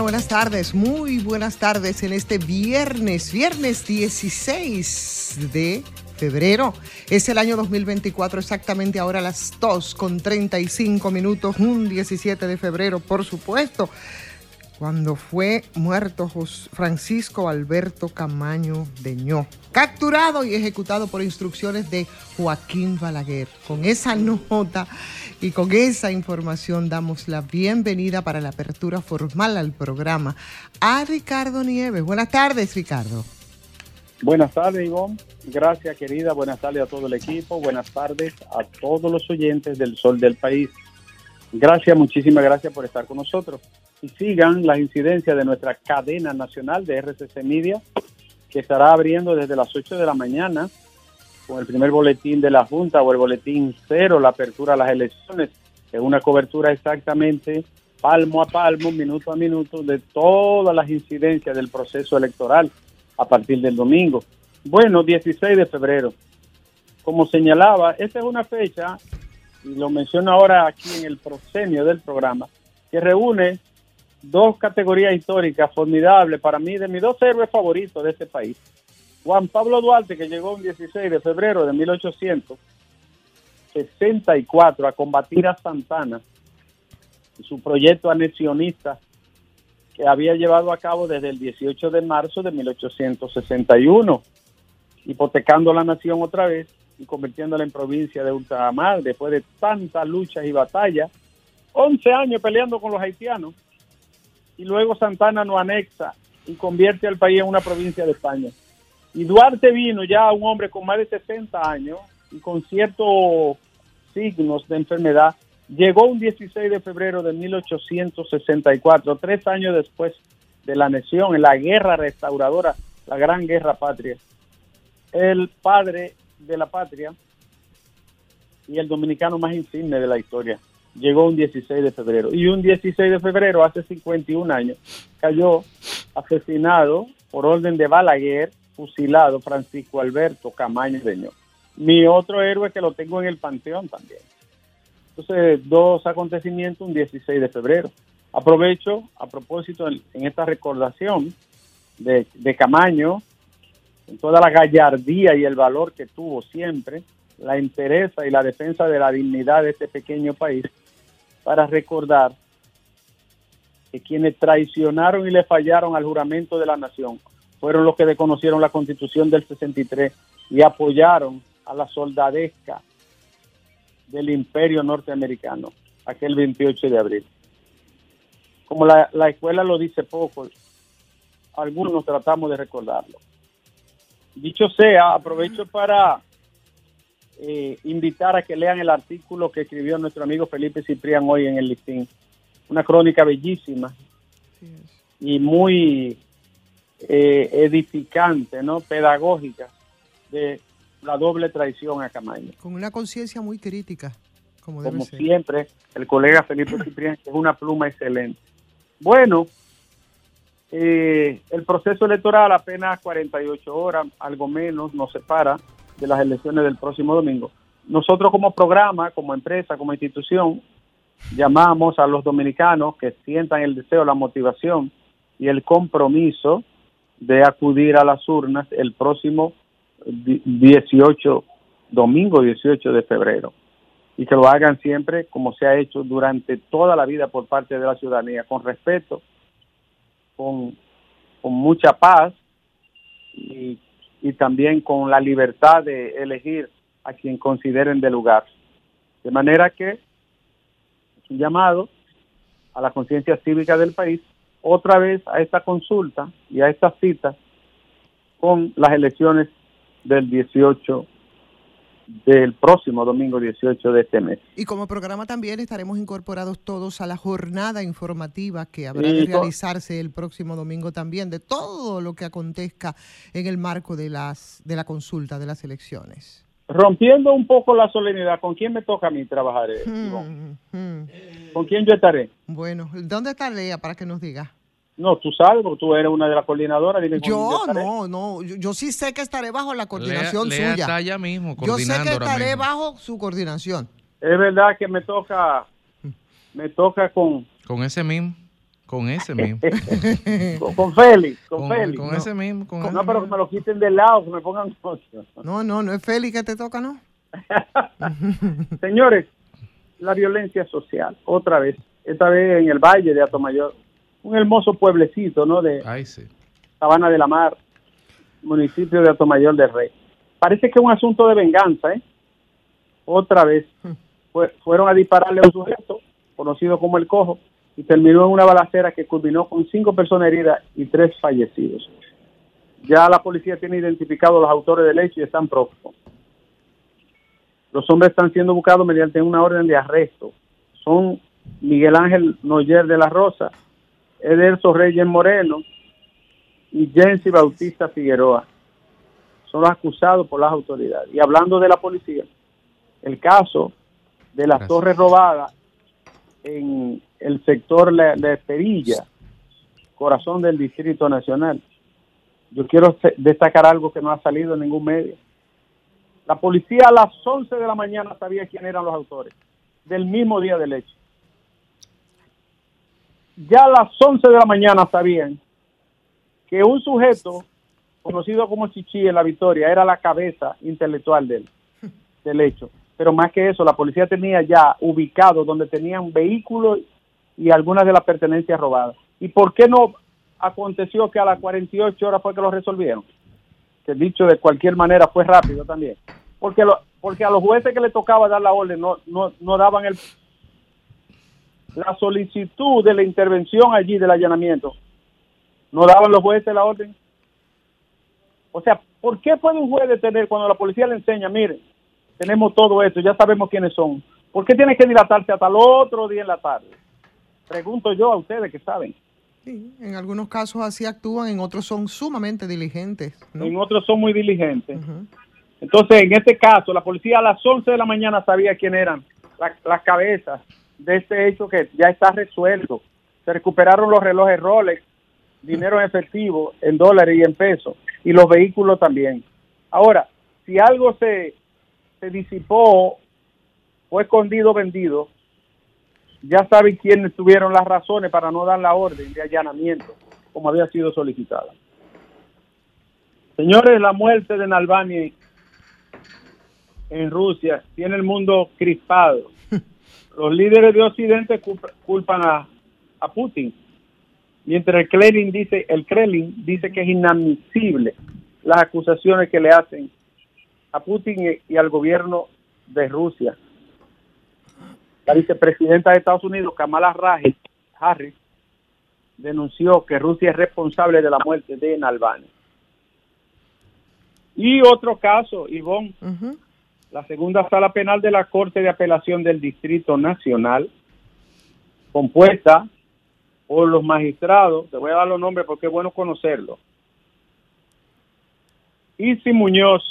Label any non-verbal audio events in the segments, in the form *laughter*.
Buenas tardes, muy buenas tardes en este viernes, viernes 16 de febrero. Es el año 2024, exactamente ahora a las 2 con 35 minutos, un 17 de febrero, por supuesto cuando fue muerto Francisco Alberto Camaño Deñó, capturado y ejecutado por instrucciones de Joaquín Balaguer. Con esa nota y con esa información damos la bienvenida para la apertura formal al programa a Ricardo Nieves. Buenas tardes, Ricardo. Buenas tardes, Ivonne. Gracias, querida. Buenas tardes a todo el equipo. Buenas tardes a todos los oyentes del Sol del País. Gracias, muchísimas gracias por estar con nosotros y sigan las incidencias de nuestra cadena nacional de RCC Media, que estará abriendo desde las 8 de la mañana con el primer boletín de la Junta o el boletín cero, la apertura a las elecciones, es una cobertura exactamente palmo a palmo, minuto a minuto, de todas las incidencias del proceso electoral a partir del domingo. Bueno, 16 de febrero. Como señalaba, esta es una fecha, y lo menciono ahora aquí en el proscenio del programa, que reúne dos categorías históricas formidables para mí, de mis dos héroes favoritos de este país. Juan Pablo Duarte, que llegó un 16 de febrero de 1864 a combatir a Santana su proyecto anexionista que había llevado a cabo desde el 18 de marzo de 1861, hipotecando la nación otra vez y convirtiéndola en provincia de ultramar después de tantas luchas y batallas, 11 años peleando con los haitianos y luego Santana no anexa y convierte al país en una provincia de España. Y Duarte vino ya un hombre con más de 60 años y con ciertos signos de enfermedad. Llegó un 16 de febrero de 1864, tres años después de la anexión, en la guerra restauradora, la gran guerra patria. El padre de la patria y el dominicano más insigne de la historia llegó un 16 de febrero. Y un 16 de febrero, hace 51 años, cayó asesinado por orden de Balaguer, fusilado Francisco Alberto Camaño Deño. Mi otro héroe que lo tengo en el panteón también. Entonces, dos acontecimientos un 16 de febrero. Aprovecho, a propósito, en, esta recordación de, de Camaño, en toda la gallardía y el valor que tuvo siempre, la interesa y la defensa de la dignidad de este pequeño país, para recordar que quienes traicionaron y le fallaron al juramento de la nación fueron los que desconocieron la constitución del 63 y apoyaron a la soldadesca del imperio norteamericano aquel 28 de abril. Como la, escuela lo dice poco, algunos tratamos de recordarlo. Dicho sea, aprovecho para eh, invitar a que lean el artículo que escribió nuestro amigo Felipe Ciprián hoy en el listín. Una crónica bellísima y muy eh, edificante, ¿no? Pedagógica de la doble traición a Camaño. Con una conciencia muy crítica, como, como siempre, el colega Felipe Ciprián, que es una pluma excelente. Bueno, eh, el proceso electoral apenas 48 horas, algo menos, nos separa de las elecciones del próximo domingo. Nosotros como programa, como empresa, como institución, llamamos a los dominicanos que sientan el deseo, la motivación y el compromiso de acudir a las urnas el próximo 18, domingo 18 de febrero. Y que lo hagan siempre como se ha hecho durante toda la vida por parte de la ciudadanía, con respeto, con, con mucha paz y y también con la libertad de elegir a quien consideren de lugar. De manera que es un llamado a la conciencia cívica del país, otra vez a esta consulta y a esta cita con las elecciones del 18 del próximo domingo 18 de este mes. Y como programa también estaremos incorporados todos a la jornada informativa que habrá de realizarse el próximo domingo también de todo lo que acontezca en el marco de las de la consulta de las elecciones. Rompiendo un poco la solemnidad, ¿con quién me toca a mí trabajar? Eh, hmm, hmm. ¿Con quién yo estaré? Bueno, ¿dónde está Lea para que nos diga? No, tú sabes, porque tú eres una de las coordinadoras. yo no, no, yo, sí sé que estaré bajo la coordinación Lea, suya. Está allá mismo, yo sé que estaré bajo su coordinación. Es verdad que me toca, me toca con... Con ese mismo. Con ese *laughs* mismo. con, Félix, con, Félix. Con ese mismo. no, pero que me lo quiten del lado, que me pongan *laughs* cosas. No, no, no es Félix que te toca, ¿no? *laughs* Señores, la violencia social, otra vez, esta vez en el Valle de Atomayor, un hermoso pueblecito, ¿no? De Sabana de la Mar, municipio de Atomayor del Rey. Parece que es un asunto de venganza, ¿eh? Otra vez, fueron a dispararle a un sujeto conocido como el Cojo y terminó en una balacera que culminó con cinco personas heridas y tres fallecidos. Ya la policía tiene identificado a los autores del hecho y están próximos. Los hombres están siendo buscados mediante una orden de arresto. Son Miguel Ángel Noyer de la Rosa, Ederso Reyes Moreno y Jensi Bautista Figueroa. Son los acusados por las autoridades. Y hablando de la policía, el caso de las torres robadas en el sector de Perilla, corazón del Distrito Nacional. Yo quiero destacar algo que no ha salido en ningún medio. La policía a las 11 de la mañana sabía quién eran los autores, del mismo día del hecho. Ya a las 11 de la mañana sabían que un sujeto conocido como Chichi en la Victoria era la cabeza intelectual del, del hecho. Pero más que eso, la policía tenía ya ubicado donde tenían vehículos y algunas de las pertenencias robadas. ¿Y por qué no aconteció que a las 48 horas fue que lo resolvieron? que dicho de cualquier manera fue rápido también, porque lo, porque a los jueces que le tocaba dar la orden no, no, no daban el la solicitud de la intervención allí del allanamiento, no daban los jueces la orden. O sea, ¿por qué puede un juez detener cuando la policía le enseña, miren, tenemos todo esto, ya sabemos quiénes son? ¿Por qué tiene que dilatarse hasta el otro día en la tarde? Pregunto yo a ustedes que saben. Sí, en algunos casos así actúan, en otros son sumamente diligentes. En otros son muy diligentes. Entonces, en este caso, la policía a las 11 de la mañana sabía quién eran las cabezas de este hecho que ya está resuelto. Se recuperaron los relojes Rolex, dinero en efectivo, en dólares y en pesos, y los vehículos también. Ahora, si algo se, se disipó, fue escondido, vendido, ya saben quiénes tuvieron las razones para no dar la orden de allanamiento, como había sido solicitada. Señores, la muerte de Nalbani en Rusia tiene el mundo crispado. Los líderes de Occidente culpan a, Putin, mientras el Kremlin dice, el Kremlin dice que es inadmisible las acusaciones que le hacen a Putin y al gobierno de Rusia. La vicepresidenta de Estados Unidos, Kamala Harris, denunció que Rusia es responsable de la muerte de Navalny. Y otro caso, Ivonne, la segunda sala penal de la Corte de Apelación del Distrito Nacional, compuesta por los magistrados, te voy a dar los nombres porque es bueno conocerlos. Isi Muñoz,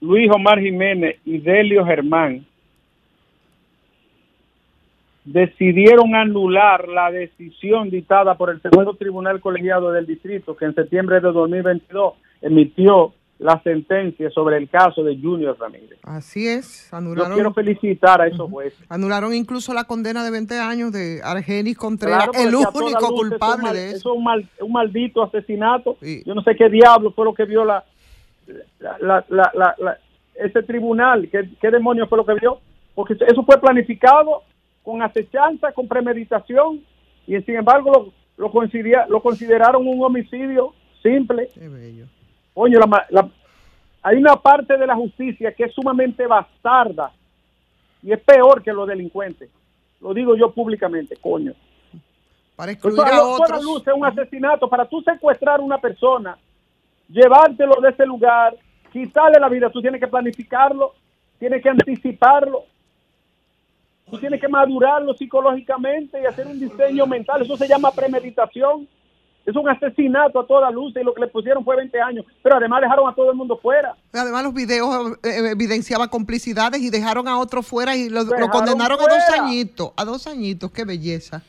Luis Omar Jiménez y Delio Germán decidieron anular la decisión dictada por el segundo tribunal colegiado del distrito que en septiembre de 2022 emitió la sentencia sobre el caso de Junior Ramírez. Así es, anularon. Yo quiero felicitar a esos jueces. Anularon incluso la condena de 20 años de Argenis Contreras, el único culpable de eso. Eso es un, maldito asesinato. Yo no sé qué diablo fue lo que vio la, ese tribunal, ¿Qué, qué demonios fue lo que vio, porque eso fue planificado con acechanza, con premeditación, y sin embargo lo, lo, lo consideraron un homicidio simple. Coño, hay una parte de la justicia que es sumamente bastarda y es peor que los delincuentes. Lo digo yo públicamente, coño. Para excluir a otros. luz es un asesinato. Para tú secuestrar a una persona, llevártelo de ese lugar, quitarle la vida, tú tienes que planificarlo, tienes que anticiparlo, Tú tienes que madurarlo psicológicamente y hacer un diseño mental. Eso se llama premeditación. Es un asesinato a toda luz y lo que le pusieron fue 20 años. Pero además dejaron a todo el mundo fuera. Además los videos eh, evidenciaban complicidades y dejaron a otro fuera y lo, condenaron a dos añitos. A dos añitos, qué belleza.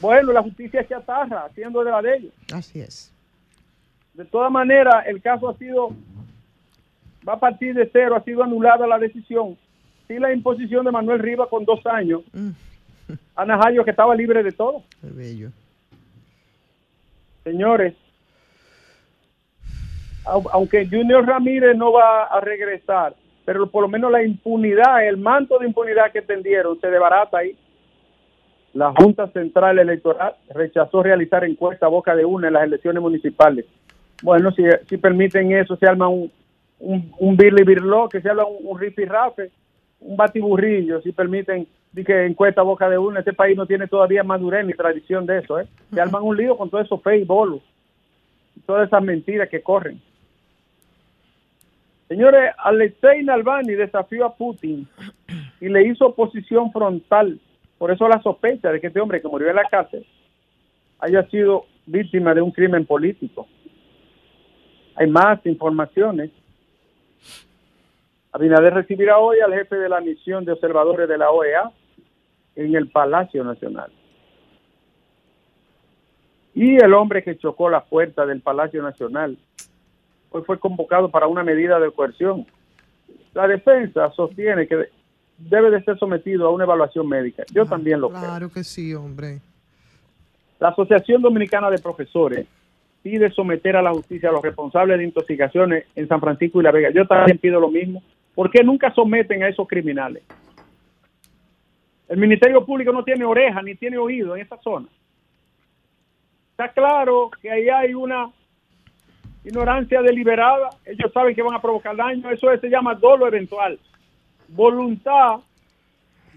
Bueno, la justicia se atarra haciendo de la de ellos. Así es. De todas maneras, el caso ha sido, va a partir de cero, ha sido anulada la decisión. Sí, la imposición de Manuel Rivas con dos años. Mm, A Najayo que estaba libre de todo. qué bello. Señores, au- aunque Junior Ramírez no va a regresar, pero por lo menos la impunidad, el manto de impunidad que tendieron se desbarata ahí. La Junta Central Electoral rechazó realizar encuesta a boca de una en las elecciones municipales. Bueno, si, si permiten eso, se arma un, un, un birli birló, que se habla un, un rifirrafe, un batiburrillo, si permiten que encuesta boca de una. Este país no tiene todavía madurez ni tradición de eso, ¿eh? Se arman un lío con todo eso fe y bolo, todas esas mentiras que corren. Señores, Alexei Navalny desafió a Putin y le hizo oposición frontal. Por eso la sospecha de que este hombre que murió en la cárcel haya sido víctima de un crimen político. Hay más informaciones. Abinader recibirá hoy al jefe de la misión de observadores de la OEA en el Palacio Nacional. Y el hombre que chocó la puerta del Palacio Nacional hoy fue convocado para una medida de coerción. La defensa sostiene que debe de ser sometido a una evaluación médica. Yo también lo creo. Claro que sí, hombre. La Asociación Dominicana de Profesores pide someter a la justicia a los responsables de intoxicaciones en San Francisco y La Vega. Yo también pido lo mismo. ¿Por qué nunca someten a esos criminales? El Ministerio Público no tiene oreja ni tiene oído en esa zona. Está claro que ahí hay una ignorancia deliberada. Ellos saben que van a provocar daño. Eso se llama dolo eventual. Voluntad.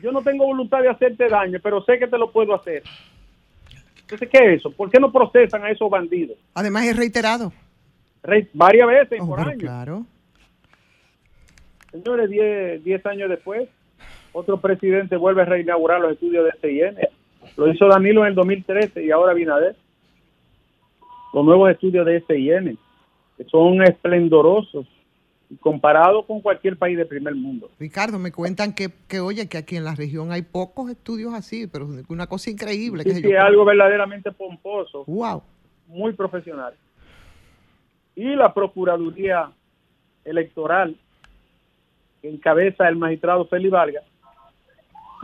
Yo no tengo voluntad de hacerte daño, pero sé que te lo puedo hacer. Entonces, ¿qué es eso? ¿Por qué no procesan a esos bandidos? Además es reiterado. Re- varias veces Oh, por año. claro. Señores, 10 10 años después, otro presidente vuelve a reinaugurar los estudios de CIN. Lo hizo Danilo en el 2013 y ahora Binader. Los nuevos estudios de SIN, que son esplendorosos y comparados con cualquier país del primer mundo. Ricardo, me cuentan que, que, oye, que aquí en la región hay pocos estudios así, pero una cosa increíble. Sí, sé sí, algo verdaderamente pomposo, Wow. muy profesional. Y la Procuraduría Electoral, que encabeza el magistrado Félix Vargas,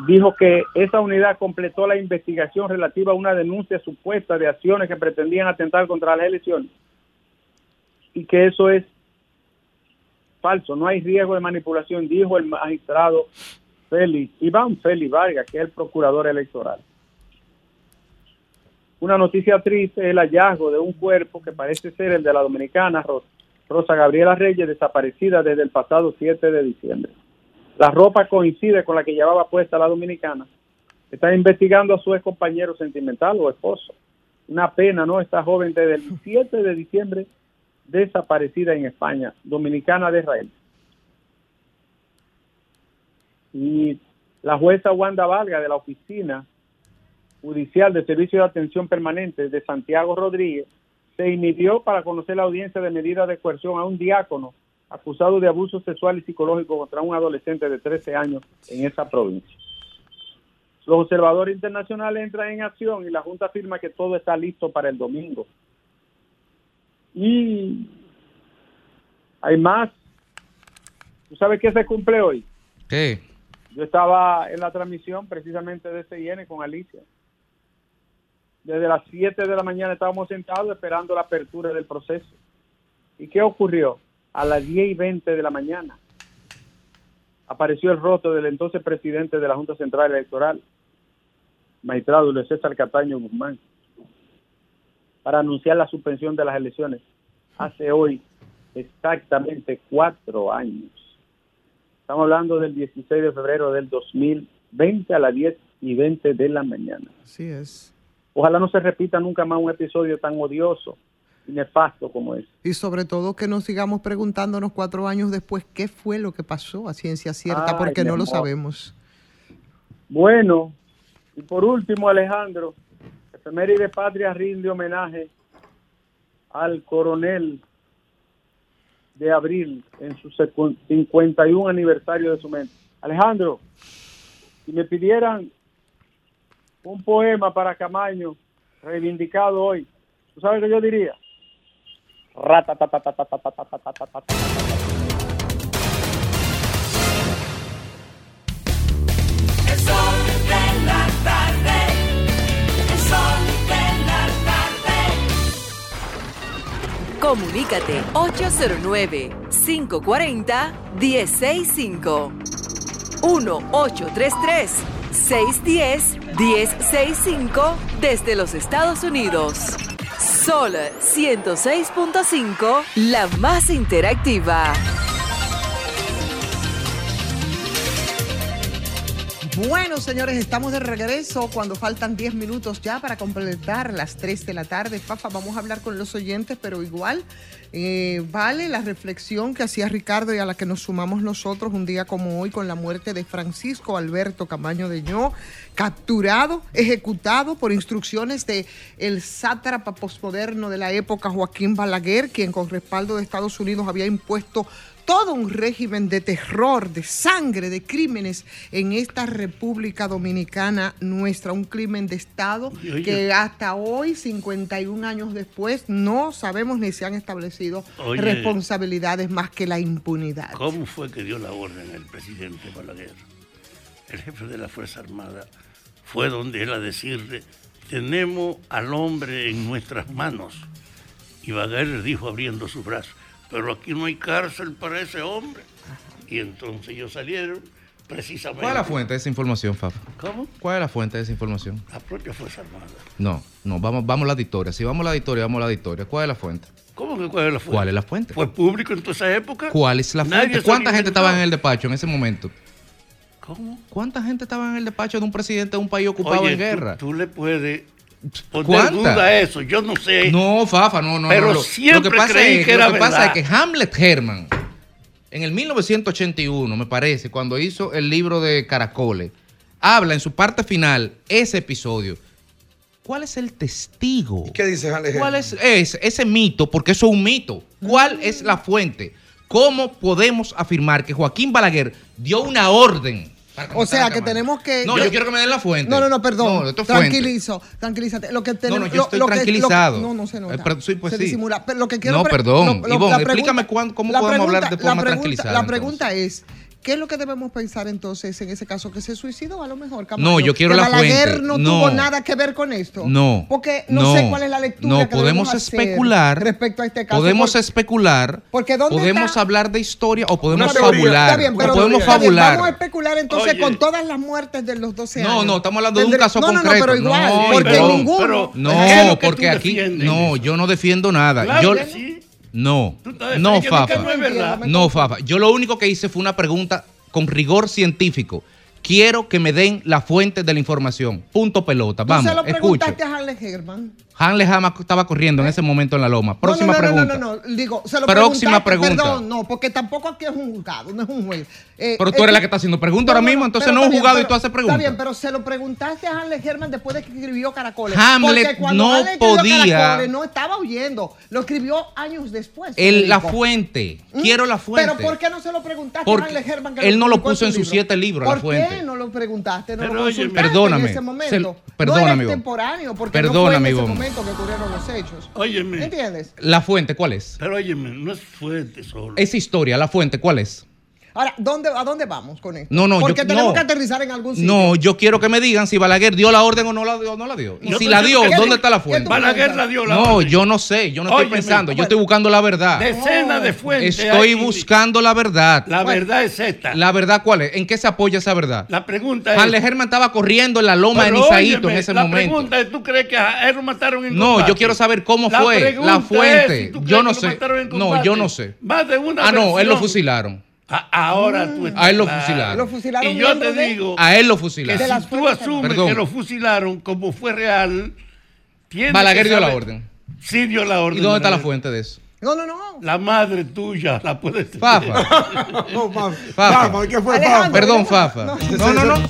dijo que esa unidad completó la investigación relativa a una denuncia supuesta de acciones que pretendían atentar contra las elecciones y que eso es falso, no hay riesgo de manipulación, dijo el magistrado Félix, Iván Félix Vargas, que es el procurador electoral. Una noticia triste es el hallazgo de un cuerpo que parece ser el de la dominicana Rosa Gabriela Reyes, desaparecida desde el pasado 7 de diciembre. La ropa coincide con la que llevaba puesta la dominicana. Están investigando a su ex compañero sentimental o esposo. Una pena, ¿no? Esta joven desde el 7 de diciembre desaparecida en España, dominicana de Israel. Y la jueza Wanda Valga de la Oficina Judicial de Servicio de Atención Permanente de Santiago Rodríguez se inhibió para conocer la audiencia de medida de coerción a un diácono acusado de abuso sexual y psicológico contra un adolescente de 13 años en esa provincia. Los observadores internacionales entran en acción y la Junta afirma que todo está listo para el domingo. Y hay más. ¿Tú sabes qué se cumple hoy? ¿Qué? Yo estaba en la transmisión precisamente de CIN con Alicia. Desde las 7 de la mañana estábamos sentados esperando la apertura del proceso. ¿Y qué ocurrió? A las 10 y 20 de la mañana apareció el rostro del entonces presidente de la Junta Central Electoral, magistrado Julio César Cataño Guzmán, para anunciar la suspensión de las elecciones hace hoy exactamente cuatro años. Estamos hablando del 16 de febrero del 2020 a las 10 y 20 de la mañana. Así es. Ojalá no se repita nunca más un episodio tan odioso y nefasto como es. Y sobre todo que no sigamos preguntándonos cuatro años después qué fue lo que pasó a ciencia cierta, Ay, porque no lo sabemos. Bueno, y por último, Alejandro, Efeméride Patria rinde homenaje al coronel de abril en su secu- 51 aniversario de su mente. Alejandro, si me pidieran un poema para Camaño, reivindicado hoy. ¿Tú sabes qué yo diría? El sol de la tarde, el sol de la tarde. Comunícate 809 540 165 1833 1-833-610-1065 desde los Estados Unidos. Sol 106.5, la más interactiva. Bueno, señores, estamos de regreso cuando faltan 10 minutos ya para completar las 3 de la tarde. Fafa, vamos a hablar con los oyentes, pero igual eh, vale la reflexión que hacía Ricardo y a la que nos sumamos nosotros un día como hoy con la muerte de Francisco Alberto Camaño de Ño, capturado, ejecutado por instrucciones de el sátrapa posmoderno de la época Joaquín Balaguer, quien con respaldo de Estados Unidos había impuesto todo un régimen de terror, de sangre, de crímenes en esta República Dominicana nuestra, un crimen de Estado Oye, que hasta hoy, 51 años después, no sabemos ni se han establecido Oye. responsabilidades más que la impunidad. ¿Cómo fue que dio la orden el presidente Balaguer? El jefe de la Fuerza Armada fue donde él a decirle, tenemos al hombre en nuestras manos. Y Balaguer dijo abriendo sus brazos, pero aquí no hay cárcel para ese hombre. Y entonces ellos salieron precisamente... ¿Cuál es la fuente de esa información, Fafa? ¿Cómo? ¿Cuál es la fuente de esa información? La propia Fuerza Armada. No, no, vamos, vamos a la historia. Si vamos a la historia, vamos a la historia. ¿Cuál es la fuente? ¿Cómo que cuál es la fuente? ¿Cuál es la fuente? ¿Fue público en toda esa época? ¿Cuál es la fuente? ¿Cuánta gente estaba en el despacho en ese momento? ¿Cómo? ¿Cuánta gente estaba en el despacho de un presidente de un país ocupado Oye, en tú- guerra? Tú, le puedes poner ¿Cuánta? duda eso. Yo no sé. No, Fafa, no, no. Pero no, lo- siempre lo que pasa creí es, que era Lo que pasa es que Hamlet Herman, en el 1981, me parece, cuando hizo el libro de Caracoles, habla en su parte final ese episodio. ¿Cuál es el testigo? ¿Qué dice Alejandro? ¿Cuál es, es ese mito? Porque eso es un mito. ¿Cuál es la fuente? ¿Cómo podemos afirmar que Joaquín Balaguer dio una orden? O sea, que tenemos que... No, yo, quiero que me den la fuente. No, no, no, perdón. No, esto es fuente. Tranquilizo, tranquilízate. Lo que No, tenemos, no, yo lo- estoy lo que- lo- tranquilizado. no, no se nota. Eh, pero sí, pues se sí. disimula. Pero lo que quiero No, perdón. lo- lo- Ivonne, explícame cuán- cómo podemos hablar de pregunta- forma la pregunta- tranquilizada, La entonces. pregunta es, ¿qué es lo que debemos pensar entonces en ese caso? ¿Que se suicidó a lo mejor, Camacho? No, yo quiero ¿Que la Balaguer fuente. no, No. tuvo nada que ver con esto? No. Porque no, sé cuál es la lectura No, que podemos especular. respecto a este caso. Podemos Porque- especular. Porque ¿dónde podemos está? hablar de historia o podemos teoría. fabular. Está bien, pero podemos está bien, fabular. Vamos a especular entonces Oye. con todas las muertes de los 12 No, años. no, estamos hablando de un caso no, No, no, concreto. pero igual, No, porque pero- ninguno. pero- ¿Qué es No, porque aquí. defiendes? No, yo no defiendo nada. Claro yo, que sí. No, Tú no, Fafa. no es verdad. No, Fafa. Yo lo único que hice fue una pregunta con rigor científico. Quiero que me den la fuente de la información. Punto pelota. Tú Vamos, se lo escucho. preguntaste a Harley Herman. Hanley Hama estaba corriendo en ese momento en la loma. Próxima no, no, no, pregunta. No, no, no, digo, se lo Próxima pregunta. Perdón, no, porque tampoco aquí es un juzgado, no es un juez. Eh, Pero tú es eres la que está haciendo preguntas ahora mismo, entonces no es un bien, juzgado y tú haces preguntas. Está bien, pero se lo preguntaste a Harley Herman después de que escribió Caracoles. Hamlet Porque cuando no escribió podía- Caracoles no estaba huyendo, lo escribió años después. El- la fuente. ¿Mm? Quiero la fuente. Pero ¿por qué no se lo preguntaste Porque a Harley Herman? que él no lo puso en sus siete libros, la ¿Por fuente. qué no lo preguntaste? No Pero lo perdóname, en ese momento. no perdóname, era Ivonne. extemporáneo, porque Perdóname, no fue en ese Ivonne. Momento que ocurrieron los hechos. Óyeme. ¿Entiendes? La fuente, ¿cuál es? Pero óyeme, no es fuerte solo. Esa historia, la fuente, ¿cuál es? Ahora, ¿dónde, ¿a dónde vamos con esto? No, no, Porque yo- tenemos no. que aterrizar en algún sitio. No, yo quiero que me digan si Balaguer dio la orden o no la dio. No la. Y si la dio, ¿dónde está la ¿Qué fuente? Balaguer la dio la No, orden. yo no sé, yo no estoy pensando, yo bueno. estoy buscando la verdad. Decena de fuentes. Estoy buscando la verdad. La verdad es esta. La verdad, ¿cuál es? ¿En qué se apoya esa verdad? La pregunta es. Hanley Herman estaba corriendo en la loma de Nisaíto en ese la momento. pregunta es, ¿tú crees que a él lo mataron en No, combate? yo quiero saber cómo La fue, la fuente. es Yo no que sé. No, yo no sé. Más de una Ah, no, él lo fusilaron. A- ahora tú estás A él lo fusilaron. Lo fusilaron Y yo te de- digo A él lo que fusilaron. Las si tú asumes Perdón. que lo fusilaron como fue real, Balaguer que dio la orden. Sí dio la orden. ¿Y dónde está la fuente de eso? No, no, no. La madre tuya la puedes tener. *laughs* Fafa. No, Fafa. ¿qué fue Alejandro. Fafa? Perdón, no, Fafa. no. No, no,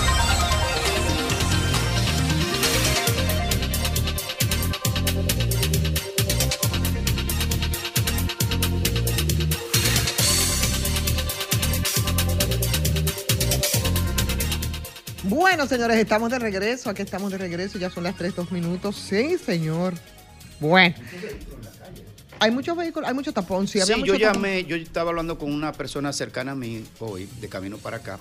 Bueno, señores, estamos de regreso. Aquí estamos de regreso. Ya son las 3, 2 minutos. Sí, señor. Bueno. Hay muchos vehículos, hay mucho tapón. Sí, Sí, había yo mucho tapón. llamé, yo estaba hablando con una persona cercana a mí hoy, de camino para acá.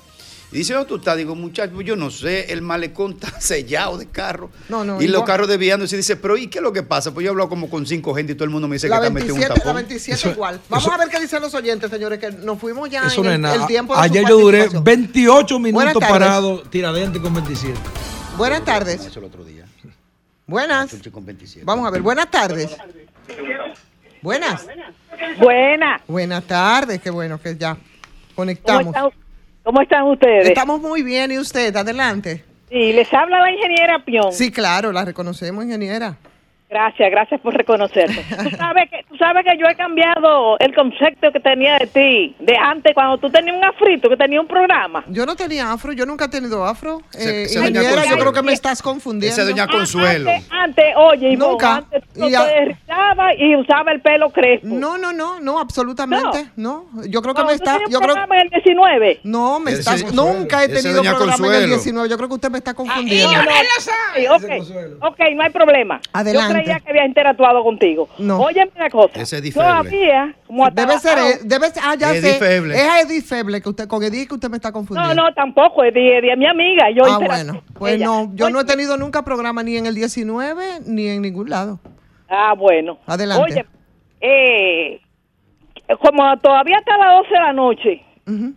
Y dice, ¿dónde tú estás? Digo, muchacho, yo no sé, el malecón está *laughs* sellado de carro. No, no, y los carros desviándose. Y dice, pero ¿y qué es lo que pasa? Pues yo he hablado como con cinco gente y todo el mundo me dice La que está metido un 27, la tapón. 27 Eso- igual. Vamos eso- a ver qué dicen los oyentes, señores, que nos fuimos ya Eso en no es el, nada. el tiempo de Ayer yo duré participación. 28 Buenas minutos parado tiradente con 27. Buenas tardes. Eso el otro día. Buenas. 27. Vamos a ver, buenas tardes. Buenas. Buena. Buenas tardes, qué bueno que ya ¿Cómo conectamos. Cómo están ustedes? Estamos muy bien, ¿y usted? Adelante. Sí, les habla la ingeniera Pion. Sí, claro, la reconocemos, ingeniera. Gracias, gracias por reconocerme. *laughs* tú, sabes que, tú sabes que yo he cambiado el concepto que tenía de ti, de antes, cuando tú tenías un afrito, que tenía un programa. Yo no tenía afro, yo nunca he tenido afro. Eh, ingeniera, yo Consuelo. creo que me estás confundiendo. Ese doña Consuelo. Antes, antes, oye, Nunca. antes tú Y a- y usaba el pelo crespo. No, no, no, no, absolutamente. No, yo creo que No, me tú está. tenías un Yo creo, programa en el 19. no, me Ese estás. Consuelo. Nunca he tenido programa en el Consuelo. 19. Yo creo que usted me está Ah, confundiendo. no, no, sí, ok, ok, no hay problema. Adelante. Creía que había interactuado contigo. No. Oye, una cosa. Ese es. Todavía, como hasta Debe ser, debe ser, ah, ya Eddie sé. Feble. Es Edith Feble, que usted, con Edith que usted me está No, confundiendo. no, tampoco, es de, de mi amiga. Yo ah, bueno. Pues ella. no, yo no he tenido nunca programa ni en el 19 ni en ningún lado. Ah, bueno. Adelante. Oye, eh, como todavía hasta las 12 de la noche,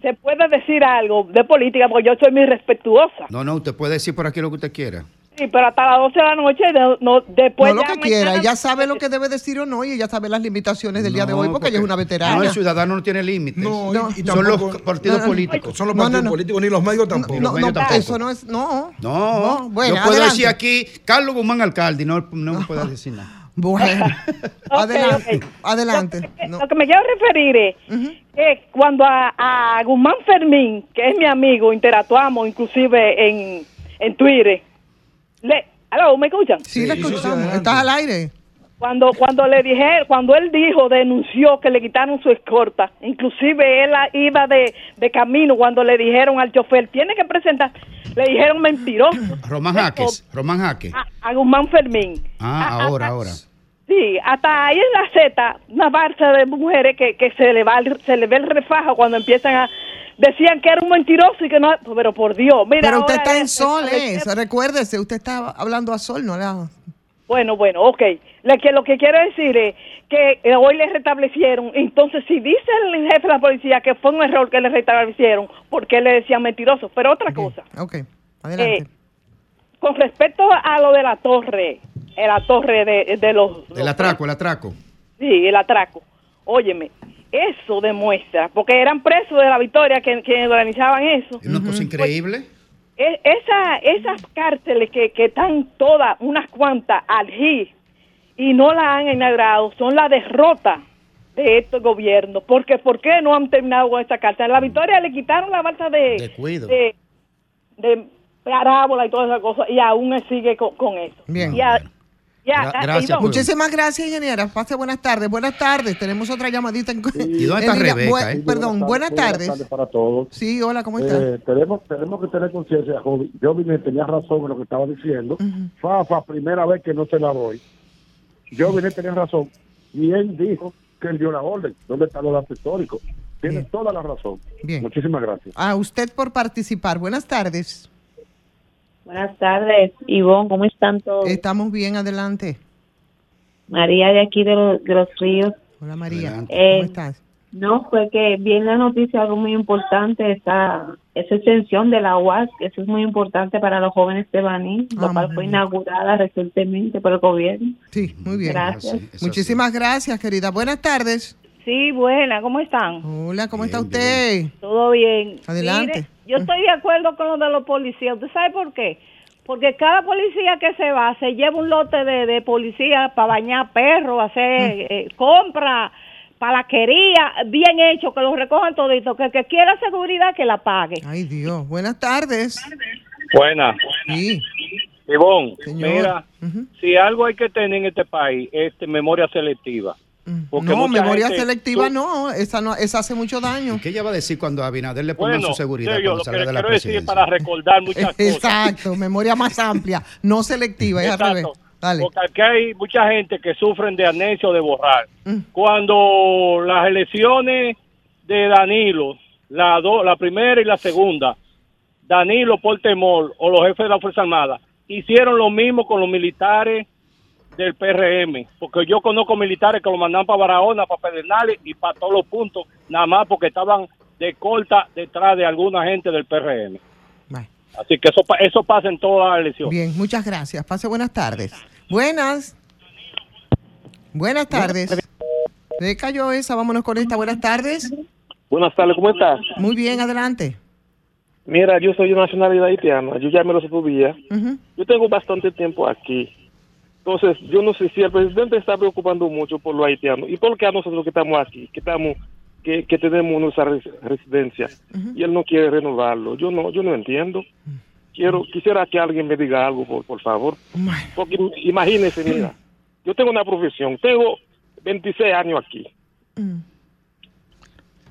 se puede decir algo de política, porque yo soy muy respetuosa. No, no, usted puede decir por aquí lo que usted quiera. Sí, pero hasta las 12 de la noche, no, no- después no lo ya que quiera, mañana- ella sabe lo que debe decir o no y ella sabe las limitaciones del día de hoy porque, ella es una veterana. No, el ciudadano no tiene límites. No, No. y, y Son los partidos no, no, políticos. Son los partidos no. políticos, ni los medios tampoco. No, medios tampoco. eso no es, no. No, bueno, yo puedo adelante. decir aquí, Carlos Guzmán, alcalde, no, no me puede decir nada. *laughs* Bueno, *laughs* adelante, adelante. Lo que, No. lo que me quiero referir es que cuando a, a Guzmán Fermín, que es mi amigo, interactuamos inclusive en, en Twitter. Le, ¿Aló, ¿Me escuchan? Sí, Sí, la sí, escuchamos. sí. Estás al aire. Cuando cuando le dije, cuando él dijo, denunció que le quitaron su escorta, inclusive él iba de, de camino cuando le dijeron al chofer, tiene que presentar, le dijeron mentiroso. Román Jaques, Román Jaques. A, a Guzmán Fermín. Ah, A- ahora, hasta- ahora. Sí, hasta ahí en la Z, una barza de mujeres que, que se, le va, se le ve el refajo cuando empiezan a... Decían que era un mentiroso y que no... Pero por Dios, mira... Pero usted está en es- sol, es- ¿eh? Recuérdese, usted está hablando a sol, no la... Bueno, bueno, ok. Le, que lo que quiero decir es que eh, hoy le restablecieron. Entonces, si dice el jefe de la policía que fue un error que le restablecieron, porque le decían mentiroso. Pero otra cosa, Ok, adelante. eh, con respecto a lo de la torre, eh, la torre de, de los... El atraco, el atraco. Sí, el atraco. Óyeme, eso demuestra, porque eran presos de la victoria que, que organizaban eso. Es una cosa increíble. E- esa, esas cárceles que, que están todas, unas cuantas, al GIS, y no la han inaugurado, son la derrota de este gobierno. Porque, ¿Por qué no han terminado con esa cárcel? En la victoria le quitaron la balsa de, De cuido. de, de parábola y todas esas cosas, y aún sigue con, con eso. Bien. Ya, Gra- ah, gracias Muchísimas gracias, ingeniera. Pase buenas tardes. Buenas tardes. Tenemos otra llamadita. En... ¿Y dónde está. Rebeca, Bu- eh? Perdón, buenas tardes. para todos. Sí, hola, ¿cómo estás? Eh, tenemos, tenemos que tener conciencia, joven. Yo vine, tenía razón en lo que estaba diciendo. Fafa, primera vez que no se la doy. Yo vine, tenía razón. Y él dijo que él dio la orden. ¿Dónde están los datos históricos? Tiene toda la razón. Bien. Muchísimas gracias. A usted por participar. Buenas tardes. Buenas tardes, Ivonne, ¿cómo están todos? Estamos bien, adelante. María de aquí de, los- de los ríos. Hola, María. Adelante. Eh, ¿Cómo estás? No, fue que viene la noticia algo muy importante, esa, esa extensión de la UAS, que eso es muy importante para los jóvenes de Baní, lo Ah, cual fue bien. inaugurada recientemente por el gobierno. Sí, muy bien. Gracias. Muchísimas gracias, querida. Buenas tardes. Sí, buena, ¿cómo están? Hola, ¿cómo está usted? Todo bien. Adelante. Mire, yo estoy de acuerdo con lo de los policías. ¿Usted sabe por qué? Porque cada policía que se va se lleva un lote de, de policía para bañar perros, hacer eh, compra, palaquería, bien hecho, que los recojan todito. Que el que quiera seguridad, que la pague. Ay, Dios. Buenas tardes. Buena. Sí. Ivonne, mira, si algo hay que tener en este país es memoria selectiva. Porque No, memoria gente- selectiva tú- no, esa no, esa hace mucho daño. ¿Qué ella va a decir cuando a Abinader le pongan Bueno, su seguridad yo cuando lo salga que de la quiero decir para recordar muchas *laughs* cosas. Exacto, memoria más amplia, no selectiva, es al Exacto. revés. Dale. Porque aquí hay mucha gente que sufren de amnesia o de borrar. Mm. Cuando las elecciones de Danilo, la, do- la primera y la segunda, Danilo por temor o los jefes de la Fuerza Armada, hicieron lo mismo con los militares del PRM. Porque yo conozco militares que lo mandan para Barahona, para Pedernales y para todos los puntos, nada más porque estaban de corta detrás de alguna gente del PRM. Así que eso, pa- eso pasa en todas las elecciones. Bien, muchas gracias. Pase buenas tardes. Buenas. Buenas tardes. Se cayó esa, vámonos con esta. Buenas tardes. Buenas tardes, ¿cómo estás? Muy bien, adelante. Mira, yo soy de nacionalidad haitiana, yo ya me lo sabía. Ujú. Yo tengo bastante tiempo aquí. Entonces, yo no sé si el presidente está preocupando mucho por los haitianos. ¿Y por qué a nosotros que estamos aquí, que estamos que, que tenemos nuestra res- residencia y él no quiere renovarlo? Yo no yo no entiendo. Quiero quisiera que alguien me diga algo, por, por favor. Porque im- imagínese, mira, yo tengo una profesión, tengo 26 años aquí.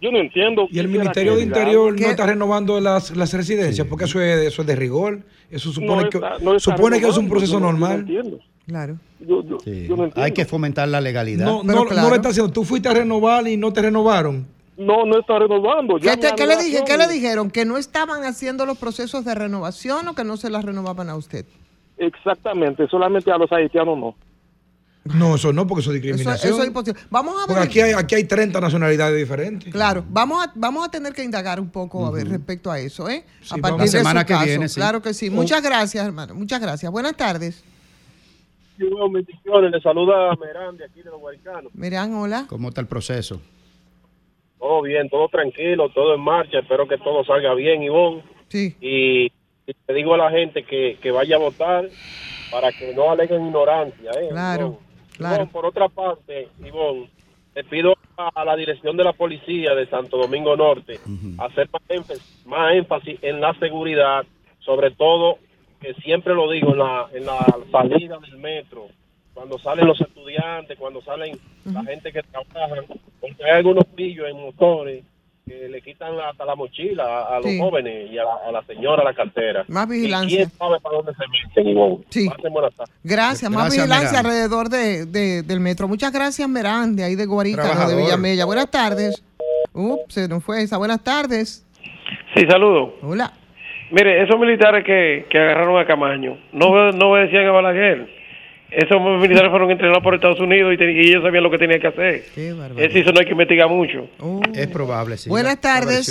Yo no entiendo. Y el Ministerio de Interior no está renovando las, las residencias, porque eso es, eso es de rigor. Eso supone, No que, está- no está supone que es un proceso yo no- normal. entiendo. Claro. Yo, yo- Sí. yo no entiendo. Hay que fomentar la legalidad. No, no, no lo está haciendo. Tú fuiste a renovar y no te renovaron. No, no está renovando. ¿Qué, te- qué le dije, ¿Qué le dijeron? ¿Que no estaban haciendo los procesos de renovación o que no se las renovaban a usted? Exactamente, solamente a los haitianos no. No, eso no, porque eso es discriminación. eso es imposible. Vamos a porque ver. aquí hay, aquí hay 30 nacionalidades diferentes. Claro, vamos a, vamos a tener que indagar un poco a ver respecto a eso, ¿eh? Sí, a partir La de semana su que caso. viene, sí. Claro que sí. Oh. Muchas gracias, hermano. Muchas gracias. Buenas tardes. Bendiciones, le saluda Merán de aquí de los Guaricanos. Miran, hola. ¿Cómo está el proceso? Todo bien, todo tranquilo, todo en marcha, espero que todo salga bien, Ivonne. Sí. Y, y te digo a la gente que, que vaya a votar para que no aleguen ignorancia. ¿eh? Claro, Ivonne. claro. Ivonne, por otra parte, Ivonne, te pido a, a la dirección de la policía de Santo Domingo Norte hacer más énfasis, más énfasis en la seguridad, sobre todo, que siempre lo digo, en la, en la salida del metro, cuando salen los estudiantes, cuando salen la gente que trabaja, porque hay algunos pillos en motores que le quitan hasta la mochila a, a los Sí. jóvenes y a la, a la señora la cartera. Más ¿Y vigilancia. quién sabe para dónde se meten, Ivonne? Sí. Gracias, más Gracias, vigilancia Merán. alrededor de, de- del metro. Muchas gracias, Merán, de ahí de Guarícano, de. Villamella. Buenas tardes. Ups, se nos fue esa. Buenas tardes. Sí, saludos. Hola. Mire, esos militares que, que agarraron a Camaño, no, no obedecían a Balaguer. Esos militares fueron entrenados por Estados Unidos y, te- y ellos sabían lo que tenían que hacer. Es eso no hay que investigar mucho. Es probable, sí. Buenas tardes.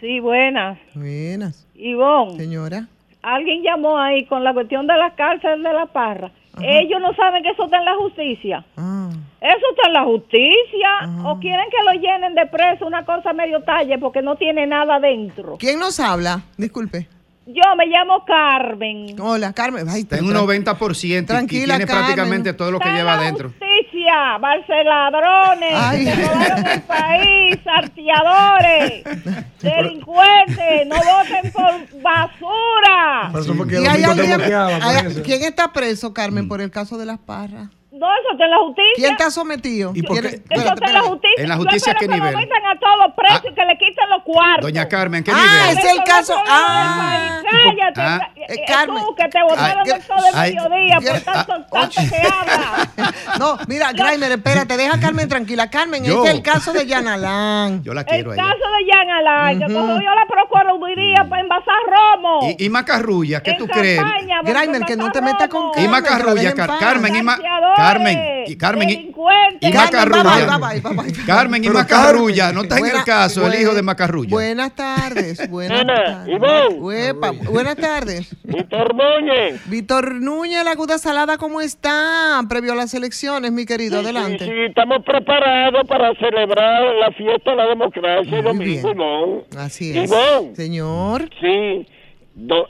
Sí, buenas. Buenas. Ivonne, Señora. alguien llamó ahí con la cuestión de la cárcel de la parra. Ellos no saben que eso está en la justicia. Ah. Eso está en la justicia. O quieren que lo llenen de preso, una cosa medio talle, porque no tiene nada dentro. ¿Quién nos habla? Disculpe. Yo me llamo Carmen. Hola, Carmen. Ay, Está en un tra- 90% y Tranquila, tiene Carmen. prácticamente todo lo que Está en lleva la adentro. Justicia, barceladrones, Ay. que robaron el país, sarteadores, *laughs* delincuentes, no voten por basura. Que ¿Y hay alguien-. ¿Quién está preso, Carmen, por el caso de las parras? No, eso está en la justicia. ¿Quién está sometido? ¿Y por ¿Quién- qué? Eso está en la justicia. ¿En la justicia qué que nivel? lo metan a todos presos y que le quiten los cuartos. Doña Carmen, ¿qué Ah, nivel? es el caso. Ah, Cállate, Ah. eh, Eh, Carmen. tú que te sol de ay, mediodía por tanto, tanto que habla. No, mira, Graimer, espérate, deja a Carmen tranquila. Carmen, Yo. este es el caso de Yanalán. Yo la El quiero ella. caso de Jan Alain, que cogió la procuraduría para envasar romo. Y, y Macarrulla, ¿qué En tú crees? Graimer, que no te metas con Y Carmen. Macarrulla, que la dejen Car- paz. Carmen, y Ma- Saqueadores. Carmen. y Carmen y, Macarrulla. Carmen y Pero Macarrulla, Carmen, no está en el caso el hijo de Macarrulla. Buenas tardes. *laughs* Buenas tardes. Uepa, buenas tardes. Víctor Núñez. Víctor Núñez, la Guda Salada, ¿cómo está? Previo a las elecciones, mi querido, adelante. Sí, estamos preparados para celebrar la fiesta de la democracia el domingo, Ivonne. Así es. Señor. Sí. Do-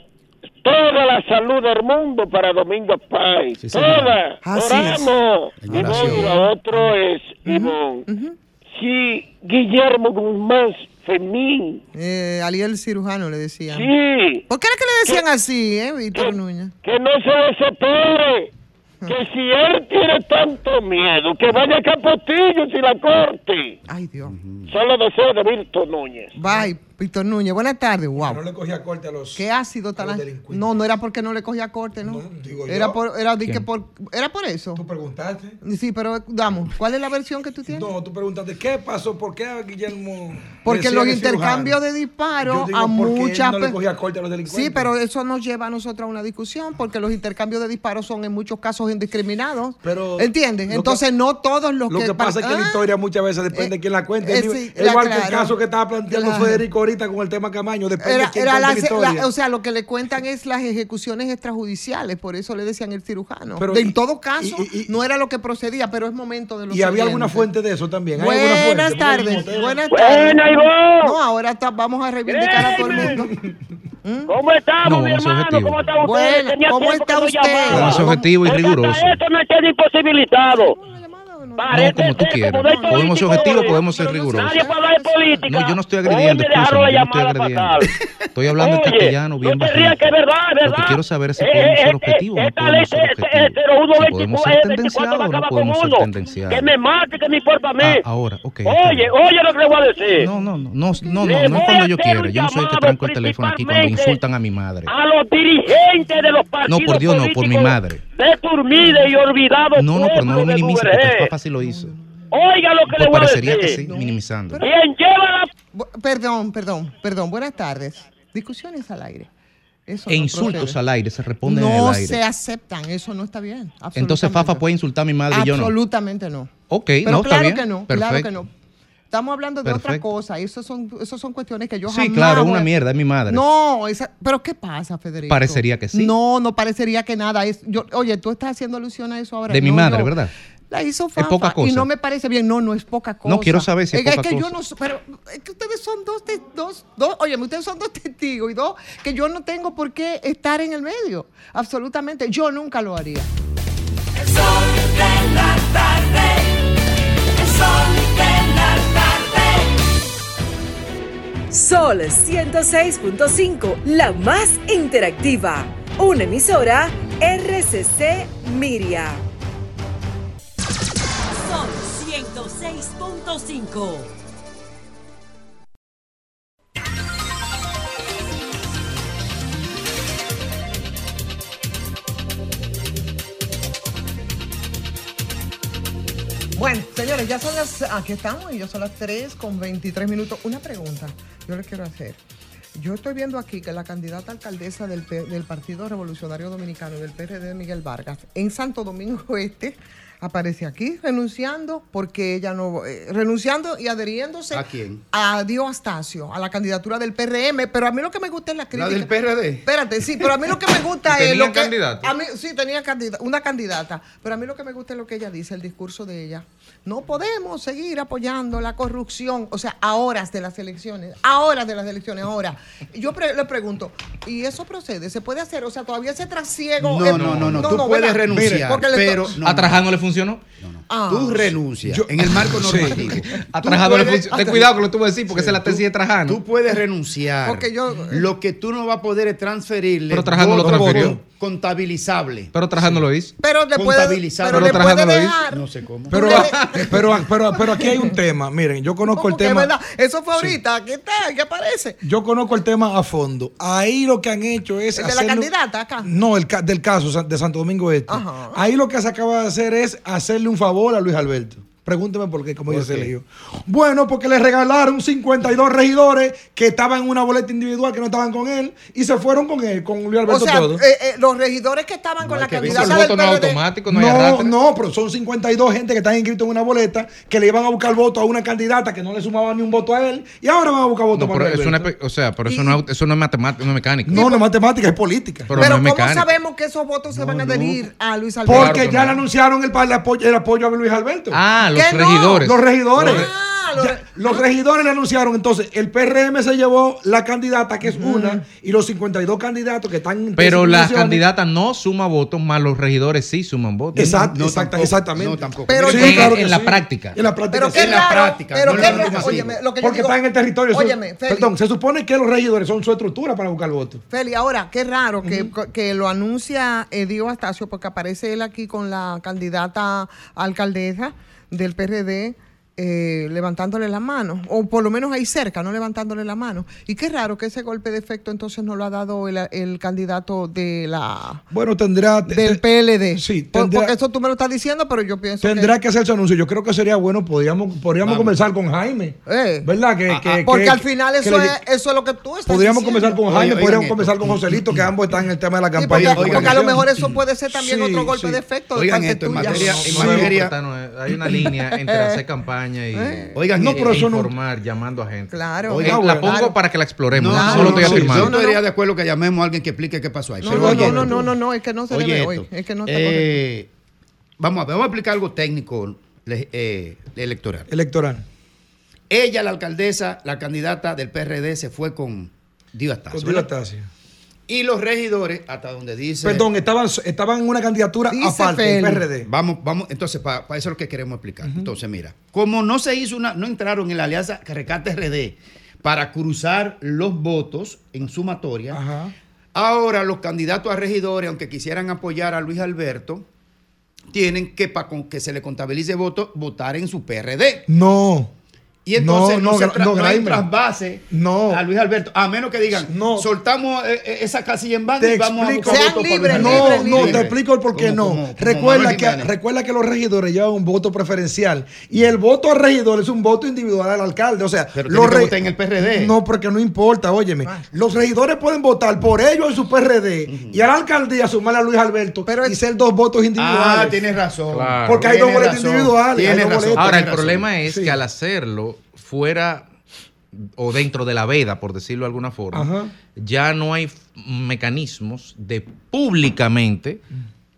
toda la salud del mundo para Domingo Paz. Sí, toda. Así es. Oramos. Y lo otro es, Ivonne, si Guillermo Guzmán Fermín, Eh, Aliel Cirujano le decían. Sí. ¿Por qué era que le decían así, eh, Víctor Núñez? que no se desespere. *laughs* Que si él tiene tanto miedo, que vaya a Capotillo y la corte. Ay, Dios. Son los deseos de Víctor Núñez. Bye, Víctor Núñez. Buenas tardes. Wow. No le cogía corte a los. Qué ácido tan. No, no era porque no le cogía corte, ¿no? era yo. por, era, di que por, era por eso. Tú preguntaste. Sí, pero damos. ¿Cuál es la versión que tú tienes? No, tú preguntaste qué pasó, por qué a Guillermo. Porque los intercambios de disparos a ¿por qué él muchas no le cogía corte a los delincuentes? Sí, pero eso nos lleva a nosotros a una discusión porque los intercambios de disparos son en muchos casos indiscriminados. Pero ¿Entiendes? lo que- Entonces no todos los Lo que pasa es que la Ah, historia muchas veces depende de quién la cuente. eh, sí, igual que el caso que estaba planteando Claro. Federico ahorita con el tema Camaño. Depende Era, de quién era la- la o sea, lo que le cuentan es las ejecuciones extrajudiciales, por eso le decían el cirujano. Pero De- y- en todo caso, no era lo que procedía, pero es momento de los y había alguna oyentes. fuente de eso también. ¿Hay fuente? Buenas Porque hay un tardes, buenas Buena, tardes. No, ahora está- vamos a reivindicar a todo el mundo. ¿Cómo estamos, No, mi hermano? objetivos. ¿Cómo está usted? Bueno, Tenía ¿cómo está no usted? ser objetivos y hasta Esto no esté imposibilitado. No, como tú quieras. Podemos ser objetivos, eh, podemos ser rigurosos. Nadie hablar de política. No, yo no estoy agrediendo, escúchame, yo no estoy agrediendo. Estoy hablando en castellano, bien bajito. que es verdad, es Lo que quiero saber es si podemos ser objetivos o no podemos ser objetivos. es 0124, Si podemos ser es 24 tendenciados o no podemos ser tendenciados. Que me mate, que me importa a mí. Ah, ahora, ok. Oye, oye lo que le voy a decir. No, no, no, no, no, no, no es cuando yo un Yo no soy el que tranco el teléfono aquí cuando insultan a mi madre. A los dirigentes de los partidos No, por Dios, no, por mi madre. De y olvidado No, no, pero no lo pueblo de minimice Duvergé. Sí lo hizo. Oiga lo que Pues le voy a parecería que decir. sí, minimizando. Quien lleva Perdón, perdón, perdón. Buenas tardes. Discusiones al aire. Eso E no insultos procede. al aire se responden en No el aire. se aceptan, eso no está bien. Entonces Fafa puede insultar a mi madre y yo no. Absolutamente no. Ok, Pero no, está claro bien. que no, Perfecto. claro que no. Estamos hablando de otra cosa. Eso son, eso son cuestiones que yo Sí, jamás claro, voy una mierda, es mi madre. No, esa- pero ¿qué pasa, Federico? Parecería que sí. No, no parecería que nada. Es, yo, oye, tú estás haciendo alusión a eso ahora. De mi No, madre, no. ¿verdad? La hizo Fafa. poca cosa. Y no me parece bien. No, no es poca cosa. No, quiero saber si es es poca que yo no, pero es que ustedes son dos, te- dos, dos, oye, ustedes son dos *laughs* testigos y dos que yo no tengo por qué estar en el medio. Absolutamente. Yo nunca lo haría. El sol de la tarde. El sol de la tarde. Sol 106.5, la más interactiva. Una emisora RCC Miria. 106.5. Bueno, señores, ya son las. Aquí estamos y ya son las 3 con 23 minutos. Una pregunta yo les quiero hacer. Yo estoy viendo aquí que la candidata alcaldesa del, del Partido Revolucionario Dominicano, del PRD, Miguel Vargas, en Santo Domingo Este, aparece aquí renunciando porque ella no. eh, renunciando y adheriéndose ¿A quién? a Dio Astacio, a la candidatura del PRM. Pero a mí lo que me gusta es la crítica. ¿La del PRD? Espérate, sí, pero a mí lo que me gusta *laughs* ¿Y es lo que. candidato? A mí, sí, tenía candida- una candidata. Pero a mí lo que me gusta es lo que ella dice, el discurso de ella. No podemos seguir apoyando la corrupción, o sea, a horas de las elecciones, a horas de las elecciones, ahora. Yo pre- le pregunto, ¿y eso procede? ¿Se puede hacer? O sea, todavía ese trasiego. No, eh, no, no, no, tú puedes ¿verdad? renunciar, Porque pero no, ¿A Trajano le funcionó? Ah. Tú renuncias en el marco *laughs* Sí. normativo. A Tú Trajano le funcionó. Ten cuidado con lo que tú vas a decir porque esa es la tesis de Trajano. Tú puedes renunciar. Porque yo- Lo que tú no vas a poder es transferirle. Pero Trajano lo transfirió. Contabilizable. Pero Trajano lo hizo. Pero le puede, Contabilizable. pero Pero le puede Trajano lo hizo. dejar. No sé cómo. Pero, pero, pero, pero aquí hay un tema. Miren, yo conozco el ¿Cómo que tema. verdad? Eso fue ahorita, aquí está, ¿qué aparece? Yo conozco el tema a fondo. Ahí lo que han hecho es. ¿El de la candidata acá? No, el ca- del caso de Santo Domingo Este. Ajá. Ahí lo que se acaba de hacer es hacerle un favor a Luis Alberto. Pregúnteme por qué, como dice Sergio. Bueno, porque le regalaron 52 regidores que estaban en una boleta individual que no estaban con él y se fueron con él, con Luis O Alberto sea, todo. eh, eh, los regidores que estaban con la candidata el del voto no automático, no, No, no, pero son 52 gente que están inscritos en una boleta que le iban a buscar voto a una candidata que no le sumaba ni un voto a él y ahora van a buscar voto No, para no es, o sea, pero eso no, es- eso no es matemática, no es mecánico. No, no es matemática, es política. Pero, Pero no es ¿cómo mecánico. sabemos que esos votos se van a adherir a Luis Alberto? Porque ya le anunciaron el, el apoyo, el apoyo a Luis Alberto. Ah, los regidores. Los regidores. Ah, los- Ya, los regidores le anunciaron, entonces el PRM se llevó la candidata que es una y los 52 candidatos que están Pero la candidata no suma votos, más los regidores sí suman votos. Exacto, No, exacta- tampoco. exactamente. No, tampoco. Pero Sí, qué- claro en que la sí. práctica. En la práctica. Pero sí. qué En la raro, práctica, pero no qué óyeme, lo que Porque digo- están en el territorio. Óyeme, Feli. perdón, se supone que los regidores son su estructura para buscar votos. Feli, ahora, qué raro que, que lo anuncia Edio Astacio, porque aparece él aquí con la candidata alcaldesa del PRD. Eh, levantándole la mano, o por lo menos ahí cerca, no levantándole la mano. Y qué raro que ese golpe de efecto entonces no lo ha dado el, el candidato de la Bueno, tendrá. del PLD. Sí, Por- tendrá- porque eso tú me lo estás diciendo, pero yo pienso Tendrá que... que hacer su anuncio. Yo creo que sería bueno, podríamos, podríamos conversar con Jaime. Eh. ¿Verdad? Que, que- porque que- al final que eso, le- es, eso es lo que tú estás Podríamos diciendo. conversar con Oye, Jaime, podríamos esto. conversar con Joselito, que ambos están en el tema de la Sí, campaña. porque, a lo mejor eso puede ser también Sí, otro golpe sí. de efecto de Oigan parte esto, en tuya. materia- en no, no, materia- no, eh, hay una línea entre hacer campaña y, Oigan, No, eh, pero e eso no- informar, llamando a gente. Claro. Eh, Oigan, la bueno, pongo claro. para que la exploremos. No, No, no, solo no, estoy sí, afirmando. Yo estaría de acuerdo que llamemos a alguien que explique qué pasó ahí. No, Pero no, oye no, no, no, no, no, es que no se Oye debe esto. hoy. Es que no está Eh, vamos a ver, vamos a explicar algo técnico eh, electoral. Electoral. Ella, la alcaldesa, la candidata del PRD, se fue con Dio Astacio, Contigo ¿verdad? Astacio. Y los regidores, hasta donde dice. Perdón, estaban, estaban en una candidatura aparte del. PRD. Vamos, vamos, entonces, para eso es lo que queremos explicar. Entonces, mira, como no se hizo una, no entraron en la alianza Rescate RD para cruzar los votos en sumatoria, Ajá. ahora los candidatos a regidores, aunque quisieran apoyar a Luis Alberto, tienen que, para que se le contabilice votos, votar en su PRD. No. Y entonces No, no, no, se no, no hay trasvase a Luis Alberto, a menos que digan, No. soltamos eh, eh, esa casilla en banda Te y vamos explico. a buscar Sean votos por libres, No, libres, no, te explico el por qué Como- no. como- como recuerda, Manuel que, recuerda que los regidores llevan un voto preferencial y el voto a regidor es un voto individual al alcalde. O sea, Pero los que en el PRD. No, porque no importa, óyeme. Los regidores pueden votar por ellos en su PRD y a la alcaldía sumarle a Luis Alberto Pero y es- ser dos votos individuales. Ah, tienes razón. Claro. Porque hay dos Tienes individuales, hay dos razón, boletas. Ahora, el problema es que al hacerlo fuera o dentro de la veda, por decirlo de alguna forma, Ajá. ya no hay mecanismos de públicamente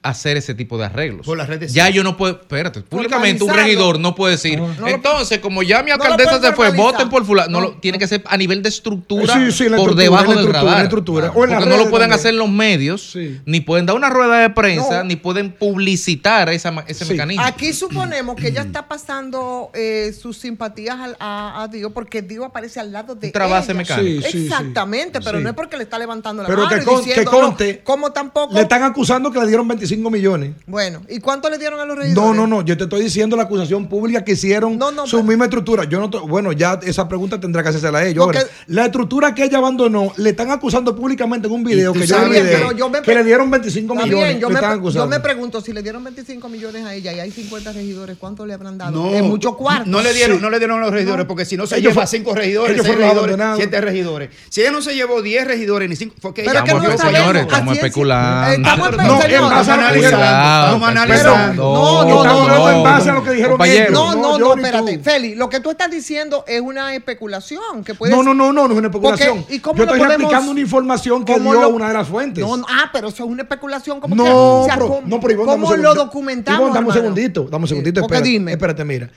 hacer ese tipo de arreglos. Por las redes ya sí. yo no puedo, espérate, públicamente un regidor no puede decir, No lo- entonces como ya mi no alcaldesa pueden se fue, voten por fulano, no, No. lo- tiene que ser a nivel de estructura Sí, sí, por debajo del estructura, radar. la estructura. Claro. Las Porque no lo pueden también. hacer los medios, Sí. ni pueden dar una rueda de prensa, No. ni pueden publicitar esa, ma- ese Sí. mecanismo. Aquí suponemos que ella está pasando eh, sus simpatías al- a, a Dios porque Dios aparece al lado de Un ella. mecánico. Exactamente, sí. pero Sí. no es porque le está levantando la Pero mano que, y con- que conte, no, como tampoco. Le están acusando que le dieron 25 millones. Bueno, ¿y cuánto le dieron a los regidores? No, no, no. Yo te estoy diciendo la acusación pública que hicieron No, no, su pero- misma estructura. Yo no. to- Bueno, ya esa pregunta tendrá que hacérsela a ellos. Porque- Ahora, la estructura que ella abandonó le están acusando públicamente en un video que yo sabes vi que- de- pero yo me que le dieron 25 Está millones. bien, yo me, están yo me pregunto, si le dieron 25 millones a ella y hay 50 regidores, ¿cuánto le habrán dado? No, es mucho cuarto. No le dieron, Sí. no le dieron a los regidores, porque si no se Ellos lleva fue- cinco regidores, ellos seis fueron regidores, abandonados. siete regidores. Si ella no se llevó 10 regidores ni cinco, fue que Pero ella es que no Estamos, especulando. Estamos pero especulando. En base a lo que Cuidado, dijeron. vamos a Pero- analizar. No, no, Estamos no, no, en base a lo que dijeron. No, no, no, espérate. Feli, lo que tú estás diciendo es una especulación que puede No, no, no, no, no es una especulación. ¿y cómo Yo estoy explicando una información que dio una de las fuentes. No, no, ah, pero eso es una especulación. ¿Cómo No, que? O sea, ¿cómo, no, pero Ivonne, ¿cómo lo documentamos? Ivonne, dame un segundito, dame un segundito. espérate, dime. espérate, mira.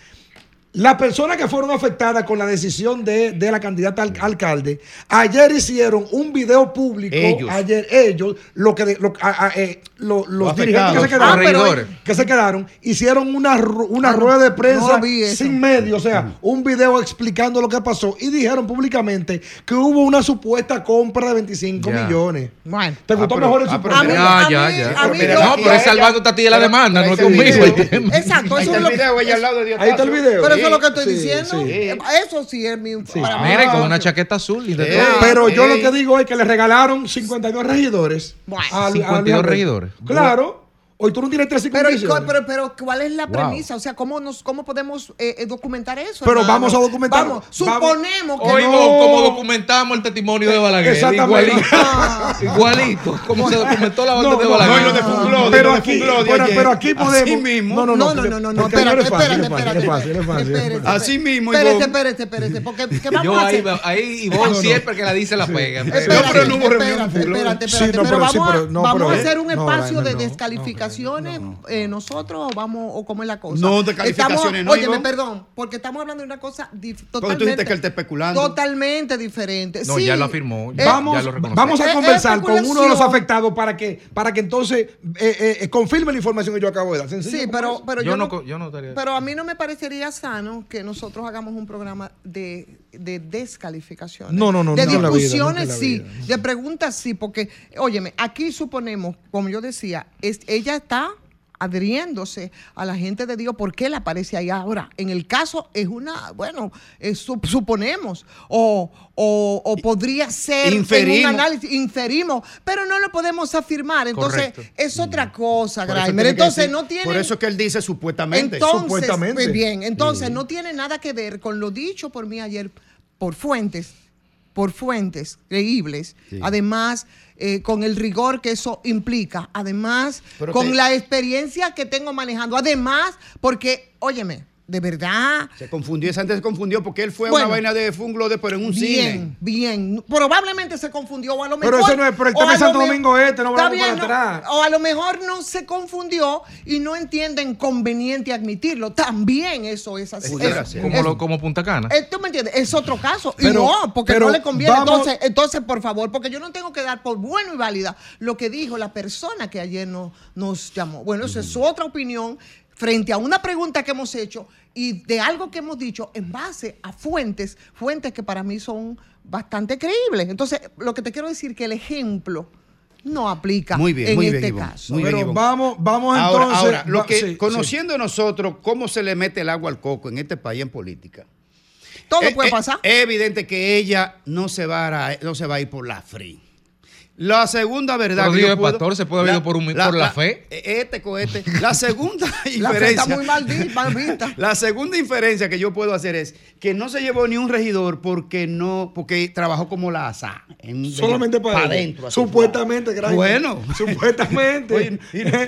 Las personas que fueron afectadas con la decisión de, de la candidata al alcalde, ayer hicieron un video público. Ellos. Ayer ellos, lo que lo- a- a- eh, lo- los Los dirigentes que se quedaron, Ah, que se quedaron, hicieron una, una Ah, no, rueda de no prensa eso. sin medio, o sea, un video explicando lo que pasó y dijeron públicamente que hubo una supuesta compra de 25 Ya. millones. Bueno. ¿Te gustó pero- mejor ah, eso? pero A mí- Ya, a ya, mí- ya. Pero lo- no, pero es salvando a ti de la demanda, no es conmigo. el. Exacto, eso es el lo que video, ella al lado de Dios. Ahí está el video. Eso es lo que Sí, estoy sí, diciendo. sí. Eso sí es mi. para. Mire, con una chaqueta azul y de todo. Pero yo lo que digo es que le regalaron 52 regidores. Bueno, a- a 52 Luis Alberto. regidores. Claro. Hoy tú no tienes tres Pero, pero, pero, ¿cuál es la Wow. premisa? O sea, ¿cómo, nos, cómo podemos eh, eh, documentar eso? Pero hermano? vamos a documentarlo. Vamos, suponemos que Hoy no. como documentamos el testimonio de Balaguer. Exactamente. Igualito. igualito. Como se documentó la de no, Balaguer. no, de Funglode, pero de aquí, Funglode pero, ayer. pero aquí podemos. Así mismo. No, no, No, no. no, no, no, espérate, espérate, espérate. es fácil, es fácil. Espérate, Así mismo, Espérate, espérate, espérate. Porque, ¿qué vamos Yo a ahí, hacer? ahí Ivonne siempre que la dice la pega. Espérate, pero no hubo reunión espérate, espérate, pero vamos, a- eh, hacer un no, espacio Rainer, de no, descalificaciones eh, nosotros o vamos o cómo es la cosa. No, descalificaciones Estamos- no, Óyeme, perdón, porque estamos hablando de una cosa totalmente tú dijiste que él está especulando. totalmente diferente. No, Sí, ya lo afirmó. eh, Ya, Vamos, ya lo reconoció. vamos Eh, a eh, conversar con uno de los afectados para que, para que entonces eh, eh, eh, confirme la información que yo acabo de dar. Sencillo Sí, pero, eso. pero Yo yo, no yo no estaría- Pero a mí no me parecería sano que nosotros hagamos un programa de, de descalificaciones. No, no, no, De vida, discusiones sí, vida. de preguntas sí, porque, óyeme, aquí suponemos, como yo decía, es, ella está adhiriéndose a la gente de Dios porque él aparece ahí ahora. En el caso es una, bueno, es sup- suponemos, o, o, o podría ser en Inferimos. un análisis, inferimos, pero no lo podemos afirmar. Entonces, Correcto. es otra cosa, Por que Entonces, decir- no tiene... Por eso es que él dice supuestamente. Entonces, supuestamente. pues bien, entonces no tiene nada que ver con lo dicho por mí ayer por fuentes, por fuentes creíbles. Sí. Además, eh, con el rigor que eso implica. Además, Pero con te- la experiencia que tengo manejando. Además, porque, óyeme, de verdad. Se confundió, esa gente se confundió porque él fue a una vaina de Funglode, pero en un cine. Bien, bien. Probablemente se confundió o a lo mejor. Pero eso no es- pero el tema Santo Domingo Este, no vamos bien, para no- atrás. O a lo mejor no se confundió y no entienden conveniente admitirlo. También eso es así. Es-. Como, es- lo- como Punta Cana. eh, ¿Tú me entiendes? Es otro caso. y Pero- no, porque pero no le conviene. vamos- Entonces, entonces, por favor, porque yo no tengo que dar por bueno y válida lo que dijo la persona que ayer no, nos llamó. Bueno, esa es su otra opinión frente a una pregunta que hemos hecho y de algo que hemos dicho en base a fuentes, fuentes que para mí son bastante creíbles. Entonces, lo que te quiero decir que el ejemplo no aplica Muy bien, en muy bien, este Ivonne. caso. Muy bien, Pero Ivonne. vamos, vamos Ahora, entonces. ahora, lo va- que, sí, sí. conociendo nosotros cómo se le mete el agua al coco en este país en política. Todo eh, puede eh, pasar. Es evidente que ella no se va a, no se va a ir por la free. La segunda verdad Pero que yo el puedo- pastor se puede haber ido por un- por la fe. Este cohete. La *laughs* segunda La fe inferencia. está muy mal, di- mal vista. *laughs* La segunda inferencia que yo puedo hacer es que no se llevó ni un regidor porque no, porque trabajó como la asa. en- Solamente para adentro. Supuestamente, gracias. Bueno. *laughs* Supuestamente. Oye,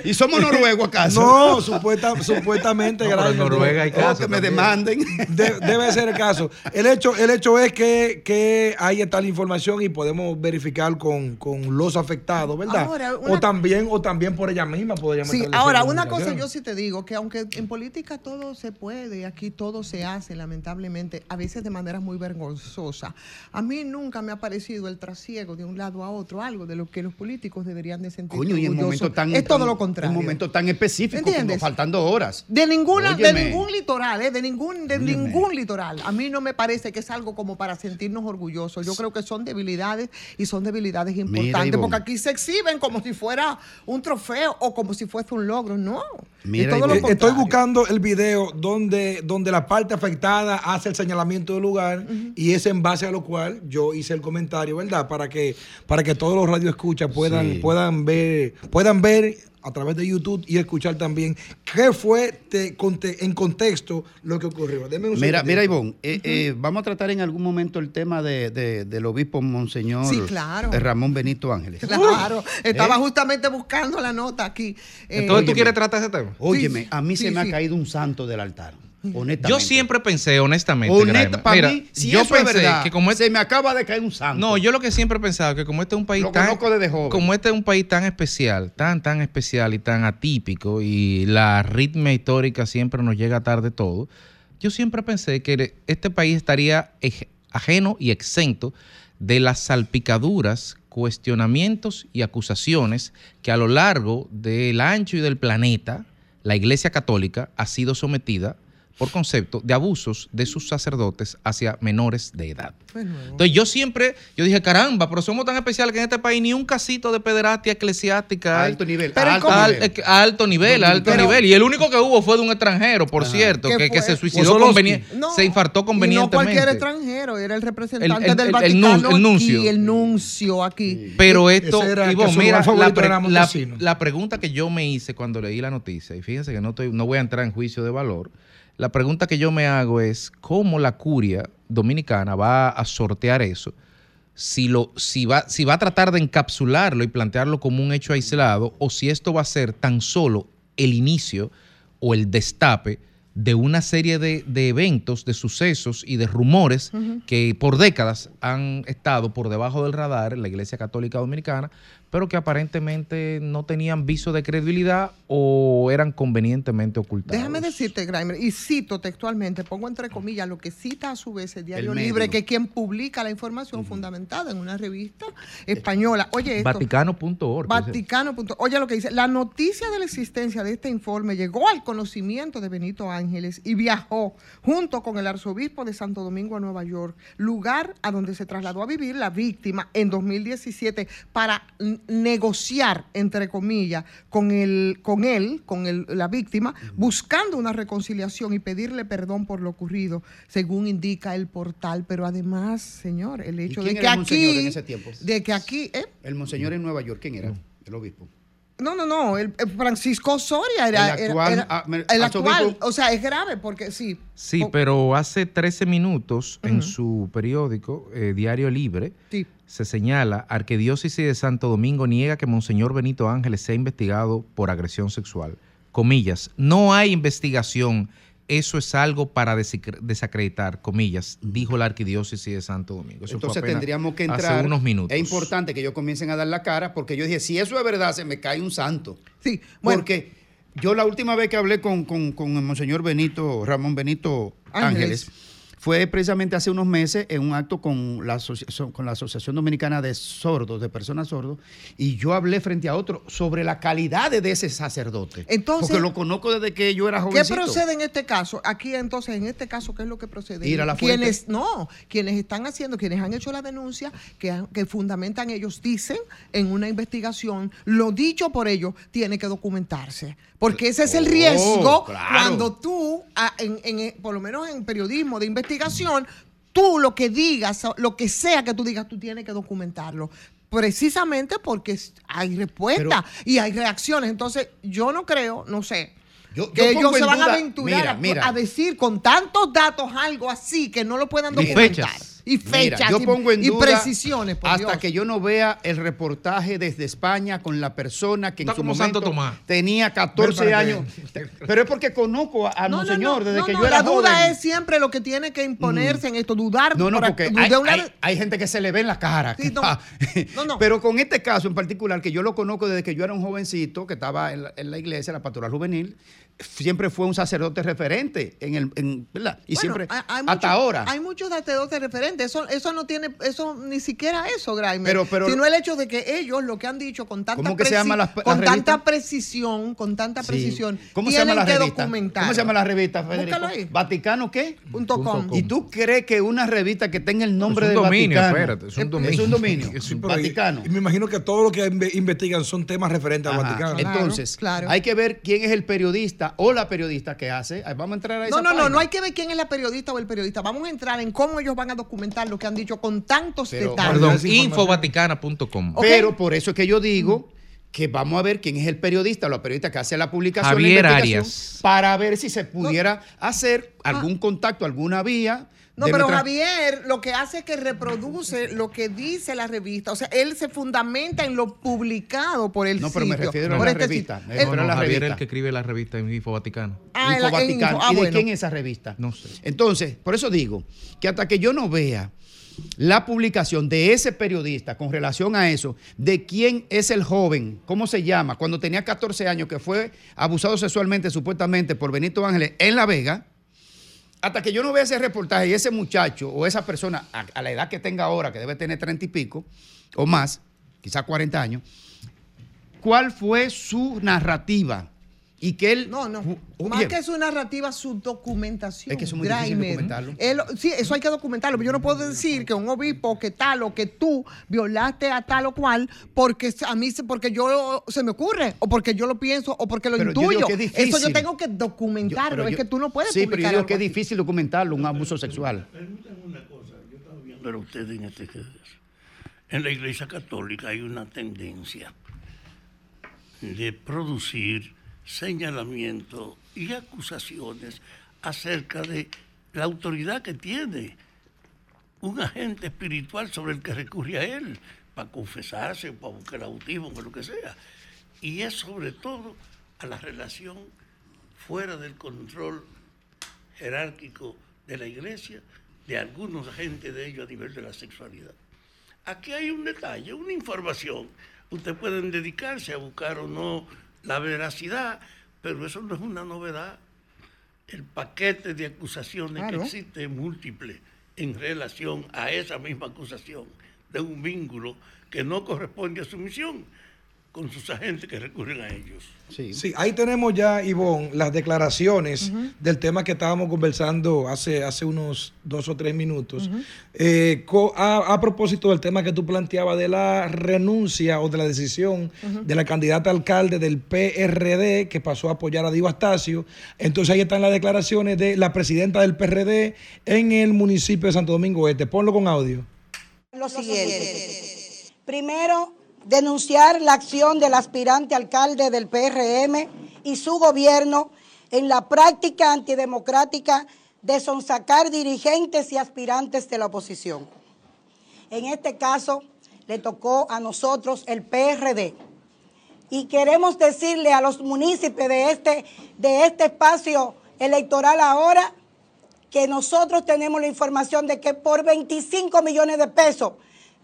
y, y somos noruegos acaso. No, supuesta- supuestamente, No, pero en gracias. Noruega hay Oh, casos que me demanden. De- debe ser el caso. El hecho, el hecho es que, que ahí está la información y podemos verificar con, con los afectados, ¿verdad? Ahora, una- o también, o también por ella misma podríamos Sí, ahora, una cosa yo sí te digo, que aunque en política todo se puede, aquí todo se hace, lamentablemente, a veces de manera muy vergonzosa. A mí nunca me ha parecido el trasiego de un lado a otro, algo de lo que los políticos deberían de sentir Coño, y en momento tan. Es todo tan- lo contrario. En momento tan específico, ¿Entiendes? como faltando horas. De ninguna, de ningún litoral, ¿eh? de ningún, de Óyeme. ningún litoral. A mí no me parece que es algo como para sentirnos orgullosos. Yo creo que son debilidades y son debilidades importantes, Porque aquí se exhiben como si fuera un trofeo o como si fuese un logro. No. Mira, todo lo Estoy buscando el video donde, donde la parte afectada hace el señalamiento del lugar y es en base a lo cual yo hice el comentario, ¿verdad? Para que, para que todos los radioescuchas puedan, Sí. puedan ver, puedan ver a través de YouTube y escuchar también qué fue te- conte- en contexto lo que ocurrió. Deme un Mira, mira, Ivonne, eh, eh, vamos a tratar en algún momento el tema de, de- del obispo Monseñor Sí, claro. eh, Ramón Benito Ángeles. Claro, estaba ¿Eh? justamente buscando la nota aquí. Eh, Entonces, ¿tú óyeme. quieres tratar ese tema? Óyeme, Sí, a mí sí, se me sí. ha caído un santo del altar. Honestamente. Yo siempre pensé, honestamente, Honesta, para mira, mí, si yo eso es pensé verdad, que como este, se me acaba de caer un santo. no, yo lo que siempre he pensado que como este es un país Lo tan como este es un país tan especial, tan tan especial y tan atípico y la ritmia histórica siempre nos llega tarde todo. Yo siempre pensé que este país estaría ajeno y exento de las salpicaduras, cuestionamientos y acusaciones que a lo largo del ancho y del planeta la Iglesia Católica ha sido sometida por concepto de abusos de sus sacerdotes hacia menores de edad. Entonces yo siempre, yo dije, caramba, pero somos tan especiales que en este país ni un casito de pederastia eclesiástica. A alto nivel, Pero a alto al- nivel. eh, a alto nivel, a alto Pero- nivel. Y el único que hubo fue de un extranjero, por cierto, ¿Qué que, que se suicidó Osolowski. conveniente, se infartó Y no convenientemente. cualquier extranjero, era el representante El- el- del el- el Vaticano el nuncio. aquí, el nuncio aquí. Pero esto, era su mira, la, pre- la- la pregunta que yo me hice cuando leí la noticia, y fíjense que no, estoy, no voy a entrar en juicio de valor, la pregunta que yo me hago es cómo la curia dominicana va a sortear eso, si, lo, si, va, si va a tratar de encapsularlo y plantearlo como un hecho aislado, o si esto va a ser tan solo el inicio o el destape de una serie de, de eventos, de sucesos y de rumores que por décadas han estado por debajo del radar en la Iglesia Católica Dominicana, pero que aparentemente no tenían viso de credibilidad o eran convenientemente ocultados. Déjame decirte, Grimer, y cito textualmente, pongo entre comillas lo que cita a su vez el Diario El Libre, que es quien publica la información fundamentada en una revista española. Oye, esto, Vaticano.org. Vaticano. punto- Oye lo que dice, la noticia de la existencia de este informe llegó al conocimiento de Benito Ángeles y viajó junto con el arzobispo de Santo Domingo a Nueva York, lugar a donde se trasladó a vivir la víctima en 2017 para negociar, entre comillas, con, el, con él, con el- la víctima, buscando una reconciliación y pedirle perdón por lo ocurrido, según indica el portal. Pero además, señor, el hecho de que era el monseñor aquí, en ese tiempo? de que aquí, ¿eh? El monseñor en Nueva York, ¿quién era? El obispo. No, no, no. El, el Francisco Osoria era El actual, era- ah, me- el actual. O sea, es grave porque sí. Sí, O- pero hace 13 minutos en su periódico, eh, Diario Libre, Sí. se señala, Arquidiócesis de Santo Domingo niega que Monseñor Benito Ángeles sea investigado por agresión sexual. Comillas, no hay investigación, eso es algo para desacre- desacreditar, comillas, dijo la Arquidiócesis de Santo Domingo. Eso Entonces tendríamos que entrar. Hace unos minutos. Es importante que ellos comiencen a dar la cara, porque yo dije, si eso es verdad, se me cae un santo. Sí, Porque yo la última vez que hablé con, con, con el monseñor Benito, Ramón Benito Ángeles. Ángeles, fue precisamente hace unos meses en un acto con la, asociación, con la Asociación Dominicana de Sordos, de Personas Sordos, y yo hablé frente a otro sobre la calidad de ese sacerdote. Entonces- porque lo conozco desde que yo era ¿Qué jovencito. procede en este caso? Aquí entonces, en este caso, ¿qué es lo que procede? Ir a la fuente. quienes no, quienes están haciendo, quienes han hecho la denuncia, que, fundamentan ellos, dicen en una investigación, lo dicho por ellos tiene que documentarse. Porque ese es el Oh, riesgo claro. cuando tú, ah, en, en- por lo menos en periodismo de investigación, tú lo que digas, lo que sea que tú digas, tú tienes que documentarlo. Precisamente porque hay respuesta y hay reacciones. Entonces, yo no creo, no sé, Yo- que yo ellos se van a aventurar mira, a- mira. a, decir con tantos datos algo así que no lo puedan Mira. documentar. Fechas. Y Mira, fechas. yo y- pongo en y, duda precisiones. por hasta Dios. que yo no vea el reportaje desde España con la persona que en Está su como momento Santo Tomás. tenía 14 Ven para años. *laughs* Pero es porque conozco a- No, monseñor no, desde no, que no, yo era la duda joven. Mm. es siempre lo que tiene que imponerse en esto, dudar No, no, por- porque hay, una- hay- hay gente que se le ve en la cara. Sí, no. *laughs* No, no. Pero con este caso en particular, que yo lo conozco desde que yo era un jovencito, que estaba en la, en la iglesia, la pastoral juvenil, siempre fue un sacerdote referente en el, en- ¿verdad? Y Bueno, siempre, hay- hay hasta ahora. Hay muchos sacerdotes referentes. Eso, eso no tiene, eso ni siquiera eso, Graimer. Pero- pero- sino el hecho de que ellos lo que han dicho con tanta, ¿Cómo que se llama la- la con revista? tanta precisión, con tanta Sí. precisión, ¿Cómo se tienen llama la que revista? documentar. ¿Cómo se llama la revista, Federico? Ahí. ¿Vaticano qué? Punto com. ¿Y tú crees que una revista que tenga el nombre Es del un dominio, Vaticano? espérate, es un dominio. *laughs* Es un dominio. Y- Vaticano. Y me imagino que todo lo que inve- investigan son temas referentes al. Vaticano. Entonces, claro. hay que ver quién es el periodista o la periodista que hace. Vamos a entrar a esa No, no, no, página. no hay que ver quién es la periodista o el periodista. Vamos a entrar en cómo ellos van a documentar lo que han dicho con tantos Pero- detalles. Perdón, infovaticana.com. Pero por eso es que yo digo que vamos a ver quién es el periodista o la periodista que hace la publicación. la Javier investigación, Arias. Para ver si se pudiera hacer algún contacto, alguna vía. No, pero nuestra- Javier lo que hace es que reproduce lo que dice la revista. O sea, él se fundamenta en lo publicado por el No, pero me sitio, refiero a por la este revista. sitio. Me Él- refiero No, a la Javier es revista. el que escribe la revista en Info Vaticano. Ah, la- Info en Vaticano. Ah, ¿Y de bueno. quién es esa revista? No sé. Entonces, por eso digo que hasta que yo no vea la publicación de ese periodista con relación a eso, de quién es el joven, cómo se llama, cuando tenía 14 años, que fue abusado sexualmente supuestamente por Benito Ángeles en La Vega, hasta que yo no vea ese reportaje y ese muchacho o esa persona a, a la edad que tenga ahora, que debe tener 30 y pico o más, quizás 40 años, cuál fue su narrativa y que él... No, no. Oye, Más que su narrativa, su documentación. Es que eso es muy difícil documentarlo. Él- sí, eso hay que documentarlo. Pero yo no puedo decir que un obispo, que tal o que tú violaste a tal o cual porque a mí se, porque yo se me ocurre o porque yo lo pienso o porque lo Pero yo intuyo. es eso yo tengo que documentarlo. es yo- que tú no puedes Sí, pero yo digo que es difícil documentarlo, un abuso sexual. Pero ustedes en este en la Iglesia Católica hay una tendencia de producir señalamientos y acusaciones acerca de la autoridad que tiene un agente espiritual sobre el que recurre a él para confesarse, para buscar autismo, para lo que sea. Y es sobre todo a la relación fuera del control jerárquico de la iglesia, de algunos agentes de ellos a nivel de la sexualidad. Aquí hay un detalle, una información. Ustedes pueden dedicarse a buscar o no la veracidad, pero eso no es una novedad. El paquete de acusaciones Claro. que existe es múltiple en relación a esa misma acusación de un vínculo que no corresponde a su misión con sus agentes que recurren a ellos. Sí, ahí tenemos ya, Ivonne, las declaraciones del tema que estábamos conversando hace, hace unos dos o tres minutos. Eh, a, a propósito del tema que tú planteabas de la renuncia o de la decisión de la candidata a alcalde del PRD que pasó a apoyar a Diego Astacio. Entonces ahí están las declaraciones de la presidenta del PRD en el municipio de Santo Domingo Este. Ponlo con audio. Lo siguiente. Primero, denunciar la acción del aspirante alcalde del PRM y su gobierno en la práctica antidemocrática de sonsacar dirigentes y aspirantes de la oposición. En este caso, le tocó a nosotros el PRD. Y queremos decirle a los municipios de este, de este espacio electoral ahora que nosotros tenemos la información de que por 25 millones de pesos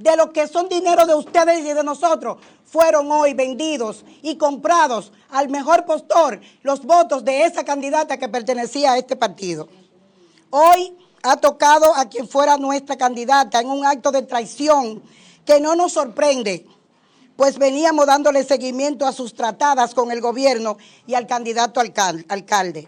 de lo que son dinero de ustedes y de nosotros, fueron hoy vendidos y comprados al mejor postor los votos de esa candidata que pertenecía a este partido. Hoy ha tocado a quien fuera nuestra candidata en un acto de traición que no nos sorprende, pues veníamos dándole seguimiento a sus tratadas con el gobierno y al candidato alcal- alcalde.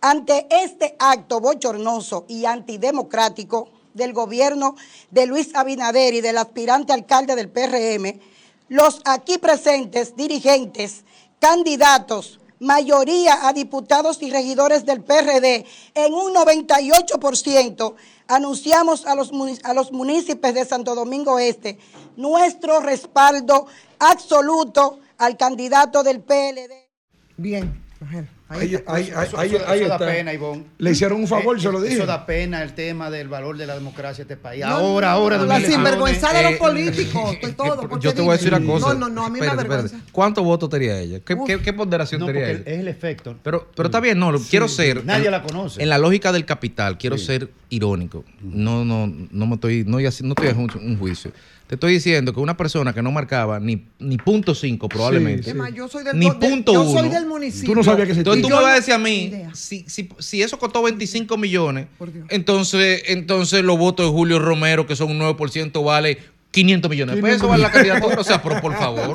Ante este acto bochornoso y antidemocrático del gobierno de Luis Abinader y del aspirante alcalde del PRM, los aquí presentes dirigentes, candidatos, mayoría a diputados y regidores del PRD, en un 98%, anunciamos a los, a los municipios de Santo Domingo Este nuestro respaldo absoluto al candidato del PLD. Bien, mujer. Ahí, está. ahí- ahí- Eso- ahí- eso- ahí eso da está. pena, Ivonne. Le hicieron un favor, Eh, se lo eh, dije. Eso da pena el tema del valor de la democracia de este país. No, ahora, ahora. no, la sinvergüenza de los eh, políticos, todo. Yo te voy a decir una cosa. No, no, no, a mí me da Espérate, espérate. ¿Cuántos votos tenía ella? ¿Qué, qué- qué ponderación No, tenía ella? es el efecto. Pero, pero está bien, no, lo- quiero sí, ser. nadie en- la conoce. En la lógica del capital, quiero Sí. ser irónico. No, no, no me estoy, no, no estoy haciendo un, un juicio. Te estoy diciendo que una persona que no marcaba ni, ni punto cinco probablemente. Es más, yo soy del, Ni de- punto yo uno. soy del municipio. Tú no sabías que se Entonces tú me vas a decir a mí, si, si, si eso costó 25 millones, entonces, entonces los votos de Julio Romero, que son un 9%, vale 500 millones de pesos, vale la candidatura. O sea, pero por *laughs* favor.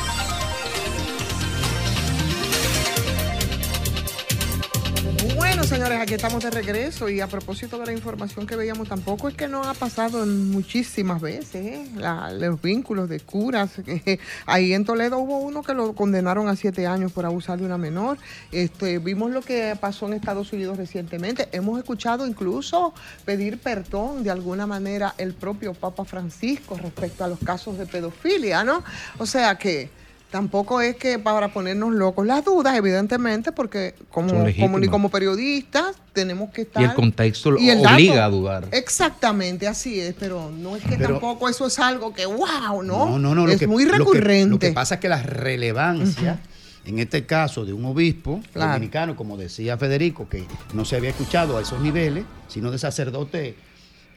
Bueno, señores, aquí estamos de regreso y a propósito de la información que veíamos, tampoco es que no ha pasado muchísimas veces ¿eh? La- los vínculos de curas. que *laughs* ahí en Toledo hubo uno que lo condenaron a siete años por abusar de una menor. Este, vimos lo que pasó en Estados Unidos recientemente. Hemos escuchado incluso pedir perdón de alguna manera el propio Papa Francisco respecto a los casos de pedofilia, ¿no? O sea que tampoco es que para ponernos locos las dudas, evidentemente, porque como, como, legítimas. como periodistas tenemos que estar... Y el contexto lo y el obliga dato. a dudar. Exactamente, así es, pero no es que Pero- tampoco eso es algo que, wow, ¿no? No, no, no. lo es que- muy lo que- recurrente. Lo que, pasa es que la relevancia en este caso de un obispo Claro. dominicano, como decía Federico, que no se había escuchado a esos niveles, sino de sacerdote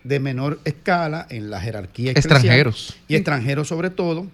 de menor escala en la jerarquía eclesial. Extranjeros. Y extranjeros sobre todo.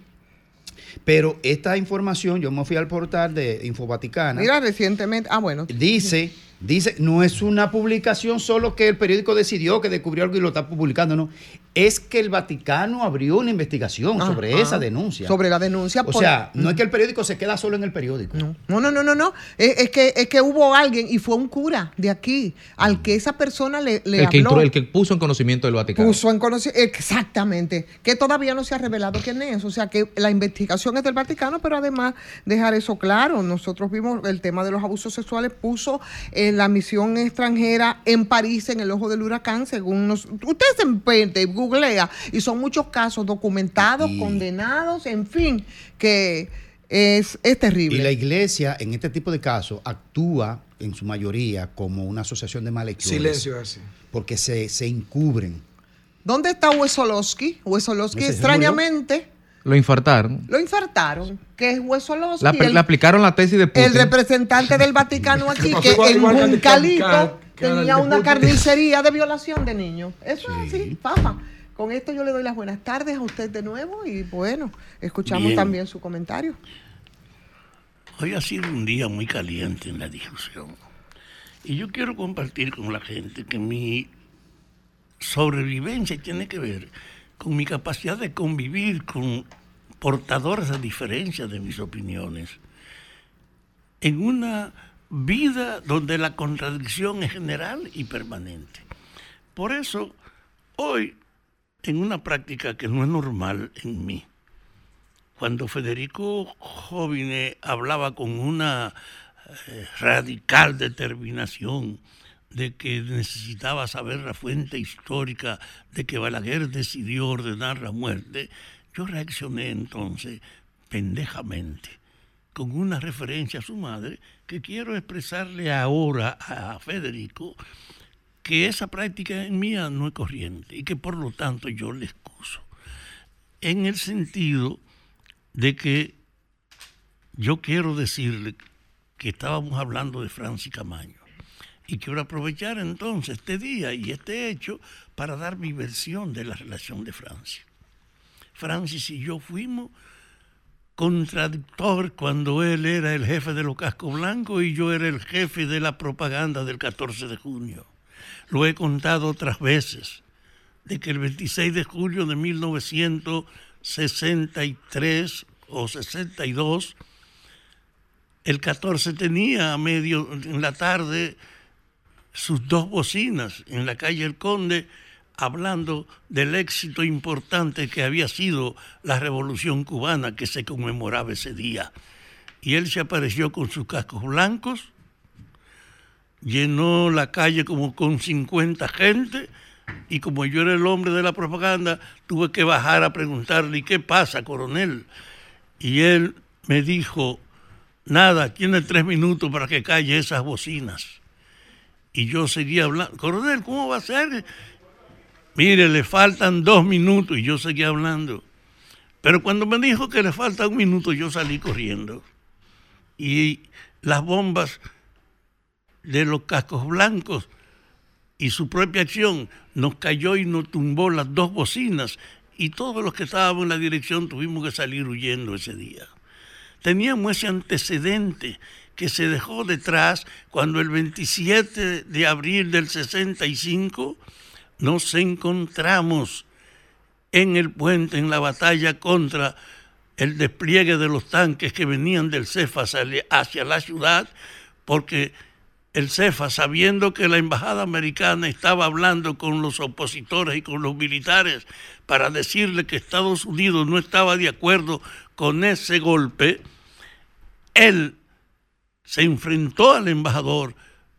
Pero esta información, yo me fui al portal de Infovaticana. Mira, recientemente, ah, bueno. Dice, dice, no es una publicación solo que el periódico decidió que descubrió algo y lo está publicando, no. Es que el Vaticano abrió una investigación sobre Ajá. esa denuncia. Sobre la denuncia. O por- sea, no es que el periódico se queda solo en el periódico. No, no, no, no, no. Es, es que, es que hubo alguien, y fue un cura de aquí, al que esa persona le, le El que, habló. intro- el que puso en conocimiento del Vaticano. Puso en conocimiento, exactamente, que todavía no se ha revelado quién es. O sea, que la investigación es del Vaticano, pero además dejar eso claro. Nosotros vimos el tema de los abusos sexuales, puso en la misión extranjera en París en el ojo del huracán, según nos... Usted se mete, googlea, y son muchos casos documentados, condenados, en fin, que es, es terrible. Y la iglesia, en este tipo de casos, actúa en su mayoría como una asociación de malhechores. Silencio así. Porque se, se encubren. ¿Dónde está Ese se extrañamente, Lo infartaron. lo infartaron, que es. La- el- le aplicaron la tesis de Putin. el representante del Vaticano aquí, *laughs* que en Juncalito tenía una carnicería de violación de niños. Eso es así, papa. Con esto yo le doy las buenas tardes a usted de nuevo y bueno, escuchamos Bien. también su comentario. Hoy ha sido un día muy caliente en la discusión. Y yo quiero compartir con la gente que mi sobrevivencia tiene que ver con mi capacidad de convivir con portadores de diferencias de mis opiniones. En una vida donde la contradicción es general y permanente. Por eso, hoy, en una práctica que no es normal en mí, cuando Federico Jovine hablaba con una eh, radical determinación de que necesitaba saber la fuente histórica de que Balaguer decidió ordenar la muerte, yo reaccioné entonces pendejamente con una referencia a su madre que quiero expresarle ahora a Federico que esa práctica mía no es corriente y que por lo tanto yo le excuso. En el sentido de que yo quiero decirle que estábamos hablando de Francis Camaño y quiero aprovechar entonces este día y este hecho para dar mi versión de la relación de Francis. Francis y yo fuimos contradictor cuando él era el jefe de los cascos blancos y yo era el jefe de la propaganda del 14 de junio. Lo he contado otras veces, de que el 26 de julio de 1963 o 62, el 14 tenía a medio en la tarde sus dos bocinas en la calle El Conde hablando del éxito importante que había sido la revolución cubana que se conmemoraba ese día. Y él se apareció con sus cascos blancos, llenó la calle como con 50 gente y como yo era el hombre de la propaganda, tuve que bajar a preguntarle, ¿y qué pasa, coronel? Y él me dijo, nada, tiene tres minutos para que calle esas bocinas. Y yo seguía hablando, coronel, ¿cómo va a ser? Mire, le faltan dos minutos y yo seguía hablando. Pero cuando me dijo que le falta un minuto, yo salí corriendo. Y las bombas de los cascos blancos y su propia acción nos cayó y nos tumbó las dos bocinas y todos los que estábamos en la dirección tuvimos que salir huyendo ese día. Teníamos ese antecedente que se dejó detrás cuando el 27 de abril del 65 nos encontramos en el puente, en la batalla contra el despliegue de los tanques que venían del CEFAS hacia la ciudad, porque el CEFAS, sabiendo que la embajada americana estaba hablando con los opositores y con los militares para decirle que Estados Unidos no estaba de acuerdo con ese golpe, él se enfrentó al embajador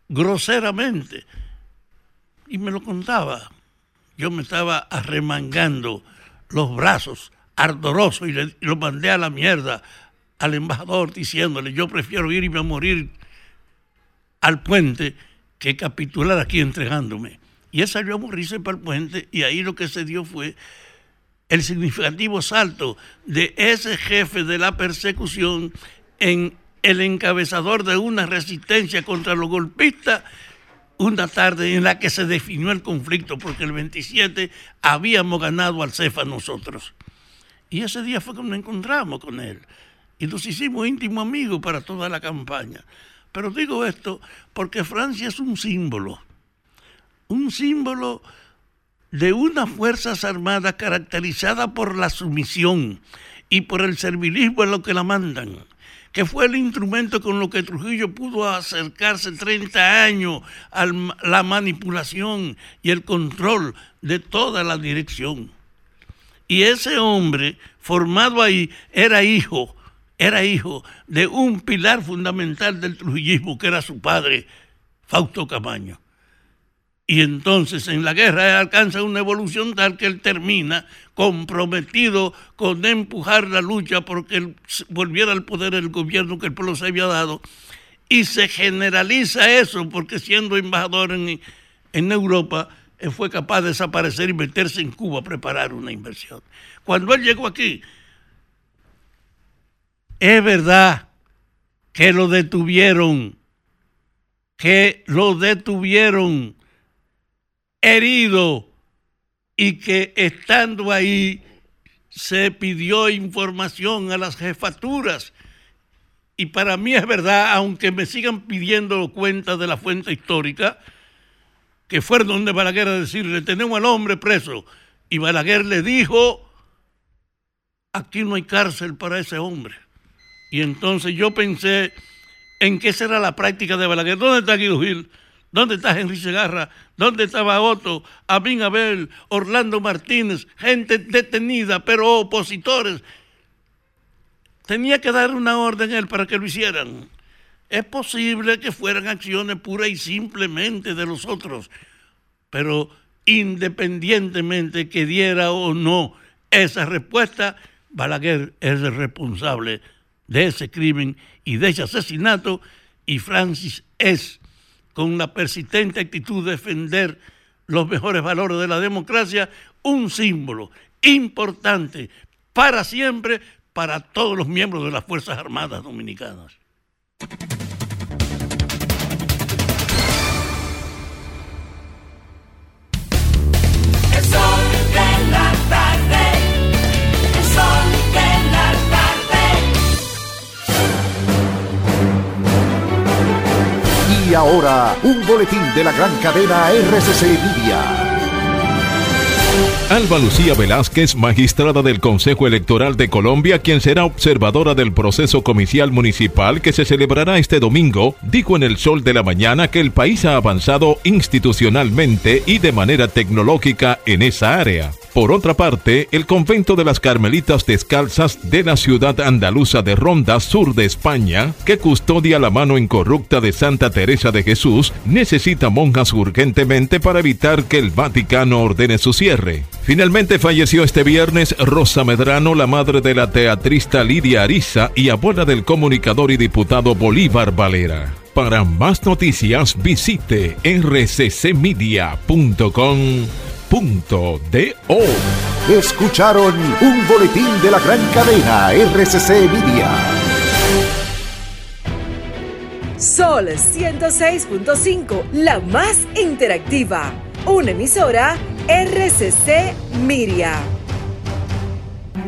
groseramente y me lo contaba. Yo me estaba arremangando los brazos, ardoroso, y, le, y lo mandé a la mierda al embajador diciéndole, yo prefiero irme a morir al puente que capitular aquí entregándome. Y él salió a morirse para el puente y ahí lo que se dio fue el significativo salto de ese jefe de la persecución en el encabezador de una resistencia contra los golpistas, una tarde en la que se definió el conflicto, porque el 27 habíamos ganado al CEFA nosotros. Y ese día fue que nos encontramos con él. Y nos hicimos íntimos amigos para toda la campaña. Pero digo esto porque Francia es un símbolo. Un símbolo de unas Fuerzas Armadas caracterizada por la sumisión y por el servilismo en lo que la mandan que fue el instrumento con lo que Trujillo pudo acercarse 30 años a la manipulación y el control de toda la dirección. Y ese hombre formado ahí era hijo, era hijo de un pilar fundamental del trujillismo que era su padre, Fausto Camaño. Y entonces en la guerra alcanza una evolución tal que él termina comprometido con empujar la lucha porque volviera al poder el gobierno que el pueblo se había dado. Y se generaliza eso porque siendo embajador en, en Europa fue capaz de desaparecer y meterse en Cuba a preparar una inversión. Cuando él llegó aquí, es verdad que lo detuvieron, que lo detuvieron herido y que estando ahí se pidió información a las jefaturas. Y para mí es verdad, aunque me sigan pidiendo cuenta de la fuente histórica, que fue donde Balaguer a decirle, tenemos al hombre preso. Y Balaguer le dijo, aquí no hay cárcel para ese hombre. Y entonces yo pensé en qué será la práctica de Balaguer. ¿Dónde está Guido Gil? ¿Dónde está Henry Segarra? ¿Dónde estaba Otto, Abín Abel, Orlando Martínez? Gente detenida, pero opositores. Tenía que dar una orden él para que lo hicieran. Es posible que fueran acciones puras y simplemente de los otros, pero independientemente que diera o no esa respuesta, Balaguer es el responsable de ese crimen y de ese asesinato y Francis es con una persistente actitud de defender los mejores valores de la democracia, un símbolo importante para siempre para todos los miembros de las Fuerzas Armadas Dominicanas. Ahora, un boletín de la gran cadena RCC Media. Alba Lucía Velázquez, magistrada del Consejo Electoral de Colombia, quien será observadora del proceso comicial municipal que se celebrará este domingo, dijo en el Sol de la Mañana que el país ha avanzado institucionalmente y de manera tecnológica en esa área. Por otra parte, el convento de las Carmelitas Descalzas de la ciudad andaluza de Ronda, sur de España, que custodia la mano incorrupta de Santa Teresa de Jesús, necesita monjas urgentemente para evitar que el Vaticano ordene su cierre. Finalmente falleció este viernes Rosa Medrano, la madre de la teatrista Lidia Ariza y abuela del comunicador y diputado Bolívar Valera. Para más noticias visite rccmedia.com .do. Escucharon un boletín de la gran cadena RCC Media. Sol 106.5, la más interactiva. Una emisora RCC Miria.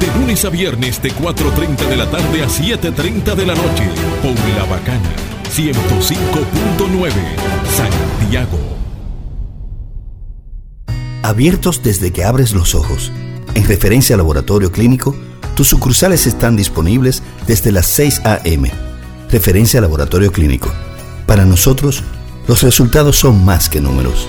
De lunes a viernes de 4.30 de la tarde a 7.30 de la noche. Por La Bacana. 105.9. Santiago. Abiertos desde que abres los ojos. En referencia al laboratorio clínico, tus sucursales están disponibles desde las 6 a.m. Referencia al laboratorio clínico. Para nosotros, los resultados son más que números.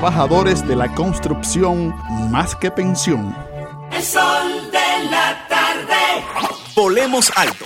de la construcción más que pensión. El sol de la tarde. Volemos alto.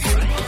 City.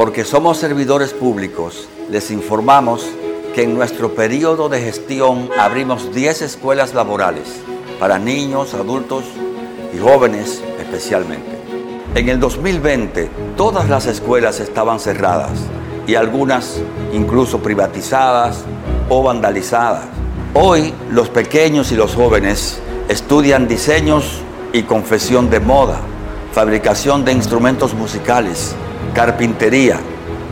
Porque somos servidores públicos, les informamos que en nuestro periodo de gestión abrimos 10 escuelas laborales para niños, adultos y jóvenes especialmente. En el 2020 todas las escuelas estaban cerradas y algunas incluso privatizadas o vandalizadas. Hoy los pequeños y los jóvenes estudian diseños y confesión de moda, fabricación de instrumentos musicales, carpintería,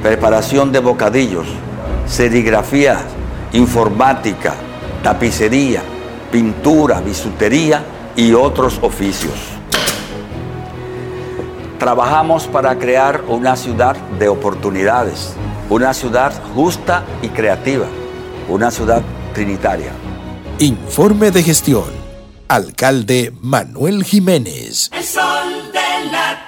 preparación de bocadillos, serigrafía, informática, tapicería, pintura, bisutería y otros oficios. Trabajamos para crear una ciudad de oportunidades, una ciudad justa y creativa, una ciudad trinitaria. Informe de gestión. Alcalde Manuel Jiménez. El sol de la tarde.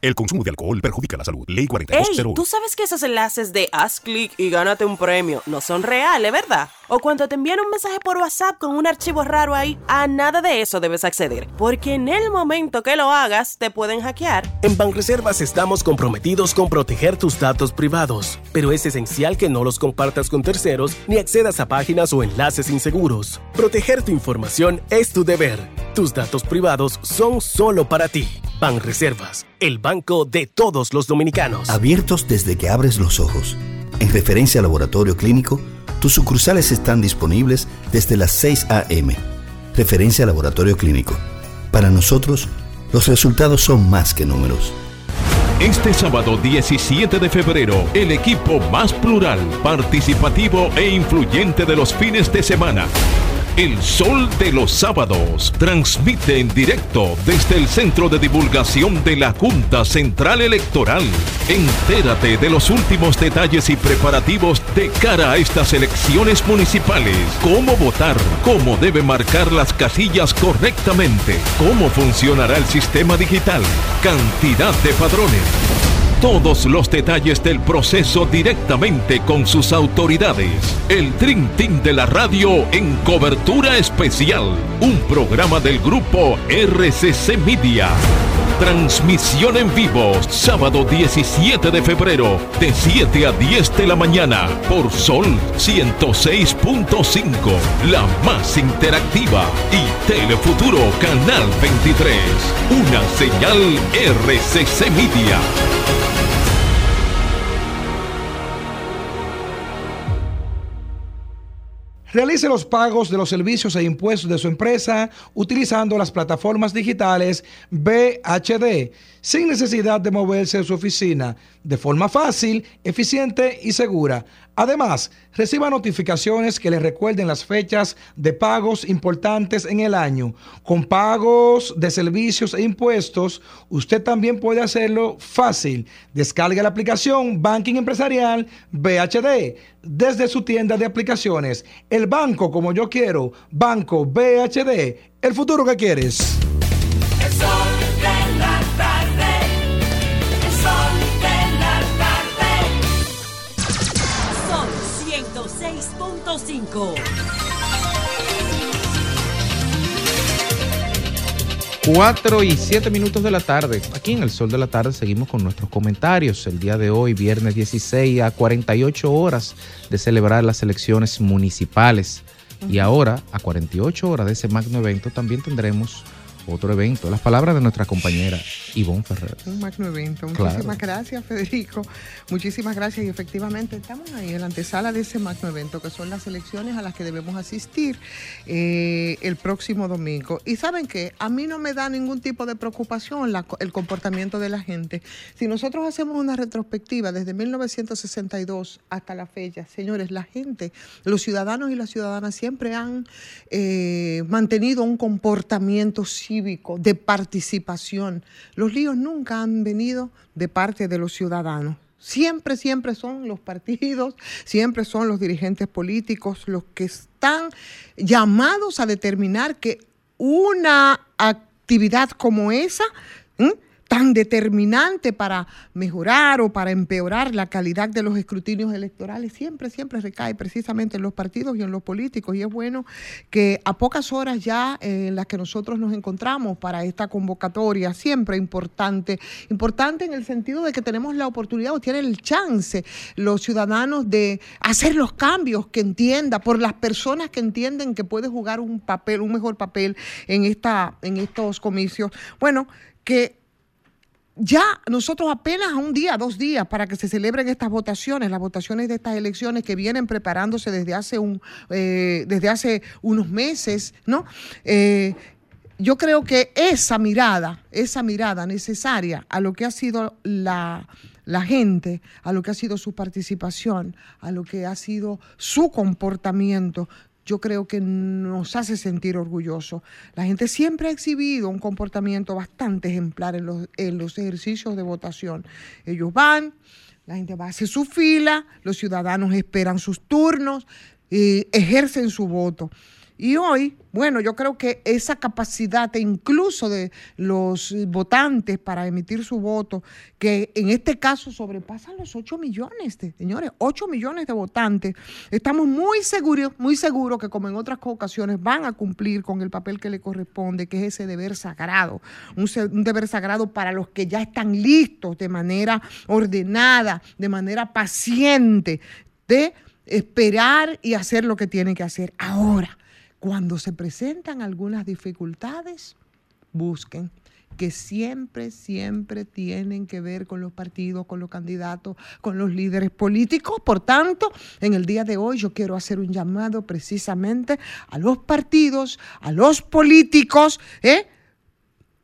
El consumo de alcohol perjudica la salud. Ley Ey, 4201. tú sabes que esos enlaces de haz clic y gánate un premio no son reales, ¿verdad? O cuando te envían un mensaje por WhatsApp con un archivo raro ahí, a nada de eso debes acceder, porque en el momento que lo hagas te pueden hackear. En Banreservas estamos comprometidos con proteger tus datos privados, pero es esencial que no los compartas con terceros ni accedas a páginas o enlaces inseguros. Proteger tu información es tu deber. Tus datos privados son solo para ti. Banreservas, el banco de todos los dominicanos. Abiertos desde que abres los ojos. En referencia al laboratorio clínico, tus sucursales están disponibles desde las 6 a.m. Referencia al laboratorio clínico. Para nosotros, los resultados son más que números. Este sábado 17 de febrero, el equipo más plural, participativo e influyente de los fines de semana. El Sol de los Sábados transmite en directo desde el Centro de Divulgación de la Junta Central Electoral. Entérate de los últimos detalles y preparativos de cara a estas elecciones municipales. Cómo votar, cómo debe marcar las casillas correctamente, cómo funcionará el sistema digital, cantidad de padrones. Todos los detalles del proceso directamente con sus autoridades. El Dream Team de la radio en cobertura especial. Un programa del grupo RCC Media. Transmisión en vivo, sábado 17 de febrero, de 7 a 10 de la mañana, por Sol 106.5, la más interactiva, y Telefuturo Canal 23, una señal RCC Media. Realice los pagos de los servicios e impuestos de su empresa utilizando las plataformas digitales BHD sin necesidad de moverse de su oficina de forma fácil, eficiente y segura. Además, reciba notificaciones que le recuerden las fechas de pagos importantes en el año. Con pagos de servicios e impuestos, usted también puede hacerlo fácil. Descargue la aplicación Banking Empresarial BHD desde su tienda de aplicaciones. El banco como yo quiero, Banco BHD, el futuro que quieres. 106.5. 4 y 7 minutos de la tarde. Aquí en el Sol de la Tarde seguimos con nuestros comentarios. El día de hoy, viernes 16, a 48 horas de celebrar las elecciones municipales. Y ahora, a 48 horas de ese magno evento, también tendremos otro evento. Las palabras de nuestra compañera Ivonne Ferrer. Un magno evento. Claro. Muchísimas gracias, Federico. Muchísimas gracias. Y efectivamente estamos ahí en la antesala de ese magno evento, que son las elecciones a las que debemos asistir eh, el próximo domingo. Y saben que a mí no me da ningún tipo de preocupación la- el comportamiento de la gente. Si nosotros hacemos una retrospectiva desde 1962 hasta la fecha, señores, la gente, los ciudadanos y las ciudadanas siempre han eh, mantenido un comportamiento de participación. Los líos nunca han venido de parte de los ciudadanos. Siempre, siempre son los partidos, siempre son los dirigentes políticos los que están llamados a determinar que una actividad como esa. Tan determinante para mejorar o para empeorar la calidad de los escrutinios electorales, siempre, siempre recae precisamente en los partidos y en los políticos. Y es bueno que a pocas horas ya eh, en las que nosotros nos encontramos para esta convocatoria, siempre importante, importante en el sentido de que tenemos la oportunidad o tienen el chance los ciudadanos de hacer los cambios que entienda, por las personas que entienden que puede jugar un papel, un mejor papel en, esta, en estos comicios. Bueno, que ya nosotros apenas a un día, dos días para que se celebren estas votaciones, las votaciones de estas elecciones que vienen preparándose desde hace un, eh, desde hace unos meses, ¿no? Eh, yo creo que esa mirada, esa mirada necesaria a lo que ha sido la, la gente, a lo que ha sido su participación, a lo que ha sido su comportamiento, yo creo que nos hace sentir orgullosos. La gente siempre ha exhibido un comportamiento bastante ejemplar en los, en los ejercicios de votación. Ellos van, la gente va a hacer su fila, los ciudadanos esperan sus turnos, eh, ejercen su voto. Y hoy, bueno, yo creo que esa capacidad incluso de los votantes para emitir su voto, que en este caso sobrepasan los 8 millones, de, señores, 8 millones de votantes, estamos muy seguros, muy seguros que como en otras ocasiones van a cumplir con el papel que le corresponde, que es ese deber sagrado, un deber sagrado para los que ya están listos de manera ordenada, de manera paciente, de esperar y hacer lo que tienen que hacer. Ahora, cuando se presentan algunas dificultades, busquen que siempre, siempre tienen que ver con los partidos, con los candidatos, con los líderes políticos. Por tanto, en el día de hoy yo quiero hacer un llamado precisamente a los partidos, a los políticos, ¿eh?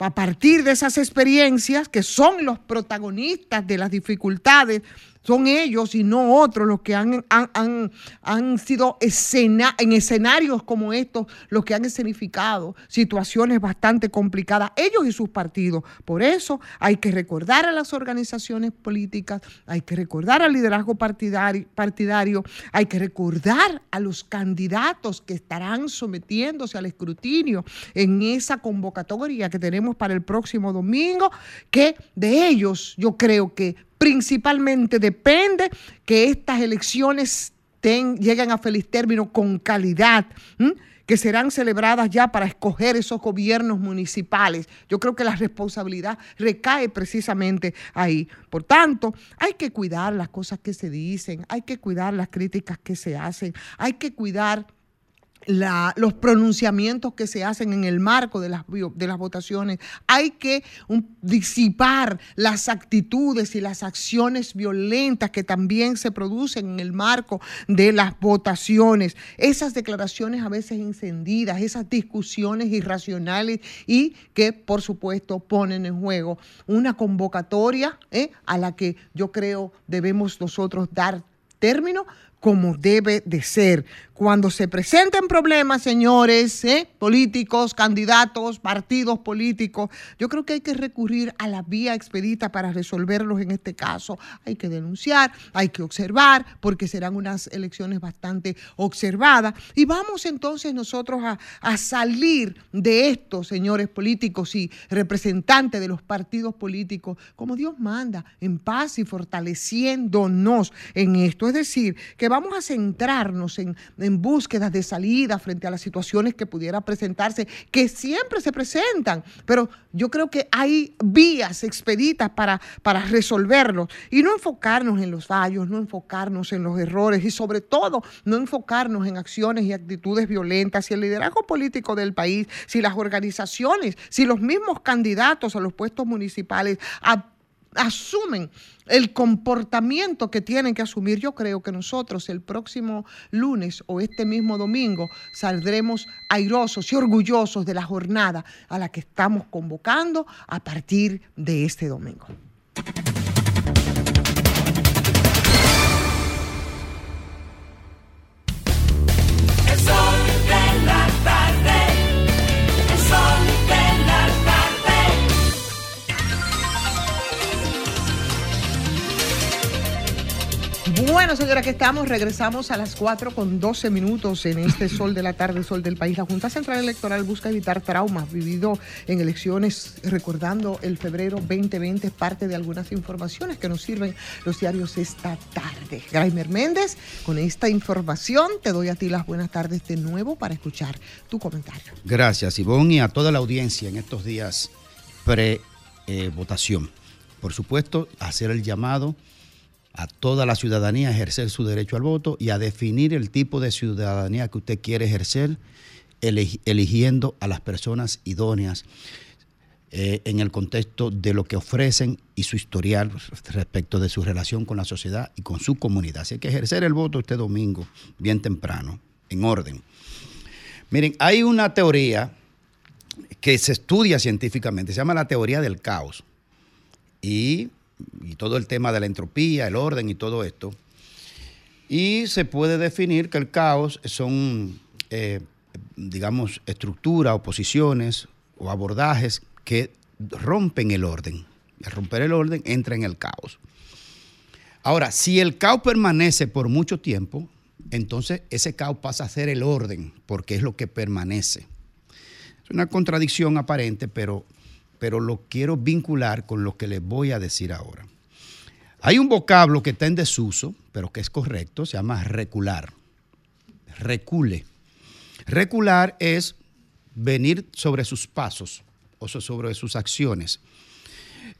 a partir de esas experiencias que son los protagonistas de las dificultades, son ellos y no otros los que han, han, han- han sido escena, en escenarios como estos los que han escenificado situaciones bastante complicadas, ellos y sus partidos. Por eso hay que recordar a las organizaciones políticas, hay que recordar al liderazgo partidario, partidario hay que recordar a los candidatos que estarán sometiéndose al escrutinio en esa convocatoria que tenemos para el próximo domingo, que de ellos yo creo que principalmente depende que estas elecciones lleguen a feliz término con calidad. que serán celebradas ya para escoger esos gobiernos municipales. Yo creo que la responsabilidad recae precisamente ahí. Por tanto, hay que cuidar las cosas que se dicen, hay que cuidar las críticas que se hacen, hay que cuidar la- los pronunciamientos que se hacen en el marco de las, de las votaciones. Hay que disipar las actitudes y las acciones violentas que también se producen en el marco de las votaciones. Esas declaraciones a veces encendidas, esas discusiones irracionales y que, por supuesto, ponen en juego una convocatoria ¿eh? a la que yo creo debemos nosotros dar término como debe de ser. Cuando se presenten problemas, señores, ¿eh? políticos, candidatos, partidos políticos, yo creo que hay que recurrir a la vía expedita para resolverlos en este caso. Hay que denunciar, hay que observar, porque serán unas elecciones bastante observadas. Y vamos entonces nosotros a, a salir de esto, señores políticos y representantes de los partidos políticos, como Dios manda, en paz y fortaleciéndonos en esto. Es decir, que vamos a centrarnos en, en búsquedas de salida frente a las situaciones que pudiera presentarse, que siempre se presentan, pero yo creo que hay vías expeditas para, para resolverlos y no enfocarnos en los fallos, no enfocarnos en los errores y sobre todo no enfocarnos en acciones y actitudes violentas. Si el liderazgo político del país, si las organizaciones, si los mismos candidatos a los puestos municipales asumen el comportamiento que tienen que asumir, yo creo que nosotros el próximo lunes o este mismo domingo saldremos airosos y orgullosos de la jornada a la que estamos convocando a partir de este domingo. Bueno, señora, que estamos, regresamos a las 4 con 12 minutos en este sol de la tarde, sol del país. La Junta Central Electoral busca evitar traumas vividos en elecciones, recordando el febrero 2020, es parte de algunas informaciones que nos sirven los diarios esta tarde. Graimer Méndez, con esta información te doy a ti las buenas tardes de nuevo para escuchar tu comentario. Gracias, Ivonne, y a toda la audiencia en estos días pre-votación. Por supuesto, hacer el llamado a toda la ciudadanía a ejercer su derecho al voto y a definir el tipo de ciudadanía que usted quiere ejercer, eli- eligiendo a las personas idóneas eh, en el contexto de lo que ofrecen y su historial respecto de su relación con la sociedad y con su comunidad. Así que ejercer el voto este domingo, bien temprano, en orden. Miren, hay una teoría que se estudia científicamente, se llama la teoría del caos. Y, y todo el tema de la entropía, el orden y todo esto. Y se puede definir que el caos son, eh, digamos, estructuras o posiciones o abordajes que rompen el orden. Al romper el orden entra en el caos. Ahora, si el caos permanece por mucho tiempo, entonces ese caos pasa a ser el orden, porque es lo que permanece. Es una contradicción aparente, pero, pero lo quiero vincular con lo que les voy a decir ahora. Hay un vocablo que está en desuso, pero que es correcto, se llama recular. Recule. Recular es venir sobre sus pasos o so- sobre sus acciones.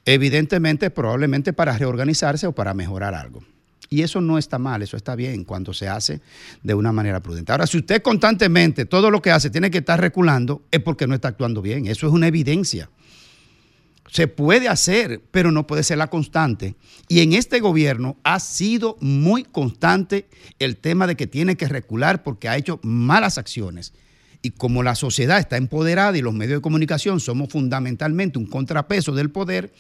Evidentemente, probablemente para reorganizarse o para mejorar algo. Y eso no está mal, eso está bien cuando se hace de una manera prudente. Ahora, si usted constantemente todo lo que hace tiene que estar reculando, es porque no está actuando bien. Eso es una evidencia. Se puede hacer, pero no puede ser la constante. Y en este gobierno ha sido muy constante el tema de que tiene que recular porque ha hecho malas acciones. Y como la sociedad está empoderada y los medios de comunicación somos fundamentalmente un contrapeso del poder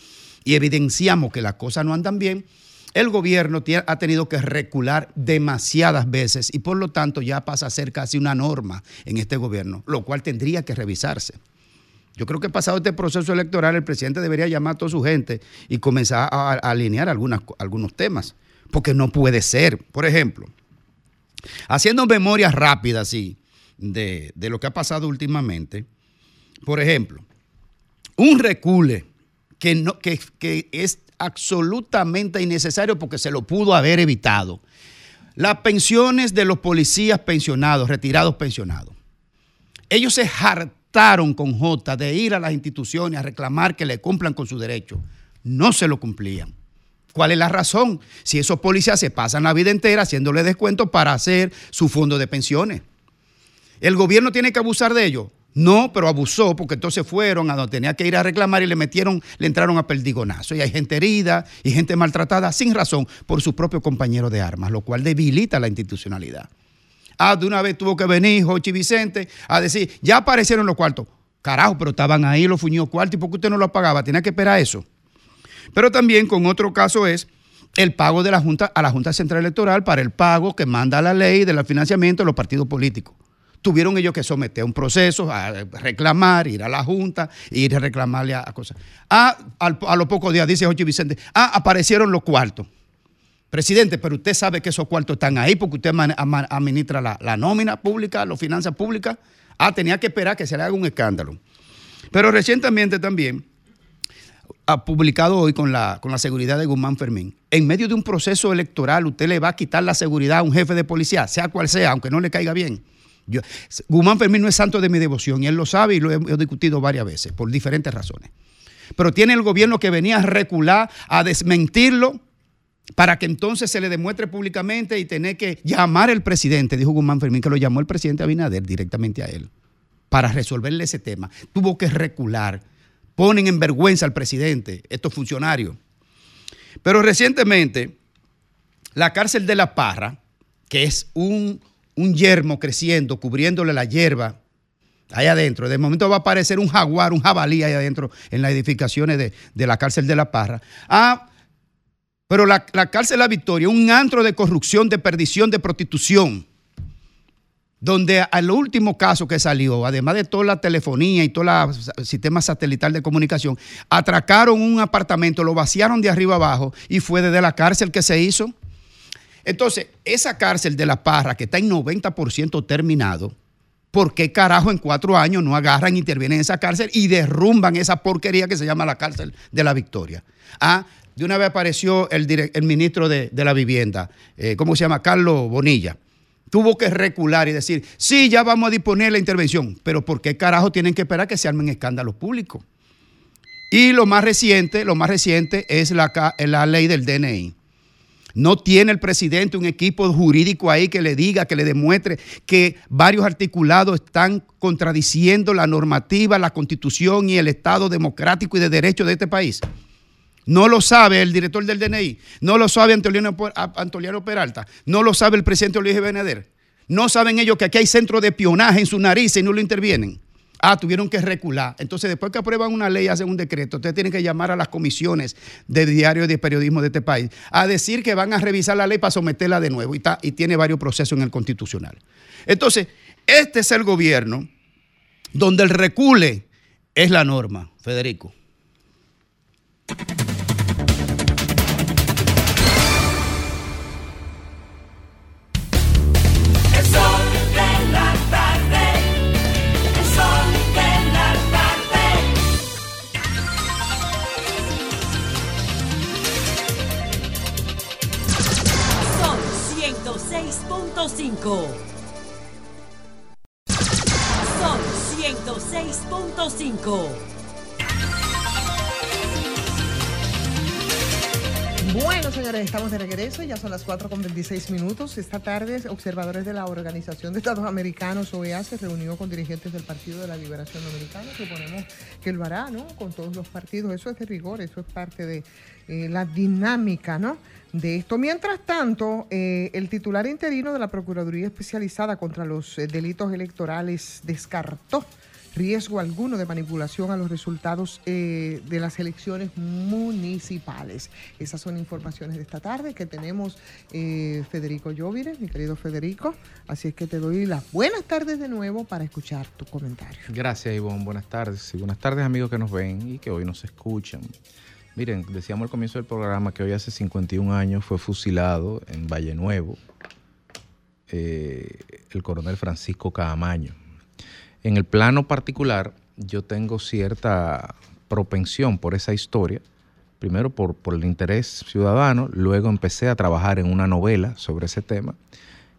y evidenciamos que las cosas no andan bien, el gobierno ha tenido que recular demasiadas veces y por lo tanto ya pasa a ser casi una norma en este gobierno, lo cual tendría que revisarse. Yo creo que pasado este proceso electoral, el presidente debería llamar a toda su gente y comenzar a, alinear algunas, algunos temas, porque no puede ser. Por ejemplo, haciendo memoria rápida así de, de lo que ha pasado últimamente, por ejemplo, un recule que, no, que, que es absolutamente innecesario porque se lo pudo haber evitado. las pensiones de los policías pensionados, retirados pensionados. Ellos se hartaron con J de ir a las instituciones a reclamar que le cumplan con su derecho. No se lo cumplían. ¿Cuál es la razón? Si esos policías se pasan la vida entera haciéndole descuento para hacer su fondo de pensiones. ¿El gobierno tiene que abusar de ellos? No, pero abusó porque entonces fueron a donde tenía que ir a reclamar y le metieron, le entraron a perdigonazo. Y hay gente herida y gente maltratada sin razón por su propio compañero de armas, lo cual debilita la institucionalidad. Ah, de una vez tuvo que venir Jochi Vicente a decir, ya aparecieron los cuartos. Carajo, pero estaban ahí los fuñidos cuartos y ¿por qué usted no lo pagaba? Tenía que esperar eso. Pero también con otro caso es el pago de la Junta a la Junta Central Electoral para el pago que manda la ley del financiamiento de los partidos políticos. Tuvieron ellos que someter a un proceso, a reclamar, ir a la Junta, ir a reclamarle a, a cosas. Ah, al- a los pocos días, dice Jochi Vicente, ah, aparecieron los cuartos. Presidente, pero usted sabe que esos cuartos están ahí porque usted administra la, la nómina pública, las finanzas públicas. Ah, tenía que esperar que se le haga un escándalo. Pero recientemente también, ha publicado hoy con la, con la seguridad de Guzmán Fermín, en medio de un proceso electoral, usted le va a quitar la seguridad a un jefe de policía, sea cual sea, aunque no le caiga bien. Yo- Guzmán Fermín no es santo de mi devoción y él lo sabe y lo he discutido varias veces por diferentes razones. Pero tiene el gobierno que venía a recular, a desmentirlo, para que entonces se le demuestre públicamente y tener que llamar al presidente, dijo Guzmán Fermín, que lo llamó el presidente Abinader directamente a él, para resolverle ese tema. Tuvo que recular. Ponen en vergüenza al presidente, estos funcionarios. Pero recientemente, la cárcel de La Parra, que es un, un yermo creciendo, cubriéndole la hierba ahí adentro. De momento va a aparecer un jaguar, un jabalí ahí adentro en las edificaciones de, de la cárcel de La Parra. Ah, pero la, la cárcel La Victoria, un antro de corrupción, de perdición, de prostitución, donde al último caso que salió, además de toda la telefonía y todo el sistema satelital de comunicación, atracaron un apartamento, lo vaciaron de arriba abajo y fue desde la cárcel que se hizo. Entonces, esa cárcel de La Parra, que está en 90% terminado, ¿por qué carajo en cuatro años no agarran, intervienen en esa cárcel y derrumban esa porquería que se llama la cárcel de la Victoria? Ah, de una vez apareció el, ministro de, la vivienda, eh, ¿cómo se llama? Carlos Bonilla. Tuvo que recular y decir, sí, ya vamos a disponer la intervención, pero ¿por qué carajo tienen que esperar que se armen escándalos públicos? Y lo más reciente, lo más reciente es la, la ley del DNI. No tiene el presidente un equipo jurídico ahí que le diga, que le demuestre que varios articulados están contradiciendo la normativa, la constitución y el Estado democrático y de derecho de este país. No lo sabe el director del DNI, no lo sabe Antoliano, Peralta, no lo sabe el presidente Luis Benader. No saben ellos que aquí hay centro de espionaje en su nariz y no lo intervienen. Ah, tuvieron que recular. Entonces, después que aprueban una ley, hacen un decreto, ustedes tienen que llamar a las comisiones de diario de periodismo de este país a decir que van a revisar la ley para someterla de nuevo y, está- y tiene varios procesos en el constitucional. Entonces, este es el gobierno donde el recule es la norma, Federico. Sol de la tarde, son de la tarde, son ciento seis puntos cinco. Estamos de regreso. Ya son las 4 con 26 minutos. Esta tarde, observadores de la Organización de Estados Americanos, OEA, se reunió con dirigentes del Partido de la Liberación Dominicana. Suponemos que lo hará, ¿no? Con todos los partidos. Eso es de rigor, eso es parte de eh, la dinámica, ¿no? De esto. Mientras tanto, eh, el titular interino de la Procuraduría Especializada contra los eh, Delitos Electorales descartó riesgo alguno de manipulación a los resultados eh, de las elecciones municipales. Esas son informaciones de esta tarde que tenemos eh, Federico Llovire, mi querido Federico. Así es que te doy las buenas tardes de nuevo para escuchar tu comentario. Gracias, Ivonne. Buenas tardes. Y buenas tardes, amigos que nos ven y que hoy nos escuchan. Miren, decíamos al comienzo del programa que hoy hace 51 años fue fusilado en Valle Nuevo eh, el coronel Francisco Caamaño. En el plano particular, yo tengo cierta propensión por esa historia, primero por, el interés ciudadano, luego empecé a trabajar en una novela sobre ese tema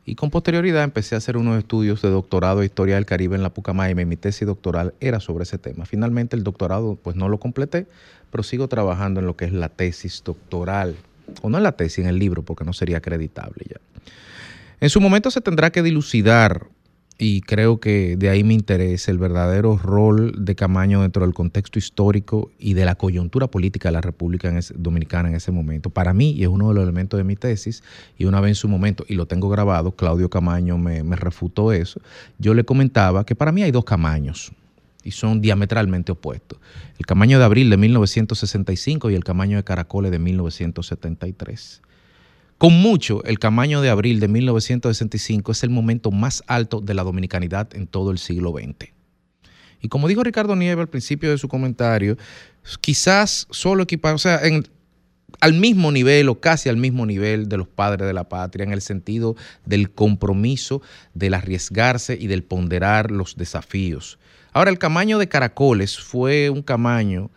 y con posterioridad empecé a hacer unos estudios de doctorado de Historia del Caribe en la Pucamaima y mi tesis doctoral era sobre ese tema. Finalmente el doctorado pues no lo completé, pero sigo trabajando en lo que es la tesis doctoral, o no en la tesis, en el libro, porque no sería acreditable ya. En su momento se tendrá que dilucidar y creo que de ahí me interesa el verdadero rol de Camaño dentro del contexto histórico y de la coyuntura política de la República Dominicana en ese momento. Para mí, y es uno de los elementos de mi tesis, y una vez en su momento, y lo tengo grabado, Claudio Camaño me, me refutó eso, yo le comentaba que para mí hay dos Camaños y son diametralmente opuestos. El Camaño de abril de 1965 y el Camaño de Caracoles de 1973. Con mucho, el Camaño de abril de 1965 es el momento más alto de la dominicanidad en todo el siglo XX. Y como dijo Ricardo Nieve al principio de su comentario, quizás solo equipado, o sea, en, al mismo nivel o casi al mismo nivel de los padres de la patria, en el sentido del compromiso, del arriesgarse y del ponderar los desafíos. Ahora, el Camaño de Caracoles fue un Camaño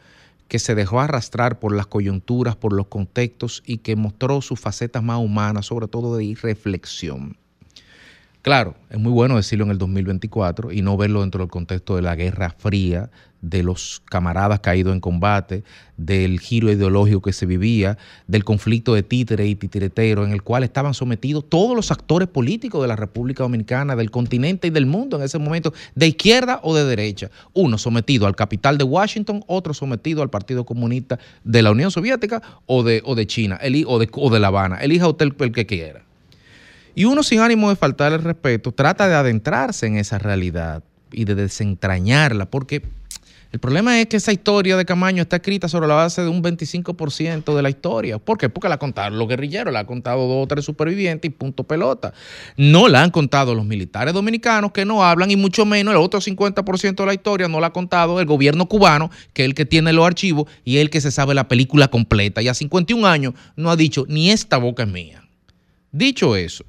que se dejó arrastrar por las coyunturas, por los contextos y que mostró sus facetas más humanas, sobre todo de reflexión. Claro, es muy bueno decirlo en el 2024 y no verlo dentro del contexto de la Guerra Fría, de los camaradas caídos en combate, del giro ideológico que se vivía, del conflicto de títere y titiretero en el cual estaban sometidos todos los actores políticos de la República Dominicana, del continente y del mundo en ese momento, de izquierda o de derecha. Uno sometido al capital de Washington, otro sometido al Partido Comunista de la Unión Soviética o de, o de China el, o, de, o de La Habana. Elija usted el que quiera. Y uno sin ánimo de faltar el respeto trata de adentrarse en esa realidad y de desentrañarla, porque el problema es que esa historia de Camaño está escrita sobre la base de un 25% de la historia. ¿Por qué? Porque la contaron los guerrilleros, la han contado dos o tres supervivientes y punto pelota. No la han contado los militares dominicanos que no hablan y mucho menos el otro 50% de la historia no la ha contado el gobierno cubano, que es el que tiene los archivos y el que se sabe la película completa. Y a 51 años no ha dicho ni esta boca es mía. Dicho eso,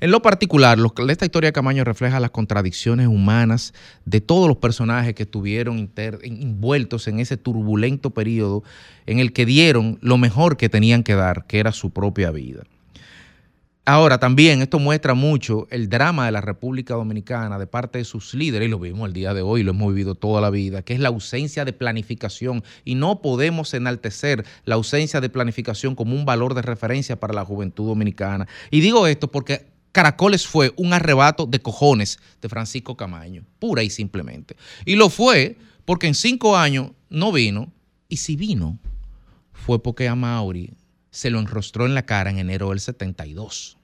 en lo particular, esta historia de Camaño refleja las contradicciones humanas de todos los personajes que estuvieron inter- envueltos en ese turbulento periodo en el que dieron lo mejor que tenían que dar, que era su propia vida. Ahora, también esto muestra mucho el drama de la República Dominicana de parte de sus líderes, y lo vimos el día de hoy, lo hemos vivido toda la vida, que es la ausencia de planificación. Y no podemos enaltecer la ausencia de planificación como un valor de referencia para la juventud dominicana. Y digo esto porque Caracoles fue un arrebato de cojones de Francisco Camaño, pura y simplemente. Y lo fue porque en cinco años no vino, y si vino, fue porque a se lo enrostró en la cara en enero del 72.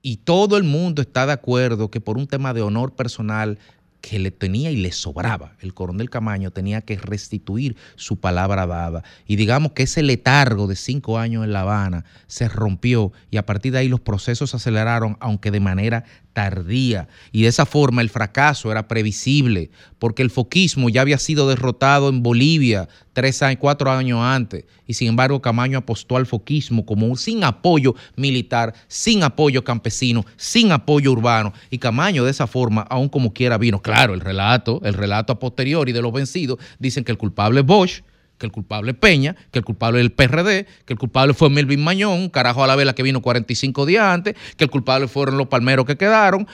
Y todo el mundo está de acuerdo que por un tema de honor personal que le tenía y le sobraba, el coronel Camaño tenía que restituir su palabra dada. Y digamos que ese letargo de cinco años en La Habana se rompió y a partir de ahí los procesos se aceleraron, aunque de manera tardía. Y de esa forma el fracaso era previsible, porque el foquismo ya había sido derrotado en Bolivia tres años, cuatro años antes. Y sin embargo, Camaño apostó al foquismo como un, sin apoyo militar, sin apoyo campesino, sin apoyo urbano. Y Camaño de esa forma, aún como quiera, vino. Claro, el relato, el relato a posteriori de los vencidos, dicen que el culpable es Bosch, que el culpable es Peña, que el culpable es el PRD, que el culpable fue Melvin Mañón, un carajo a la vela que vino 45 días antes, que el culpable fueron los palmeros que quedaron.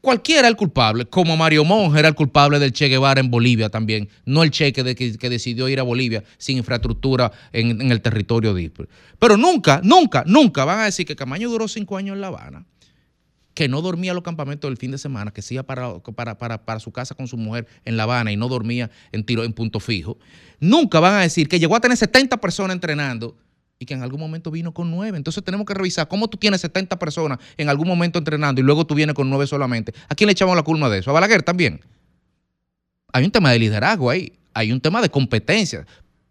Cualquiera era el culpable, como Mario Monge era el culpable del Che Guevara en Bolivia también, no el Che que, de- que- que decidió ir a Bolivia sin infraestructura en, el territorio de Ispre. Pero nunca, nunca, nunca van a decir que Camaño duró cinco años en La Habana, que no dormía en los campamentos del fin de semana, que se iba para, para su casa con su mujer en La Habana y no dormía en, tiro, en punto fijo. Nunca van a decir que llegó a tener 70 personas entrenando y que en algún momento vino con nueve. Entonces tenemos que revisar cómo tú tienes 70 personas en algún momento entrenando y luego tú vienes con nueve solamente. ¿A quién le echamos la culpa de eso? ¿A Balaguer también? Hay un tema de liderazgo ahí, hay un tema de competencia.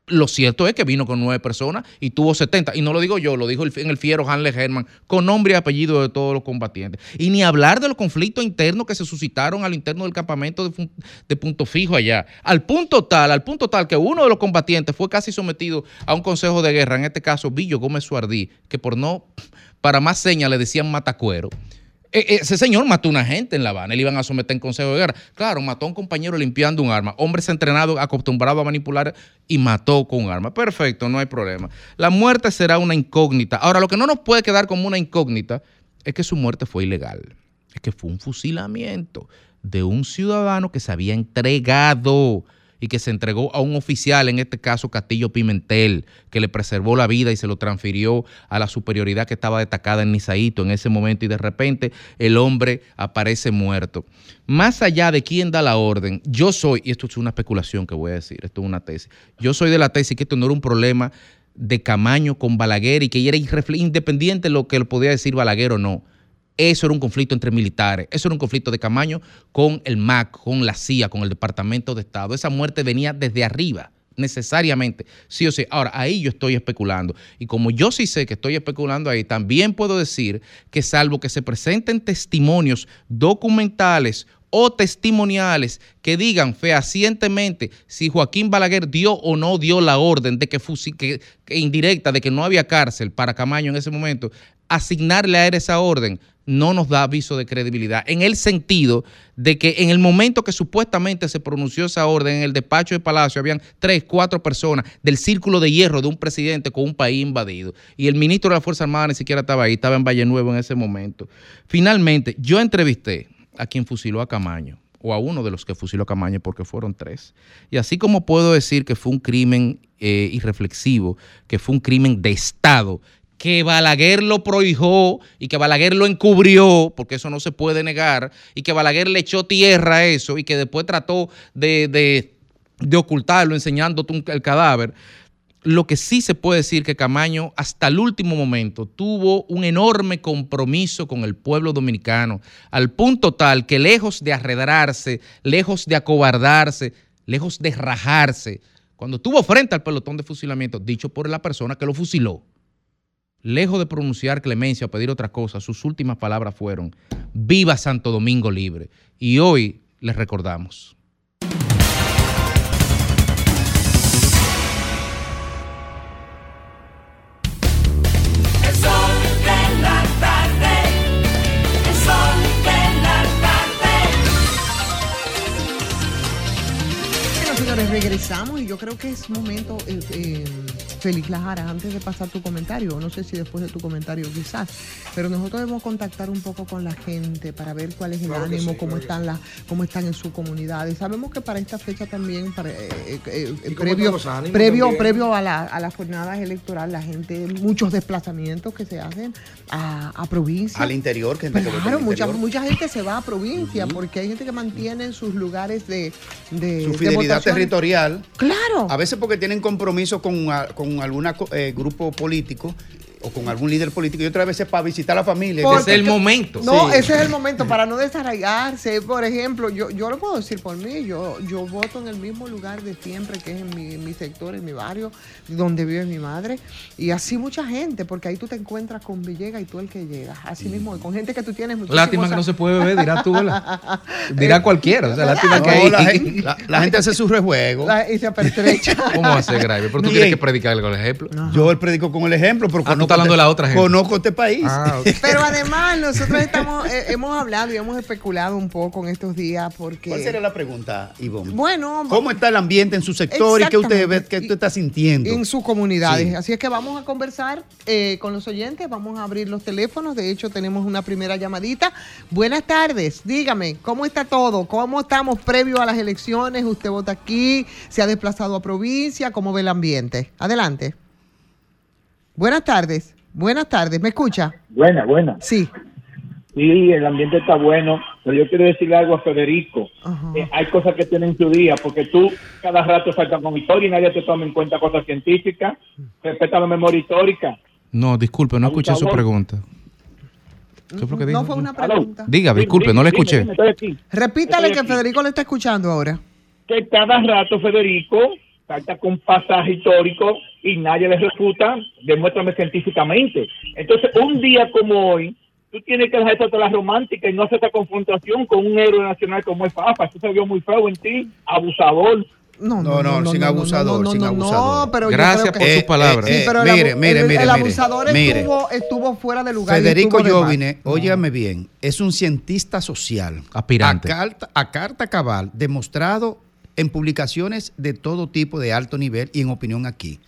Lo cierto es que vino con nueve personas y tuvo 70. Y no lo digo yo, lo dijo el, en el fiero Hanle Herman, con nombre y apellido de todos los combatientes. Y ni hablar de los conflictos internos que se suscitaron al interno del campamento de, Punto Fijo allá. Al punto tal, al punto tal que uno de los combatientes fue casi sometido a un consejo de guerra, en este caso Villo Gómez Suardí, que por no, para más señas le decían matacuero. Eh, Ese señor mató a una gente en La Habana, le iban a someter en consejo de guerra. Claro, mató a un compañero limpiando un arma. Hombres entrenados, acostumbrados a manipular y mató con un arma. Perfecto, no hay problema. La muerte será una incógnita. Ahora, lo que no nos puede quedar como una incógnita es que su muerte fue ilegal. Es que fue un fusilamiento de un ciudadano que se había entregado y que se entregó a un oficial, en este caso Castillo Pimentel, que le preservó la vida y se lo transfirió a la superioridad que estaba destacada en Nisaíto en ese momento y de repente el hombre aparece muerto. Más allá de quién da la orden, yo soy, y esto es una especulación que voy a decir, esto es una tesis, yo soy de la tesis que esto no era un problema de Camaño con Balaguer y que era independiente de lo que lo podía decir Balaguer o no. Eso era un conflicto entre militares, eso era un conflicto de Camaño con el MAC, con la CIA, con el Departamento de Estado. Esa muerte venía desde arriba, necesariamente, sí o sí. Ahora, ahí yo estoy especulando. Y como yo sí sé que estoy especulando ahí, también puedo decir que salvo que se presenten testimonios documentales o testimoniales que digan fehacientemente si Joaquín Balaguer dio o no dio la orden de que, que, que indirecta de que no había cárcel para Camaño en ese momento, asignarle a él esa orden no nos da aviso de credibilidad, en el sentido de que en el momento que supuestamente se pronunció esa orden en el despacho de Palacio, habían tres, cuatro personas del círculo de hierro de un presidente con un país invadido. Y el ministro de la Fuerza Armada ni siquiera estaba ahí, estaba en Valle Nuevo en ese momento. Finalmente, yo entrevisté a quien fusiló a Camaño, o a uno de los que fusiló a Camaño, porque fueron tres. Y así como puedo decir que fue un crimen eh, irreflexivo, que fue un crimen de Estado, que Balaguer lo prohijó y que Balaguer lo encubrió, porque eso no se puede negar, y que Balaguer le echó tierra a eso y que después trató de, de- de ocultarlo enseñándote el cadáver. Lo que sí se puede decir que Camaño hasta el último momento tuvo un enorme compromiso con el pueblo dominicano, al punto tal que lejos de arredrarse, lejos de acobardarse, lejos de rajarse, cuando estuvo frente al pelotón de fusilamiento, dicho por la persona que lo fusiló, lejos de pronunciar clemencia o pedir otra cosa, sus últimas palabras fueron, viva Santo Domingo libre. Y hoy les recordamos. Regresamos y yo creo que es momento, eh, eh, Félix Lajara, antes de pasar tu comentario, no sé si después de tu comentario quizás, pero nosotros debemos contactar un poco con la gente para ver cuál es el Claro ánimo, sí, cómo claro están las, cómo están en su comunidad. Y sabemos que para esta fecha también, para, eh, eh, eh, ¿Y cómo previo, previo, también? previo a, la- a las jornadas electorales, la gente, muchos desplazamientos que se hacen a, a provincia. Al interior, que Claro, el mucha, interior. mucha gente se va a provincia porque hay gente que mantiene sus lugares de, de su de fidelidad territorial. Claro. A veces porque tienen compromiso con, a- con algún grupo político o con algún líder político y otras veces para visitar a la familia. Porque- momento. No, Sí. ese es el momento para no desarraigarse. Por ejemplo, yo, yo lo puedo decir por mí, yo, yo voto en el mismo lugar de siempre, que es en mi, en mi sector, en mi barrio, donde vive mi madre. Y así mucha gente, porque ahí tú te encuentras con Villegas y tú el que llegas. Así mismo, con gente que tú tienes Lástima que no se puede beber, dirá tú. *laughs* Dirá cualquiera. O sea, lástima No, que hay- la, gente, *laughs* la- la gente hace su rejuego. La- y se apertrecha. *laughs* ¿Cómo va a ser grave? Pero tú Bien. tienes que predicar con el ejemplo. Yo el predico con el ejemplo, pero Ah, tú estás hablando de la otra gente. conozco este país. Ah. *laughs* Pero además, nosotros estamos, eh, hemos hablado y hemos especulado un poco en estos días porque. ¿Cuál sería la pregunta, Ivonne? Bueno, ¿Cómo está el ambiente en su sector y qué usted ve, qué usted está sintiendo? en sus comunidades. Sí. Así es que vamos a conversar eh, con los oyentes, vamos a abrir los teléfonos. De hecho, tenemos una primera llamadita. Buenas tardes, dígame, ¿cómo está todo? ¿Cómo estamos previo a las elecciones? ¿Usted vota aquí? ¿Se ha desplazado a provincia? ¿Cómo ve el ambiente? Adelante. Buenas tardes, buenas tardes, ¿me escucha? Buena, buena. Sí. Sí, el ambiente está bueno, pero yo quiero decirle algo a Federico. Eh, hay cosas que tienen su día, porque tú cada rato saltas con historia y nadie te toma en cuenta cosas científicas. Respeta la memoria histórica. No, disculpe, no escuché su pregunta. ¿Qué fue lo que dijo? No fue una pregunta. Diga, disculpe, no le escuché. Estoy aquí. Repítale Estoy que aquí. Federico le está escuchando ahora. Que cada rato Federico salta con pasaje histórico y nadie le refuta, demuéstrame científicamente. Entonces, un día como hoy, tú tienes que dejar esa toda la romántica y no hacer esta confrontación con un héroe nacional como es Fafa. Eso se vio muy feo en ti, abusador, No, No, no, sin abusador, sin abusador. No, pero yo Gracias por sus palabras. Eh, pero el, mire, mire, el- mire, el abusador mire. estuvo, estuvo fuera de lugar. Federico. Jovine, óyame bien, es un cientista social. Aspirante. A carta, a carta cabal, demostrado en publicaciones de todo tipo de alto nivel y en opinión aquí.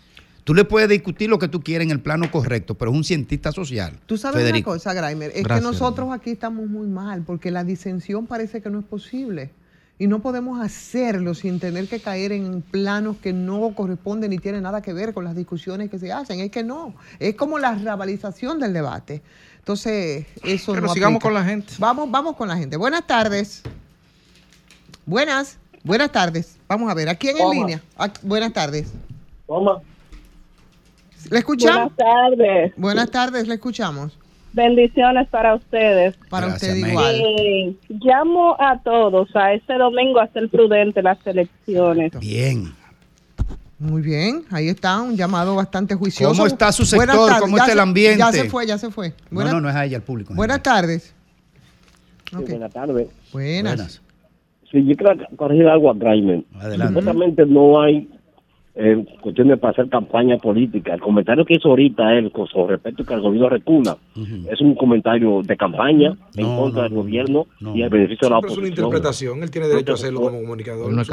Tú le puedes discutir lo que tú quieras en el plano correcto, pero es un cientista social. Tú sabes Federico. una cosa, Graimer, es Gracias, que nosotros aquí estamos muy mal porque la disensión parece que no es posible. Y no podemos hacerlo sin tener que caer en planos que no corresponden ni tienen nada que ver con las discusiones que se hacen. Es que no. Es como la rabalización del debate. Entonces, eso Pero no sigamos aplica. con la gente. Vamos, vamos con la gente. Buenas tardes. Buenas, buenas tardes. Vamos a ver, ¿a quién en línea? Buenas tardes. Toma. ¿Le escuchamos? Buenas tardes. Buenas tardes, le escuchamos. Bendiciones para ustedes. Para Gracias, usted May. igual. Eh, llamo a todos a este domingo a ser prudente las elecciones. Bien. Muy bien, ahí está, un llamado bastante juicioso. ¿Cómo está su sector? tardes, ¿Cómo está el ambiente? Ya se fue, ya se fue. No, Buenas, no, no es a ella, al público. buenas tardes. Sí, buenas tardes. Buenas. Sí, yo quiero corregir algo a. Adelante. Supuestamente no hay eh, cuestiones para hacer campaña política. El comentario que hizo ahorita él con respecto que el gobierno recuna es un comentario de campaña en No, contra no, del gobierno y el beneficio de la Siempre es una oposición. interpretación. Él tiene derecho a hacerlo como comunicador. No.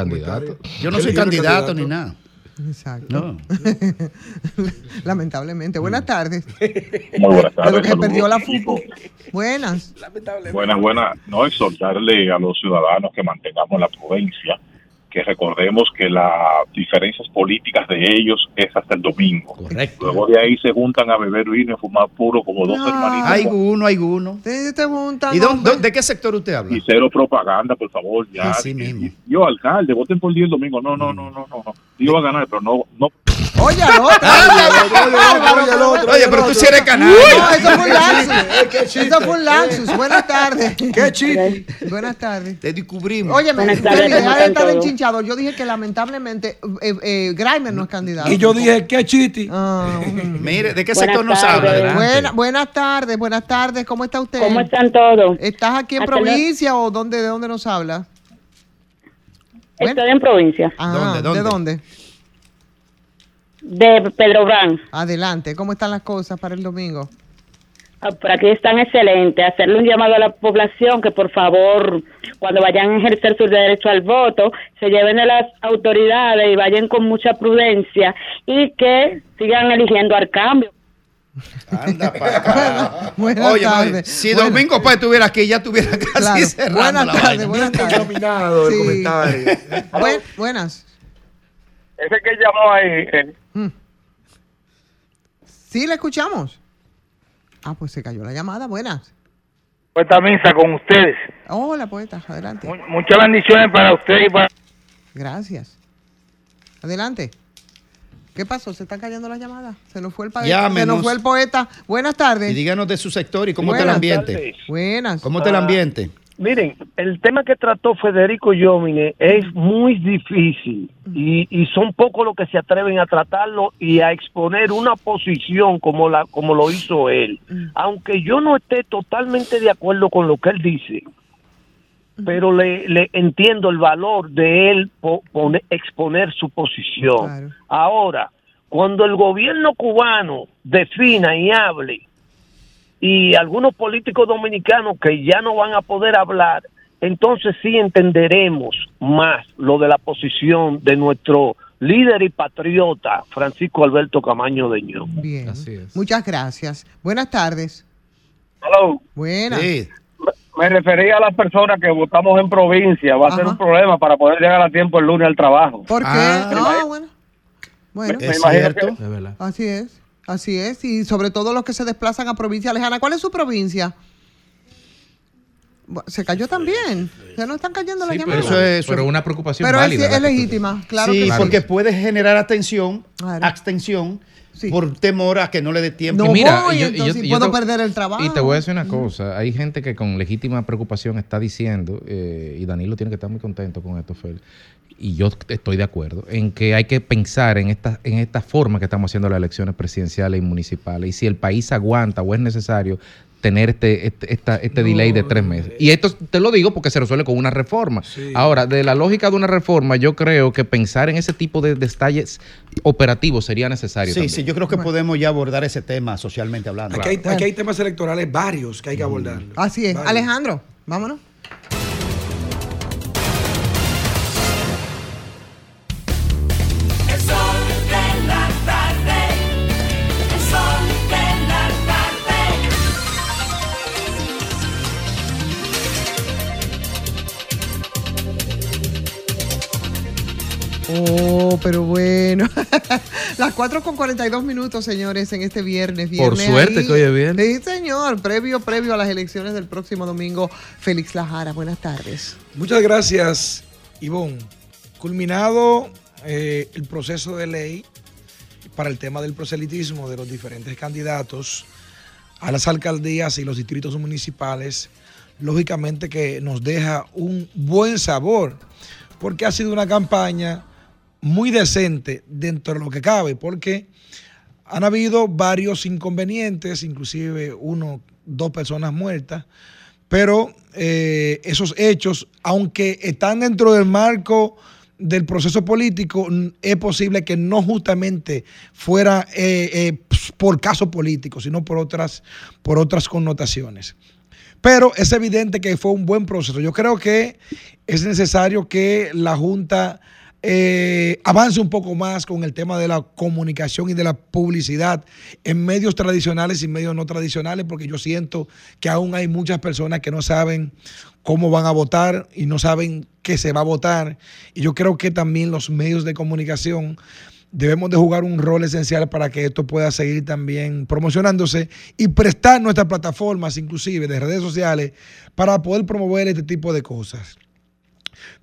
Yo no soy no candidato candidato. ni nada. Exacto. No. *laughs* Lamentablemente. Buenas tardes. *laughs* Muy buenas tardes. que se perdió la saludos. FUPO. Buenas. Buenas, buenas. No exhortarle a los ciudadanos que mantengamos la prudencia, que recordemos que las diferencias políticas de ellos es hasta el domingo. Correcto. Luego de ahí se juntan a beber vino y fumar puro como dos No. hermanitos. Hay uno, hay uno. Te, te juntan, ¿Y de qué sector usted habla? Y cero propaganda, por favor, ya. Así mismo. Yo, alcalde, voten por 10 el domingo. No, no, no, no, no. no. Yo voy a ganar, pero no, no. Oye, al otro. Oye, el otro, Oye, pero tú sí eres canalla. No, eso fue un lapsus. Eso fue un lapsus. Buenas tardes. *laughs* Qué chiste. Buenas tardes. Te descubrimos. Oye, me Buenas tardes, deja ¿cómo de están estar todos? enchinchador. Yo dije que lamentablemente eh, eh, Grimer no es candidato. Y yo dije, qué chiste. Ah. *laughs* Mire, ¿de qué sector nos habla? Buenas tardes, buenas tardes. ¿Cómo está usted? ¿Cómo están todos? ¿Estás aquí en provincia o dónde, de dónde nos habla? Bueno. Estoy en provincia Ah, ¿Dónde, dónde? ¿De dónde? De Pedro Brán. Adelante. ¿Cómo están las cosas para el domingo? Ah, Por aquí están excelentes. Hacerle un llamado a la población que por favor, cuando vayan a ejercer su derecho al voto, se lleven de las autoridades y vayan con mucha prudencia y que sigan eligiendo al cambio. Anda *laughs* para acá. Buenas Oye, tardes. madre, si Buenas- Domingo Paz estuviera aquí, ya estuviera *laughs* casi Claro. cerrando Buenas tardes, buenas tardes. El Sí. comentario. Buen- buenas. Ese que llamó ahí, eh, Sí, le escuchamos. Ah, pues se cayó la llamada. Buenas. esta misa con ustedes. Hola, poeta. Adelante. Muchas bendiciones para ustedes y para Gracias. Adelante. ¿Qué pasó? ¿Se están cayendo las llamadas? Se nos fue el, pa- se nos fue el poeta. Buenas Y tardes. díganos de su sector y cómo está el ambiente. tardes. Buenas. ¿Cómo está el Ah. ambiente? Miren, el tema que trató Federico Yomine es muy difícil y, y son pocos los que se atreven a tratarlo y a exponer una posición como la como lo hizo él. Aunque yo no esté totalmente de acuerdo con lo que él dice, pero le, le entiendo el valor de él po- pone- exponer su posición. Claro. Ahora, cuando el gobierno cubano defina y hable y algunos políticos dominicanos que ya no van a poder hablar, entonces sí entenderemos más lo de la posición de nuestro líder y patriota Francisco Alberto Camaño de Ño. Bien. Así es. Muchas gracias. Buenas tardes. Hello. Buenas. Sí. Me refería a las personas que votamos en provincia. Va a ser un problema para poder llegar a tiempo el lunes al trabajo. ¿Por qué? Ah. no, bueno. Bueno, Me Es imagino cierto. Es verdad. así es. Así es. Y sobre todo los que se desplazan a provincia lejana. ¿Cuál es su provincia? Se cayó también. Ya no están cayendo las Sí, pero, llamadas. Eso es- pero una preocupación Pero es, válida. es tú- legítima, claro sí, que sí. porque puede generar atención, Claro. abstención, Sí. por temor a que no le dé tiempo. No Y mira, voy, y yo- y entonces yo- y puedo yo te- perder el trabajo. Y te voy a decir una cosa, hay gente que con legítima preocupación está diciendo, eh, y Danilo tiene que estar muy contento con esto, Félix, y yo estoy de acuerdo, en que hay que pensar en esta, en esta forma que estamos haciendo las elecciones presidenciales y municipales. Y si el país aguanta o es necesario tener este, este, esta- este delay de tres meses. Y esto te lo digo porque se resuelve con una reforma. Ahora, de la lógica de una reforma, yo creo que pensar en ese tipo de detalles operativos sería necesario. Sí, también. sí, yo creo que podemos ya abordar ese tema socialmente hablando. Aquí, hay, aquí hay temas electorales varios que hay que abordar. Así es. Varios. Alejandro, vámonos. Oh, pero bueno. *laughs* Las 4 con 42 minutos, señores, en este viernes. Por viernes suerte ahí. que hoy es viernes. Sí, señor. Previo, previo a las elecciones del próximo domingo. Félix Lajara, buenas tardes. Muchas gracias, Ivonne. Culminado eh, el proceso de ley para el tema del proselitismo de los diferentes candidatos a las alcaldías y los distritos municipales, lógicamente que nos deja un buen sabor, porque ha sido una campaña muy decente dentro de lo que cabe, porque han habido varios inconvenientes, inclusive uno, dos personas muertas, pero eh, esos hechos, aunque están dentro del marco del proceso político, es posible que no justamente fuera eh, eh, por caso político, sino por otras, por otras connotaciones. Pero es evidente que fue un buen proceso. Yo creo que es necesario que la Junta eh, avance un poco más con el tema de la comunicación y de la publicidad en medios tradicionales y medios no tradicionales, porque yo siento que aún hay muchas personas que no saben cómo van a votar y no saben qué se va a votar. Y yo creo que también los medios de comunicación debemos de jugar un rol esencial para que esto pueda seguir también promocionándose y prestar nuestras plataformas, inclusive de redes sociales, para poder promover este tipo de cosas.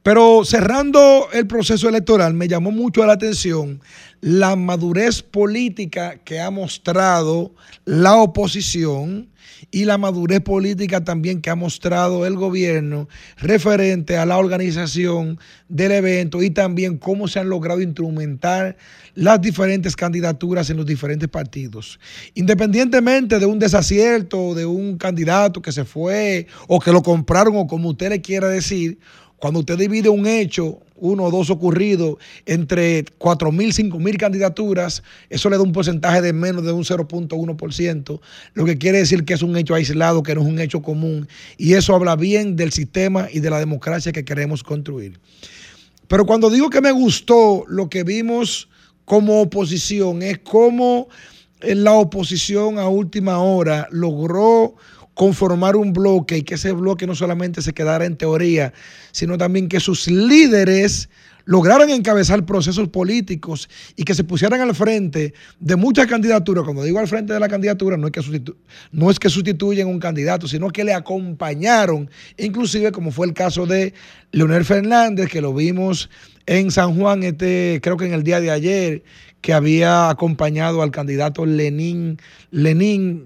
Pero cerrando el proceso electoral, me llamó mucho la atención la madurez política que ha mostrado la oposición y la madurez política también que ha mostrado el gobierno referente a la organización del evento y también cómo se han logrado instrumentar las diferentes candidaturas en los diferentes partidos. Independientemente de un desacierto, de un candidato que se fue o que lo compraron o como usted le quiera decir, cuando usted divide un hecho, uno o dos ocurridos, entre 4 mil, 5 mil candidaturas, eso le da un porcentaje de menos de un 0.1%, lo que quiere decir que es un hecho aislado, que no es un hecho común, y eso habla bien del sistema y de la democracia que queremos construir. Pero cuando digo que me gustó lo que vimos como oposición, es cómo eh, la oposición a última hora logró conformar un bloque y que ese bloque no solamente se quedara en teoría, sino también que sus líderes lograran encabezar procesos políticos y que se pusieran al frente de muchas candidaturas. Cuando digo al frente de la candidatura, no es que, sustitu- no es que un candidato, sino que le acompañaron, inclusive como fue el caso de Leonel Fernández, que lo vimos en San Juan, este, creo que en el día de ayer, que había acompañado al candidato Lenín,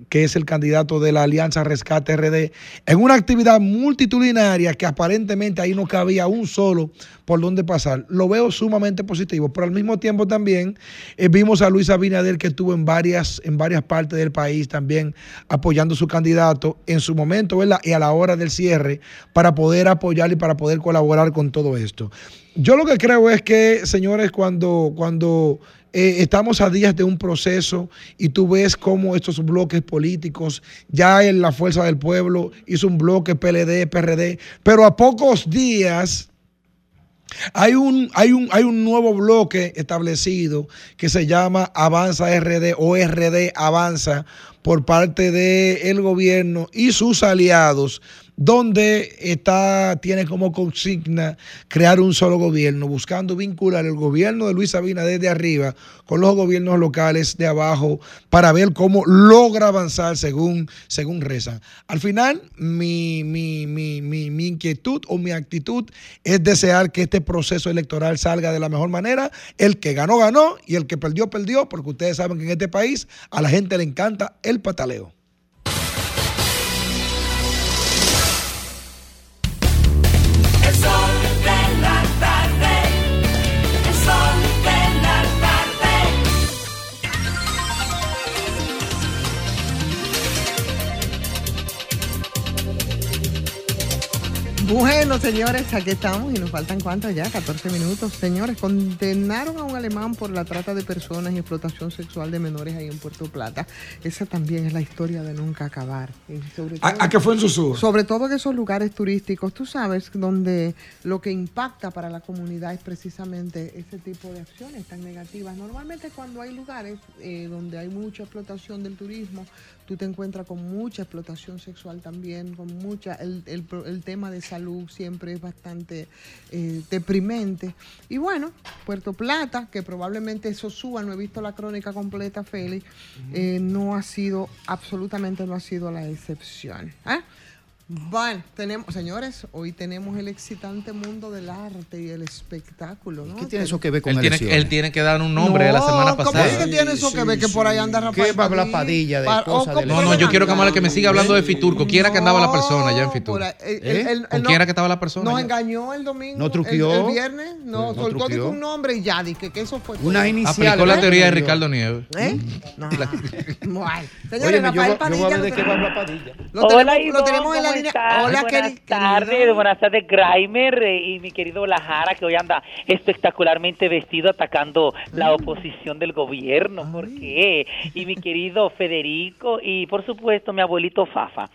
que es el candidato de la Alianza Rescate RD, en una actividad multitudinaria que aparentemente ahí no cabía un solo por donde pasar. Lo veo sumamente positivo, pero al mismo tiempo también eh, vimos a Luis Abinader que estuvo en varias, en varias partes del país también apoyando a su candidato en su momento ¿verdad? y a la hora del cierre para poder apoyar y para poder colaborar con todo esto. Yo lo que creo es que, señores, cuando, cuando eh, estamos a días de un proceso y tú ves cómo estos bloques políticos, ya en la Fuerza del Pueblo hizo un bloque PLD, PRD, pero a pocos días hay un, hay, un, hay un nuevo bloque establecido que se llama Avanza RD o RD Avanza por parte del gobierno y sus aliados, donde está, tiene como consigna crear un solo gobierno, buscando vincular el gobierno de Luis Abinader de arriba con los gobiernos locales de abajo para ver cómo logra avanzar según, según rezan. Al final, mi, mi, mi, mi, mi inquietud o mi actitud es desear que este proceso electoral salga de la mejor manera. El que ganó, ganó y el que perdió, perdió, porque ustedes saben que en este país a la gente le encanta el pataleo. Bueno, señores, aquí estamos y nos faltan cuántos ya, 14 minutos. Señores, condenaron a un alemán por la trata de personas y explotación sexual de menores ahí en Puerto Plata. Esa también es la historia de nunca acabar. Sobre ¿A, a qué fue en susurro? sobre todo en esos lugares turísticos, tú sabes, donde lo que impacta para la comunidad es precisamente ese tipo de acciones tan negativas. Normalmente cuando hay lugares eh, donde hay mucha explotación del turismo, tú te encuentras con mucha explotación sexual también, con mucha, el, el el tema de salud siempre es bastante eh, deprimente. Y bueno, Puerto Plata, que probablemente eso suba, no he visto la crónica completa, Félix, eh, no ha sido, absolutamente no ha sido la excepción. ¿eh? Bueno, tenemos, señores, hoy tenemos el excitante mundo del arte y el espectáculo, ¿no? ¿Qué tiene eso que ver con Él tiene, elecciones? él tiene que dar un nombre de la semana ¿Cómo pasada. es que tiene eso que ver que por ahí anda Rafael ¿Qué va a hablar Padilla de cosas de No, no, yo quiero que Amala que me siga hablando de Fiturco. ¿Quién era que andaba la persona allá en Fiturco? eh, ¿Eh? él- él- ¿Con él quién no- era que estaba la persona? Nos engañó el domingo. No truqueó. El, el viernes, no, No soltó un nombre y ya, dije que eso fue. Una inicial. Aplicó la ¿verdad? teoría de Ricardo Nieves. ¿Eh? No. *laughs* Bueno, señores, Rafael voy- yo Padilla. voy a ver lo de qué va a tenemos- hablar Padilla. Lo tenemos en la Hola, buenas queri- tardes, buenas tardes, Grimer eh, y mi querido Lajara, que hoy anda espectacularmente vestido atacando la oposición del gobierno. ¿Por qué? Y mi querido Federico y, por supuesto, mi abuelito Fafa.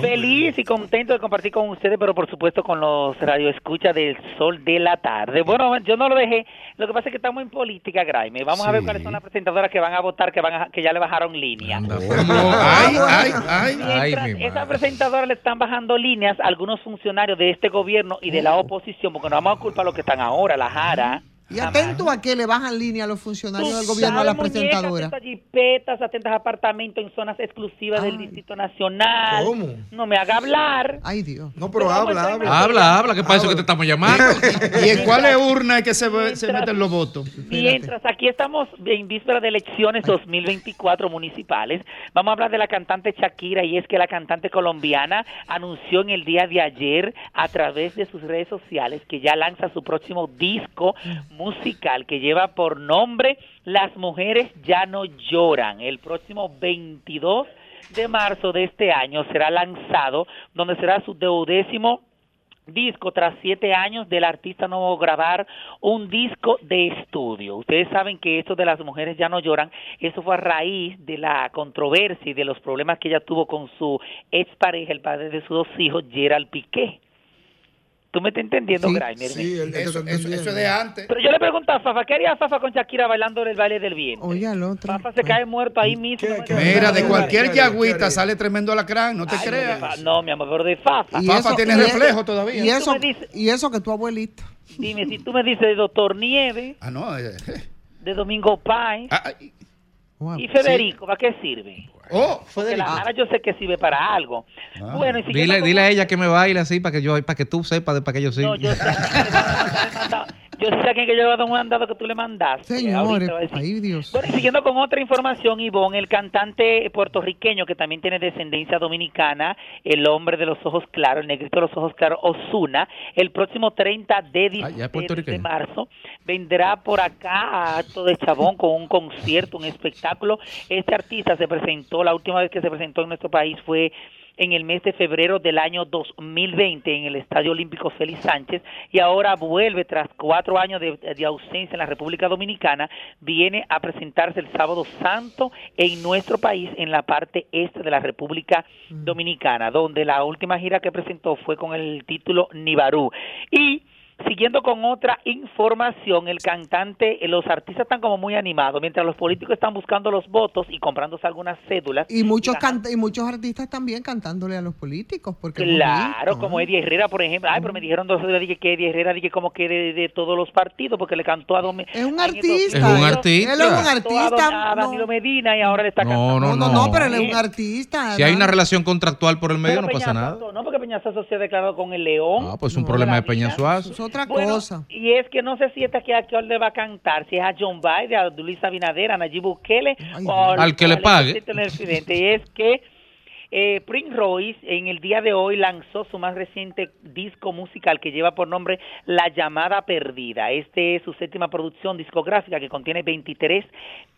Feliz y contento de compartir con ustedes, pero por supuesto con los radioescuchas del Sol de la Tarde. Bueno, yo no lo dejé. Lo que pasa es que estamos en política, Graime. Vamos a ver cuáles son las presentadoras que van a votar, que van a- que ya le bajaron línea. Ay, ay, ay. Mientras esas presentadoras le están bajando líneas a algunos funcionarios de este gobierno y de la oposición, porque no vamos a culpar a los que están ahora, la Jara. Y atento a que le bajan línea a los funcionarios del gobierno a la presentadora. Atentas jipetas, atentas apartamentos en zonas exclusivas del Distrito Nacional. ¿Cómo? No me haga hablar. Ay, Dios. No, pero habla, habla. Habla, habla, que para eso que te estamos llamando. *laughs* ¿Y en cuáles urnas es que se, ve- se meten los votos? Mientras aquí estamos en víspera de elecciones 2024 municipales, vamos a hablar de la cantante Shakira y es que la cantante colombiana anunció en el día de ayer a través de sus redes sociales que ya lanza su próximo disco musical que lleva por nombre Las mujeres ya no lloran. El próximo 22 de marzo de este año será lanzado, donde será su duodécimo disco tras siete años del artista no grabar un disco de estudio. Ustedes saben que esto de las mujeres ya no lloran, eso fue a raíz de la controversia y de los problemas que ella tuvo con su expareja, el padre de sus dos hijos, Gerald Piqué. ¿Tú me estás entendiendo, Graimer? Eso, eso- eso es de antes. Pero yo le pregunto a Fafa, ¿qué haría Fafa con Shakira bailando el baile del viento? Oye, al otro. Fafa se cae muerto ahí mismo. Mira, de cualquier yagüita sale tremendo alacrán, no te Ay, no, creas. de Fa- No, mi amor, pero de Fafa. Y Fafa eso- tiene y- reflejo todavía. Y eso, dices- y eso que tu abuelito. Dime, si tú me dices Doctor Nieve, Ah, no. eh, de Domingo Pay ah, y Federico, ¿para qué sirve? Oh, Porque la Jara yo sé que sirve para algo. Ah. Bueno, y siguiendo Dile, con- dile a ella que me baile así para que yo, para que tú sepas de para que yo siga. No, yo sé *laughs* Yo sé a quién que yo le he dado un mandado que tú le mandaste. Señores, Ahorita va a decir. ay Dios. Bueno, siguiendo con otra información, Ivonne, el cantante puertorriqueño que también tiene descendencia dominicana, el hombre de los ojos claros, el negrito de los ojos claros, Osuna, el próximo 30 de, Ah, de- marzo vendrá por acá a Acto de Chabón con un concierto, un espectáculo. Este artista se presentó, la última vez que se presentó en nuestro país fue en el mes de febrero del año 2020 en el Estadio Olímpico Félix Sánchez y ahora vuelve tras cuatro años de, de ausencia en la República Dominicana, viene a presentarse el sábado santo en nuestro país en la parte este de la República Dominicana, donde la última gira que presentó fue con el título Nibarú. Y Siguiendo con otra información, el cantante, los artistas están como muy animados, mientras los políticos están buscando los votos y comprándose algunas cédulas. Y muchos, canta- y muchos artistas también cantándole a los políticos. Porque Claro, como. Eddie Herrera, por ejemplo. Ay, pero me dijeron dos días dije que Eddie Herrera dije como que de, de todos los partidos porque le cantó a Don Es un artista. Es un artista. Él es un artista. A Danilo Medina y ahora le está No, cantando. no, No, no. no, pero él es un artista. Si hay una relación contractual por el medio, Pero no pasa nada. No, porque Peñazo se ha declarado con el León. Ah, pues un problema de Peña Suazo. Es otra Bueno, cosa. Y es que no sé si esta que a qué le va a cantar, si es a John Biden, a Luis Abinader, a Nayib Bukele o Al que le pague. presidente del presidente. Y es que Eh, Prince Royce en el día de hoy lanzó su más reciente disco musical que lleva por nombre La llamada perdida. Este es su séptima producción discográfica que contiene 23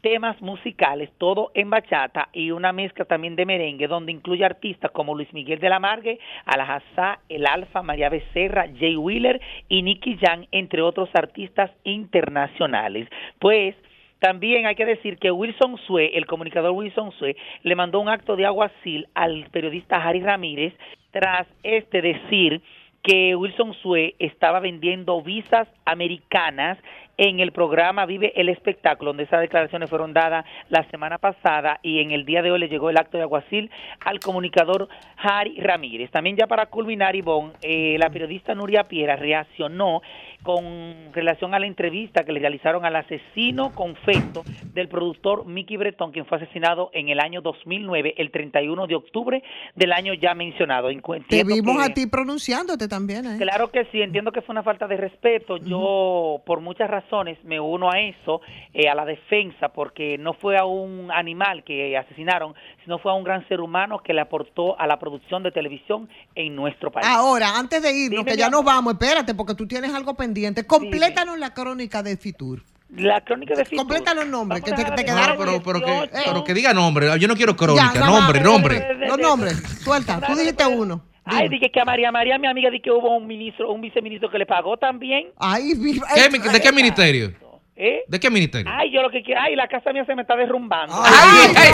temas musicales, todo en bachata y una mezcla también de merengue donde incluye artistas como Luis Miguel de la Margue, Alajazá, El Alfa, María Becerra, Jay Wheeler y Nicky Jam, entre otros artistas internacionales. Pues también hay que decir que Wilson Sue, el comunicador Wilson Sue, le mandó un acto de aguacil al periodista Harry Ramírez tras este decir que Wilson Sue estaba vendiendo visas americanas en el programa Vive el Espectáculo, donde esas declaraciones fueron dadas la semana pasada y en el día de hoy le llegó el acto de aguacil al comunicador Harry Ramírez. También ya para culminar, Ivonne, eh, la periodista Nuria Piera reaccionó con relación a la entrevista que le realizaron al asesino confeso del productor Mickey Breton, quien fue asesinado en el año 2009, el 31 de octubre del año ya mencionado. Te vimos que- a ti pronunciándote también. ¿eh? Claro que sí, entiendo que fue una falta de respeto. Yo, por muchas razones, me uno a eso, eh, a la defensa, porque no fue a un animal que asesinaron, sino fue a un gran ser humano que le aportó a la producción de televisión en nuestro país. Ahora, antes de irnos, Dime, que ya nos vamos, espérate, porque tú tienes algo pendiente. Complétanos la crónica de Fitur. La crónica de Fitur. Completa los nombres, que te, quedaron. pero, pero, que, Eh, pero que diga nombre. Yo no quiero crónica. Ya, nombre, nombre. Los nombres, suelta. Tú dijiste uno. Ay, dije que a María María, mi amiga, di que hubo un ministro, un viceministro que le pagó también. Ay, viva. ¿Qué ¿De qué ministerio? ¿Eh? ¿De qué ministerio? Ay, yo lo que quiero, ay, la casa mía se me está derrumbando. Ay, ay,